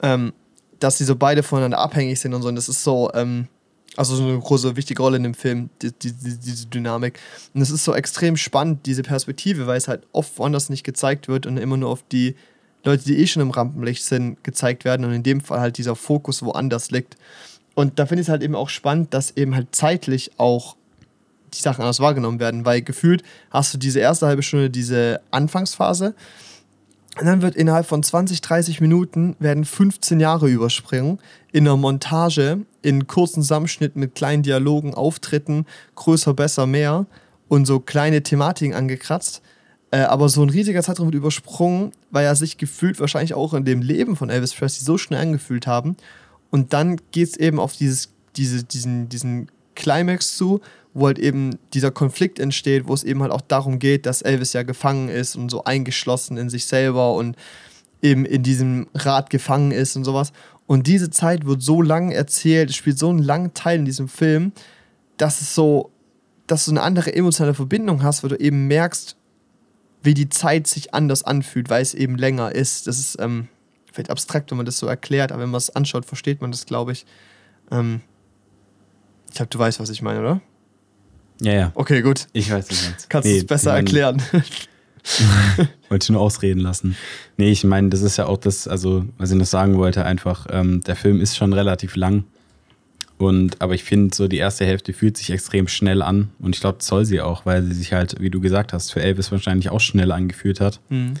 ähm, dass sie so beide voneinander abhängig sind und so. Und das ist so, ähm, also so eine große, wichtige Rolle in dem Film, die, die, die, diese Dynamik. Und es ist so extrem spannend, diese Perspektive, weil es halt oft woanders nicht gezeigt wird und immer nur auf die Leute, die eh schon im Rampenlicht sind, gezeigt werden und in dem Fall halt dieser Fokus woanders liegt. Und da finde ich es halt eben auch spannend, dass eben halt zeitlich auch die Sachen anders wahrgenommen werden, weil gefühlt hast du diese erste halbe Stunde diese Anfangsphase und dann wird innerhalb von 20, 30 Minuten werden 15 Jahre überspringen in einer Montage, in kurzen Zusammenschnitt mit kleinen Dialogen, Auftritten, größer, besser, mehr und so kleine Thematiken angekratzt. Äh, aber so ein riesiger Zeitraum wird übersprungen, weil er sich gefühlt wahrscheinlich auch in dem Leben von Elvis Presley so schnell angefühlt haben. Und dann geht es eben auf dieses, diese, diesen, diesen Climax zu, wo halt eben dieser Konflikt entsteht, wo es eben halt auch darum geht, dass Elvis ja gefangen ist und so eingeschlossen in sich selber und eben in diesem Rad gefangen ist und sowas. Und diese Zeit wird so lang erzählt, spielt so einen langen Teil in diesem Film, dass es so, dass du eine andere emotionale Verbindung hast, weil du eben merkst, wie die Zeit sich anders anfühlt, weil es eben länger ist. Das ist ähm, vielleicht abstrakt, wenn man das so erklärt, aber wenn man es anschaut, versteht man das, glaube ich. Ähm, ich glaube, du weißt, was ich meine, oder? Ja, ja. Okay, gut. Ich weiß nicht ganz. Kannst nee, du es besser mein, erklären? wollte ich nur ausreden lassen. Nee, ich meine, das ist ja auch das, also, was ich noch sagen wollte, einfach, ähm, der Film ist schon relativ lang. Und, aber ich finde, so die erste Hälfte fühlt sich extrem schnell an. Und ich glaube, das soll sie auch, weil sie sich halt, wie du gesagt hast, für Elvis wahrscheinlich auch schnell angefühlt hat. Mhm.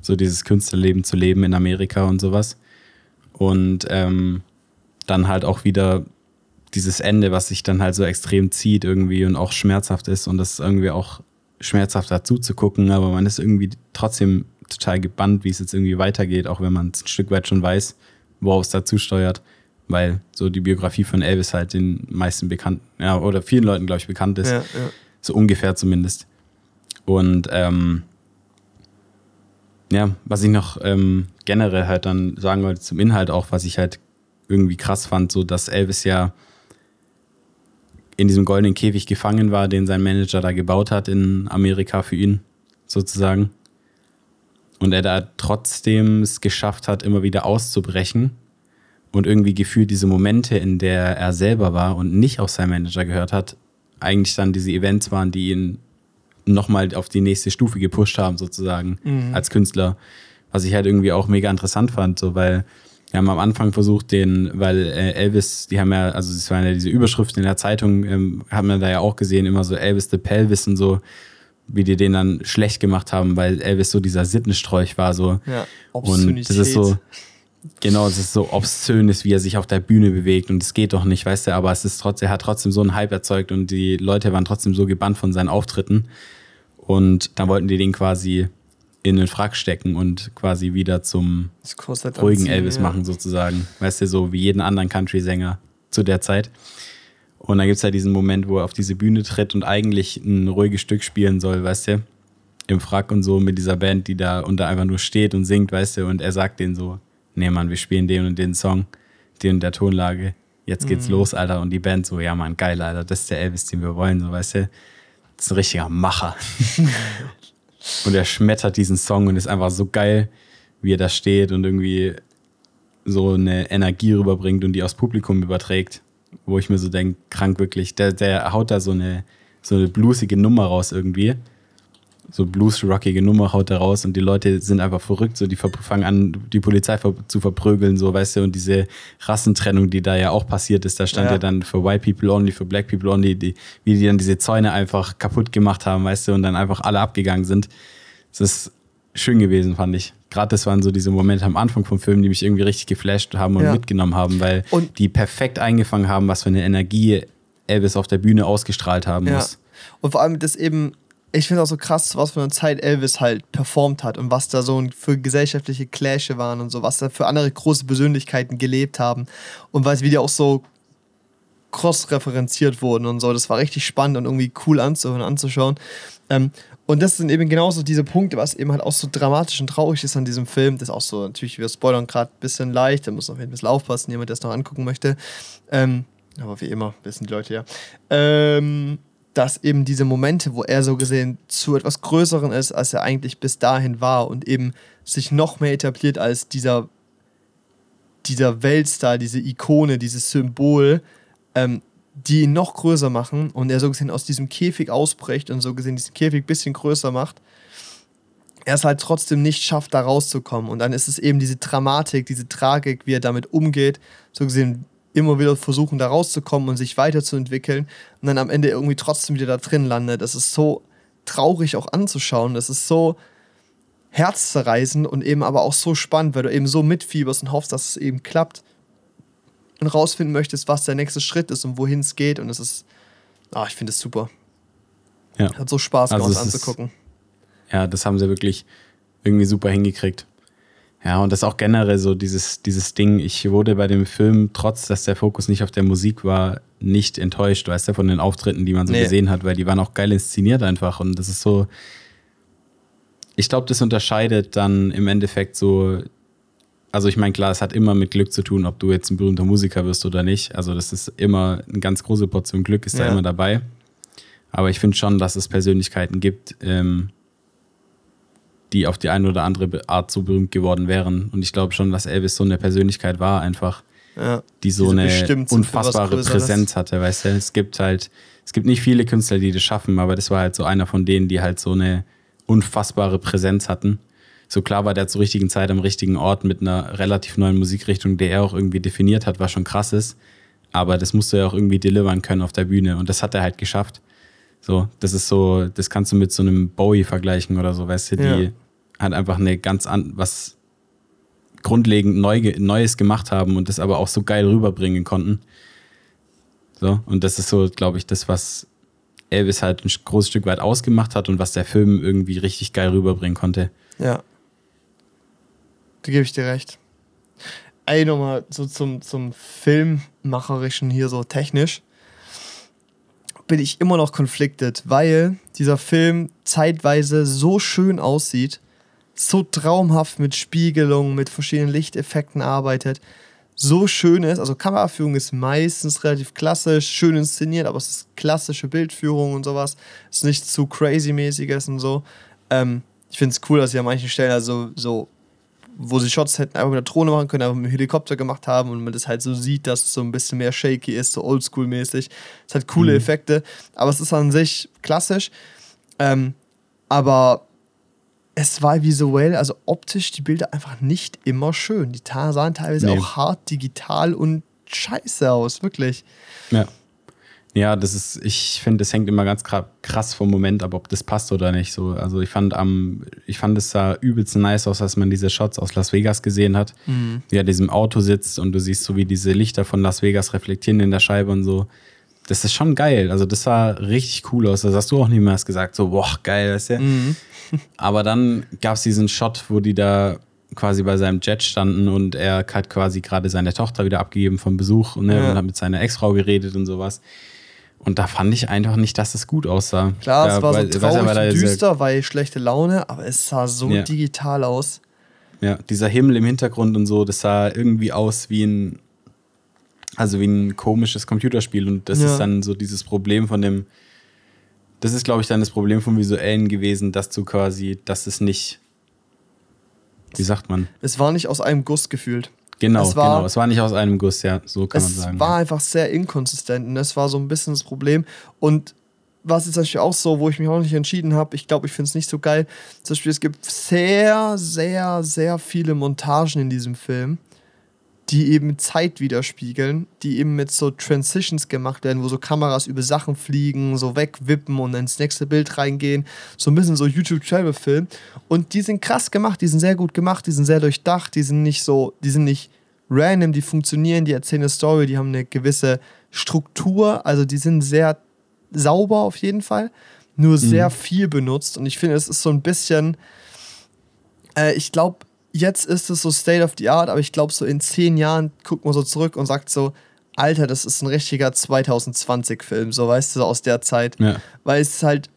So dieses Künstlerleben zu leben in Amerika und sowas. Und ähm, dann halt auch wieder dieses Ende, was sich dann halt so extrem zieht irgendwie und auch schmerzhaft ist und das irgendwie auch schmerzhaft dazu zu gucken, aber man ist irgendwie trotzdem total gebannt, wie es jetzt irgendwie weitergeht, auch wenn man es ein Stück weit schon weiß, worauf es dazu steuert, weil so die Biografie von Elvis halt den meisten bekannt, ja, oder vielen Leuten, glaube ich, bekannt ist. Ja, ja. So ungefähr zumindest. Und ähm, ja, was ich noch ähm, generell halt dann sagen wollte zum Inhalt auch, was ich halt irgendwie krass fand, so dass Elvis ja in diesem goldenen Käfig gefangen war, den sein Manager da gebaut hat in Amerika für ihn, sozusagen. Und er da trotzdem es geschafft hat, immer wieder auszubrechen und irgendwie gefühlt diese Momente, in der er selber war und nicht auf seinen Manager gehört hat, eigentlich dann diese Events waren, die ihn nochmal auf die nächste Stufe gepusht haben, sozusagen, mhm. als Künstler. Was ich halt irgendwie auch mega interessant fand, so weil wir haben am Anfang versucht, den, weil äh, Elvis, die haben ja, also es waren ja diese Überschriften in der Zeitung, ähm, haben wir da ja auch gesehen, immer so Elvis the Pelvis und so, wie die den dann schlecht gemacht haben, weil Elvis so dieser Sittenstrolch war, so. Ja, und das ist so, genau, es ist so obszön ist, wie er sich auf der Bühne bewegt und es geht doch nicht, weißt du, aber es ist trotzdem, er hat trotzdem so einen Hype erzeugt und die Leute waren trotzdem so gebannt von seinen Auftritten und dann wollten die den quasi in den Frack stecken und quasi wieder zum ruhigen anziehen, Elvis ja. machen, sozusagen. Weißt du, so wie jeden anderen Country-Sänger zu der Zeit. Und dann gibt es ja diesen Moment, wo er auf diese Bühne tritt und eigentlich ein ruhiges Stück spielen soll, weißt du? Im Frack und so mit dieser Band, die da unter einfach nur steht und singt, weißt du? Und er sagt denen so: Nee, Mann, wir spielen den und den Song, den und der Tonlage. Jetzt geht's mhm. los, Alter. Und die Band so: Ja, Mann, geil, Alter. Das ist der Elvis, den wir wollen, so, weißt du? Das ist ein richtiger Macher. Und er schmettert diesen Song und ist einfach so geil, wie er da steht und irgendwie so eine Energie rüberbringt und die aufs Publikum überträgt. Wo ich mir so denke, krank wirklich. Der, der haut da so eine, so eine bluesige Nummer raus irgendwie so blues-rockige Nummer haut er raus und die Leute sind einfach verrückt, so die fangen an, die Polizei zu verprügeln, so weißt du, und diese Rassentrennung, die da ja auch passiert ist, da stand ja, ja dann für White People only, für Black People only, die, wie die dann diese Zäune einfach kaputt gemacht haben, weißt du, und dann einfach alle abgegangen sind. Das ist schön gewesen, fand ich. Gerade das waren so diese Momente am Anfang vom Film, die mich irgendwie richtig geflasht haben und ja. mitgenommen haben, weil und die perfekt eingefangen haben, was für eine Energie Elvis auf der Bühne ausgestrahlt haben ja. muss. Und vor allem das eben ich finde auch so krass, was für eine Zeit Elvis halt performt hat und was da so für gesellschaftliche Clashe waren und so, was da für andere große Persönlichkeiten gelebt haben und was wie die auch so cross-referenziert wurden und so. Das war richtig spannend und irgendwie cool anzuhören, anzuschauen. Ähm, und das sind eben genauso diese Punkte, was eben halt auch so dramatisch und traurig ist an diesem Film. Das ist auch so, natürlich, wir spoilern gerade ein bisschen leicht, da muss man auf jeden Fall aufpassen, jemand, der es noch angucken möchte. Ähm, aber wie immer, wissen die Leute ja. Ähm, dass eben diese Momente, wo er so gesehen zu etwas Größeren ist, als er eigentlich bis dahin war und eben sich noch mehr etabliert als dieser, dieser Weltstar, diese Ikone, dieses Symbol, ähm, die ihn noch größer machen und er so gesehen aus diesem Käfig ausbricht und so gesehen diesen Käfig ein bisschen größer macht, er es halt trotzdem nicht schafft, da rauszukommen. Und dann ist es eben diese Dramatik, diese Tragik, wie er damit umgeht, so gesehen immer wieder versuchen, da rauszukommen und sich weiterzuentwickeln und dann am Ende irgendwie trotzdem wieder da drin landet. Das ist so traurig auch anzuschauen. Das ist so herzzerreißend und eben aber auch so spannend, weil du eben so mitfieberst und hoffst, dass es eben klappt und rausfinden möchtest, was der nächste Schritt ist und wohin es geht. Und es ist, ah, ich finde es super. Ja. Hat so Spaß Also gemacht es ist- anzugucken. Ja, das haben sie wirklich irgendwie super hingekriegt. Ja, und das auch generell so dieses, dieses Ding. Ich wurde bei dem Film, trotz dass der Fokus nicht auf der Musik war, nicht enttäuscht, weißt du, von den Auftritten, die man so Nee. gesehen hat, weil die waren auch geil inszeniert einfach. Und das ist so. Ich glaube, das unterscheidet dann im Endeffekt so. Also, ich meine, klar, es hat immer mit Glück zu tun, ob du jetzt ein berühmter Musiker wirst oder nicht. Also, das ist immer eine ganz große Portion Glück, ist da Ja. immer dabei. Aber ich finde schon, dass es Persönlichkeiten gibt, ähm, die auf die eine oder andere Art so berühmt geworden wären. Und ich glaube schon, dass Elvis so eine Persönlichkeit war, einfach, Ja. die so eine unfassbare. Präsenz hatte, weißt du? Es gibt halt, es gibt nicht viele Künstler, die das schaffen, aber das war halt so einer von denen, die halt so eine unfassbare Präsenz hatten. So klar war der zur richtigen Zeit am richtigen Ort mit einer relativ neuen Musikrichtung, die er auch irgendwie definiert hat, was schon krass ist. Aber das musst du ja auch irgendwie delivern können auf der Bühne. Und das hat er halt geschafft. So, das ist so, das kannst du mit so einem Bowie vergleichen oder so, weißt du, die Ja. halt einfach eine ganz an, was grundlegend neu, Neues gemacht haben und das aber auch so geil rüberbringen konnten. So, und das ist so, glaube ich, das, was Elvis halt ein großes Stück weit ausgemacht hat und was der Film irgendwie richtig geil rüberbringen konnte. Ja. Da gebe ich dir recht. Ey, nochmal so zum, zum Filmmacherischen hier so technisch bin ich immer noch conflicted, weil dieser Film zeitweise so schön aussieht, so traumhaft mit Spiegelungen, mit verschiedenen Lichteffekten arbeitet, so schön ist. Also Kameraführung ist meistens relativ klassisch, schön inszeniert, aber es ist klassische Bildführung und sowas. Es ist nicht zu crazy-mäßiges und so. Ähm, ich finde es cool, dass sie an manchen Stellen also so, wo sie Shots hätten einfach mit der Drohne machen können, einfach mit dem Helikopter gemacht haben und man das halt so sieht, dass es so ein bisschen mehr shaky ist, so oldschool-mäßig. Es hat coole Mhm. Effekte, aber es ist an sich klassisch. Ähm, aber es war visuell, also optisch, die Bilder einfach nicht immer schön. Die sahen teilweise Nee. auch hart digital und scheiße aus, wirklich. Ja. Ja, das ist, ich finde, das hängt immer ganz krass vom Moment ab, ob das passt oder nicht. So, also ich fand am, ich fand es sah übelst nice aus, als man diese Shots aus Las Vegas gesehen hat, wie er in diesem Auto sitzt und du siehst so, wie diese Lichter von Las Vegas reflektieren in der Scheibe und so. Das ist schon geil. Also das sah richtig cool aus. Das hast du auch erst gesagt, so, boah, geil, weißt du? Aber dann gab es diesen Shot, wo die da quasi bei seinem Jet standen und er hat quasi gerade seine Tochter wieder abgegeben vom Besuch ne, Ja. und hat mit seiner Ex-Frau geredet und sowas. Und da fand ich einfach nicht, dass es gut aussah. Klar, da, es war so weil- traurig weil da und dieser- düster, weil schlechte Laune, aber es sah so Ja. digital aus. Ja, dieser Himmel im Hintergrund und so, das sah irgendwie aus wie ein, also wie ein komisches Computerspiel. Und das Ja. ist dann so dieses Problem von dem, das ist, glaube ich, dann das Problem vom Visuellen gewesen, dass du quasi, dass es nicht, wie sagt man? Es war nicht aus einem Guss gefühlt. Genau, Es war- genau. Es war nicht aus einem Guss, ja, so kann man es sagen. war ja. einfach sehr inkonsistent und das war so ein bisschen das Problem. Und was ist zum Beispiel auch so, wo ich mich auch nicht entschieden habe, ich glaube, ich finde es nicht so geil. Zum Beispiel, es gibt sehr, sehr, sehr viele Montagen in diesem Film, die eben Zeit widerspiegeln, die eben mit so Transitions gemacht werden, wo so Kameras über Sachen fliegen, so wegwippen und ins nächste Bild reingehen. So ein bisschen so YouTube-Travel-Film. Und die sind krass gemacht, die sind sehr gut gemacht, die sind sehr durchdacht, die sind nicht so, die sind nicht random, die funktionieren, die erzählen eine Story, die haben eine gewisse Struktur, also die sind sehr sauber auf jeden Fall, nur sehr viel benutzt. Und ich finde, es ist so ein bisschen, äh, ich glaube, jetzt ist es so State of the Art, aber ich glaube, so in zehn Jahren guckt man so zurück und sagt so, Alter, das ist ein richtiger 2020-Film, so weißt du, so aus der Zeit. Ja. Weil es halt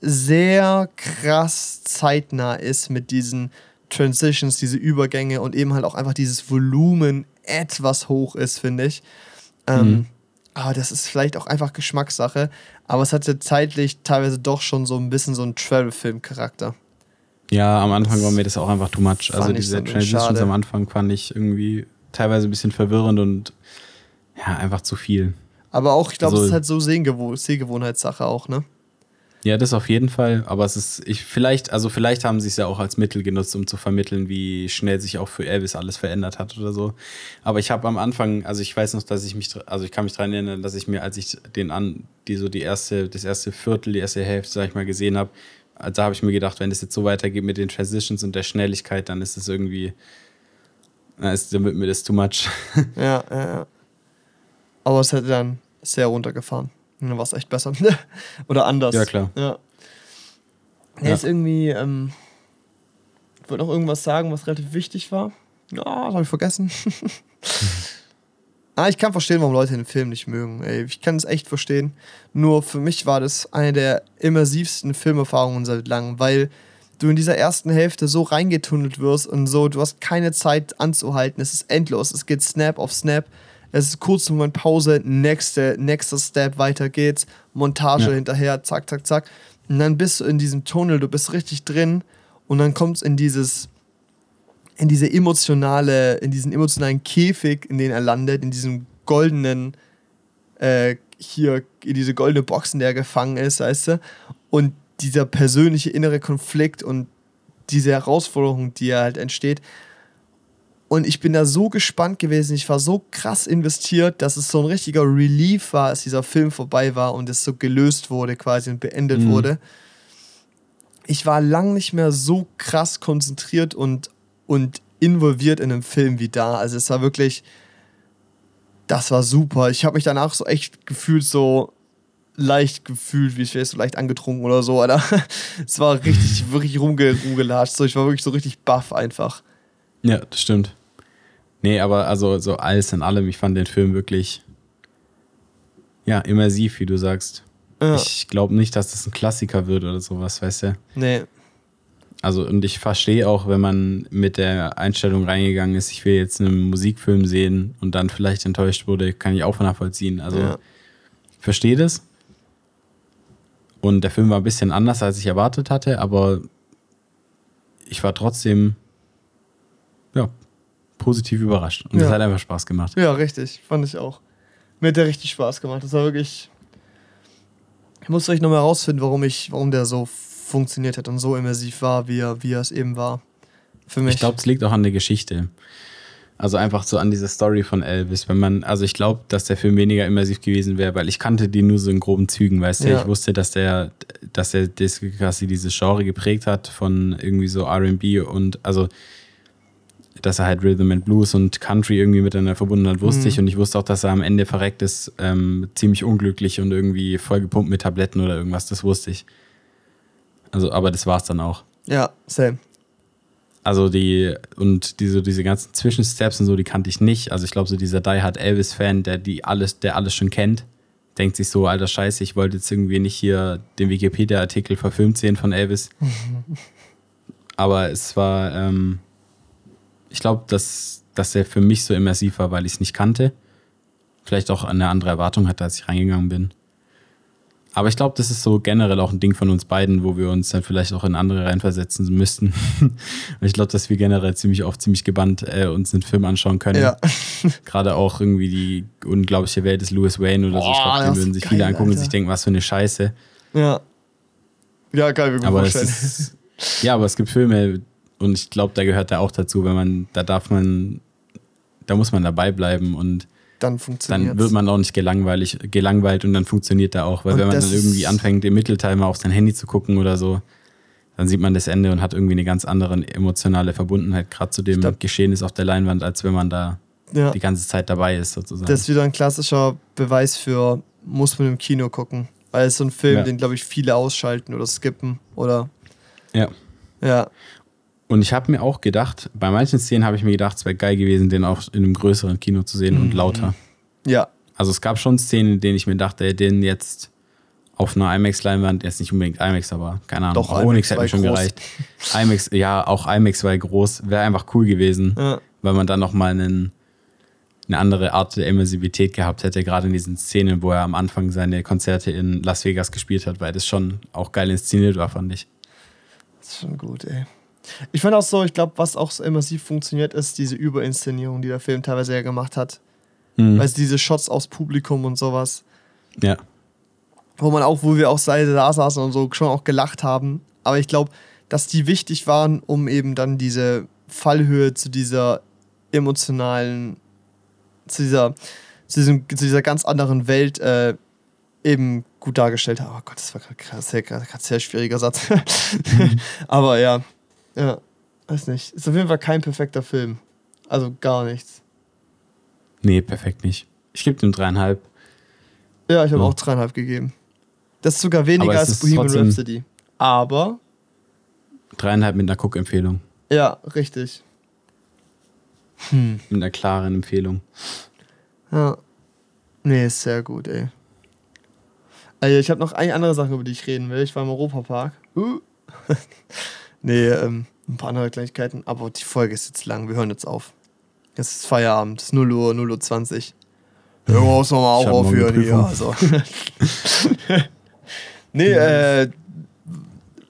sehr krass zeitnah ist mit diesen Transitions, diese Übergänge und eben halt auch einfach dieses Volumen etwas hoch ist, finde ich. Ähm, aber das ist vielleicht auch einfach Geschmackssache. Aber es hatte zeitlich teilweise doch schon so ein bisschen so einen Travel-Film-Charakter. Ja, am Anfang war mir das auch einfach too much. Also diese so Transitions schade. am Anfang fand ich irgendwie teilweise ein bisschen verwirrend und ja, einfach zu viel. Aber auch, ich glaube, also, es ist halt so Sehgewoh Sehgewohnheitssache auch, ne? Ja, das auf jeden Fall. Aber es ist, ich, vielleicht, also vielleicht haben sie es ja auch als Mittel genutzt, um zu vermitteln, wie schnell sich auch für Elvis alles verändert hat oder so. Aber ich habe am Anfang, also ich weiß noch, dass ich mich, also ich kann mich daran erinnern, dass ich mir, als ich den an, die so die erste, das erste Viertel, die erste Hälfte, sag ich mal, gesehen habe, da habe ich mir gedacht, wenn es jetzt so weitergeht mit den Transitions und der Schnelligkeit, dann ist es irgendwie, dann, ist, dann wird mir das too much. Ja, ja, ja. Aber es hätte dann sehr runtergefahren. Dann war es echt besser. Oder anders. Ja, klar. Ja. Er ja. ist irgendwie, ähm, ich wollte noch irgendwas sagen, was relativ wichtig war. Ja, das habe ich vergessen. ah, ich kann verstehen, warum Leute den Film nicht mögen. Ey, ich kann es echt verstehen. Nur für mich war das eine der immersivsten Filmerfahrungen seit langem, weil du in dieser ersten Hälfte so reingetunnelt wirst und so, du hast keine Zeit anzuhalten. Es ist endlos. Es geht Snap auf Snap es ist kurz Moment Pause, nächste, nächster Step, weiter geht's, Montage ja. hinterher, zack, zack, zack. Und dann bist du in diesem Tunnel, du bist richtig drin und dann kommt es in dieses, in diese emotionale, in diesen emotionalen Käfig, in den er landet, in diesem goldenen, äh, hier, in diese goldene Box, in der er gefangen ist, weißt du? Und dieser persönliche innere Konflikt und diese Herausforderung, die er halt entsteht, und ich bin da so gespannt gewesen, ich war so krass investiert, dass es so ein richtiger Relief war, als dieser Film vorbei war und es so gelöst wurde quasi und beendet mhm. wurde. Ich war lang nicht mehr so krass konzentriert und, und involviert in einem Film wie da. Also es war wirklich, das war super. Ich habe mich danach so echt gefühlt, so leicht gefühlt, wie ich wäre so leicht angetrunken oder so, Alter. es war richtig, wirklich rumgelatscht. So, ich war wirklich so richtig baff einfach. Ja, das stimmt. Nee, aber also so alles in allem, ich fand den Film wirklich ja, immersiv, wie du sagst. Ja. Ich glaube nicht, dass das ein Klassiker wird oder sowas, weißt du? Nee. Also, und ich verstehe auch, wenn man mit der Einstellung reingegangen ist, ich will jetzt einen Musikfilm sehen und dann vielleicht enttäuscht wurde, kann ich auch nachvollziehen. Also, ja. ich verstehe das. Und der Film war ein bisschen anders, als ich erwartet hatte, aber ich war trotzdem, ja, positiv überrascht. Und ja. das hat einfach Spaß gemacht. Ja, richtig. Fand ich auch. Mir hat der richtig Spaß gemacht. Das war wirklich. Ich muss euch nochmal herausfinden, warum ich, warum der so funktioniert hat und so immersiv war, wie er, wie er es eben war. Für mich. Ich glaube, es liegt auch an der Geschichte. Also einfach so an dieser Story von Elvis. Wenn man, also ich glaube, dass der Film weniger immersiv gewesen wäre, weil ich kannte die nur so in groben Zügen, weißt du. Ja. Ich wusste, dass der, dass er das quasi dieses Genre geprägt hat von irgendwie so RB und also dass er halt Rhythm and Blues und Country irgendwie miteinander verbunden hat, wusste mhm. ich. Und ich wusste auch, dass er am Ende verreckt ist, ähm, ziemlich unglücklich und irgendwie vollgepumpt mit Tabletten oder irgendwas. Das wusste ich. Also, aber das war's dann auch. Ja, same. Also die, und diese, diese ganzen Zwischensteps und so, die kannte ich nicht. Also ich glaube, so dieser Die Hard Elvis-Fan, der die alles, der alles schon kennt, denkt sich so, alter Scheiße, ich wollte jetzt irgendwie nicht hier den Wikipedia-Artikel verfilmt sehen von Elvis. aber es war, ähm, ich glaube, dass, dass er für mich so immersiv war, weil ich es nicht kannte. Vielleicht auch eine andere Erwartung hatte, als ich reingegangen bin. Aber ich glaube, das ist so generell auch ein Ding von uns beiden, wo wir uns dann vielleicht auch in andere reinversetzen müssten. ich glaube, dass wir generell ziemlich oft ziemlich gebannt äh, uns einen Film anschauen können. Ja. Gerade auch irgendwie die unglaubliche Welt des Louis Wayne oder Boah, so. Ich glaube, den würden sich geil, viele angucken Alter. und sich denken, was für eine Scheiße. Ja. Ja, geil, wir aber ist, Ja, aber es gibt Filme, und ich glaube, da gehört er auch dazu, wenn man, da darf man, da muss man dabei bleiben und dann funktioniert Dann wird man auch nicht gelangweilig, gelangweilt und dann funktioniert er auch. Weil und wenn man dann irgendwie anfängt, im Mittelteil mal auf sein Handy zu gucken oder so, dann sieht man das Ende und hat irgendwie eine ganz andere emotionale Verbundenheit, gerade zu dem glaub, Geschehnis auf der Leinwand, als wenn man da ja. die ganze Zeit dabei ist, sozusagen. Das ist wieder ein klassischer Beweis für, muss man im Kino gucken. Weil es so ein Film, ja. den, glaube ich, viele ausschalten oder skippen oder. Ja. Ja. Und ich habe mir auch gedacht, bei manchen Szenen habe ich mir gedacht, es wäre geil gewesen, den auch in einem größeren Kino zu sehen mhm. und lauter. Ja. Also es gab schon Szenen, in denen ich mir dachte, den jetzt auf einer IMAX-Leinwand, jetzt nicht unbedingt IMAX, aber keine Ahnung, Doch, auch Onyx hätte mir schon groß. gereicht. IMAX, ja, auch IMAX war groß, wäre einfach cool gewesen, ja. weil man dann nochmal einen, eine andere Art der Immersivität gehabt hätte, gerade in diesen Szenen, wo er am Anfang seine Konzerte in Las Vegas gespielt hat, weil das schon auch geil inszeniert war, fand ich. Das ist schon gut, ey. Ich fand auch so, ich glaube, was auch so immersiv funktioniert, ist diese Überinszenierung, die der Film teilweise ja gemacht hat. Mhm. Weißt diese Shots aus Publikum und sowas. Ja. Wo man auch, wo wir auch da saßen und so schon auch gelacht haben. Aber ich glaube, dass die wichtig waren, um eben dann diese Fallhöhe zu dieser emotionalen, zu dieser, zu, diesem, zu dieser ganz anderen Welt äh, eben gut dargestellt haben. Oh Gott, das war gerade sehr, sehr schwieriger Satz. Mhm. Aber ja, ja, weiß nicht. Ist auf jeden Fall kein perfekter Film. Also gar nichts. Nee, perfekt nicht. Ich gebe dem dreieinhalb. Ja, ich habe oh. auch dreieinhalb gegeben. Das ist sogar weniger als Bohemian Rhapsody. Aber. Dreieinhalb mit einer Cook-Empfehlung. Ja, richtig. Hm. Mit einer klaren Empfehlung. Ja. Nee, ist sehr gut, ey. Also ich habe noch eine andere Sache, über die ich reden will. Ich war im Europapark. Uh. nee, ähm, ein paar andere Kleinigkeiten. Aber die Folge ist jetzt lang. Wir hören jetzt auf. Es ist Feierabend. Es ist 0 Uhr, 0 Uhr 20. Ja, muss man mal auch aufhören hier. Also. nee, äh,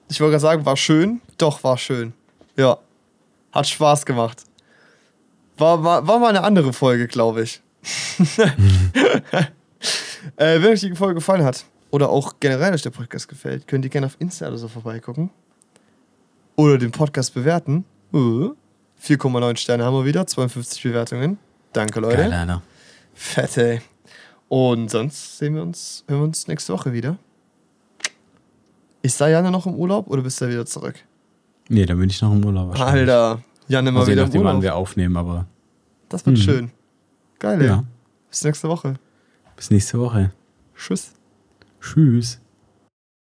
ich wollte gerade sagen, war schön. Doch, war schön. Ja. Hat Spaß gemacht. War, war, war mal eine andere Folge, glaube ich. äh, wenn euch die Folge gefallen hat oder auch generell euch der Podcast gefällt, könnt ihr gerne auf Insta oder so vorbeigucken. Oder den Podcast bewerten. Uh, 4,9 Sterne haben wir wieder, 52 Bewertungen. Danke, Leute. Geil, Alter. Fett, ey. Und sonst sehen wir uns, hören wir uns nächste Woche wieder. Ist da Janne noch im Urlaub oder bist du wieder zurück? Nee, dann bin ich noch im Urlaub. Alter, Janne mal also wieder im Urlaub. wann wir aufnehmen, aber. Das wird hm. schön. Geil, ey. Ja. Bis nächste Woche. Bis nächste Woche. Tschüss. Tschüss.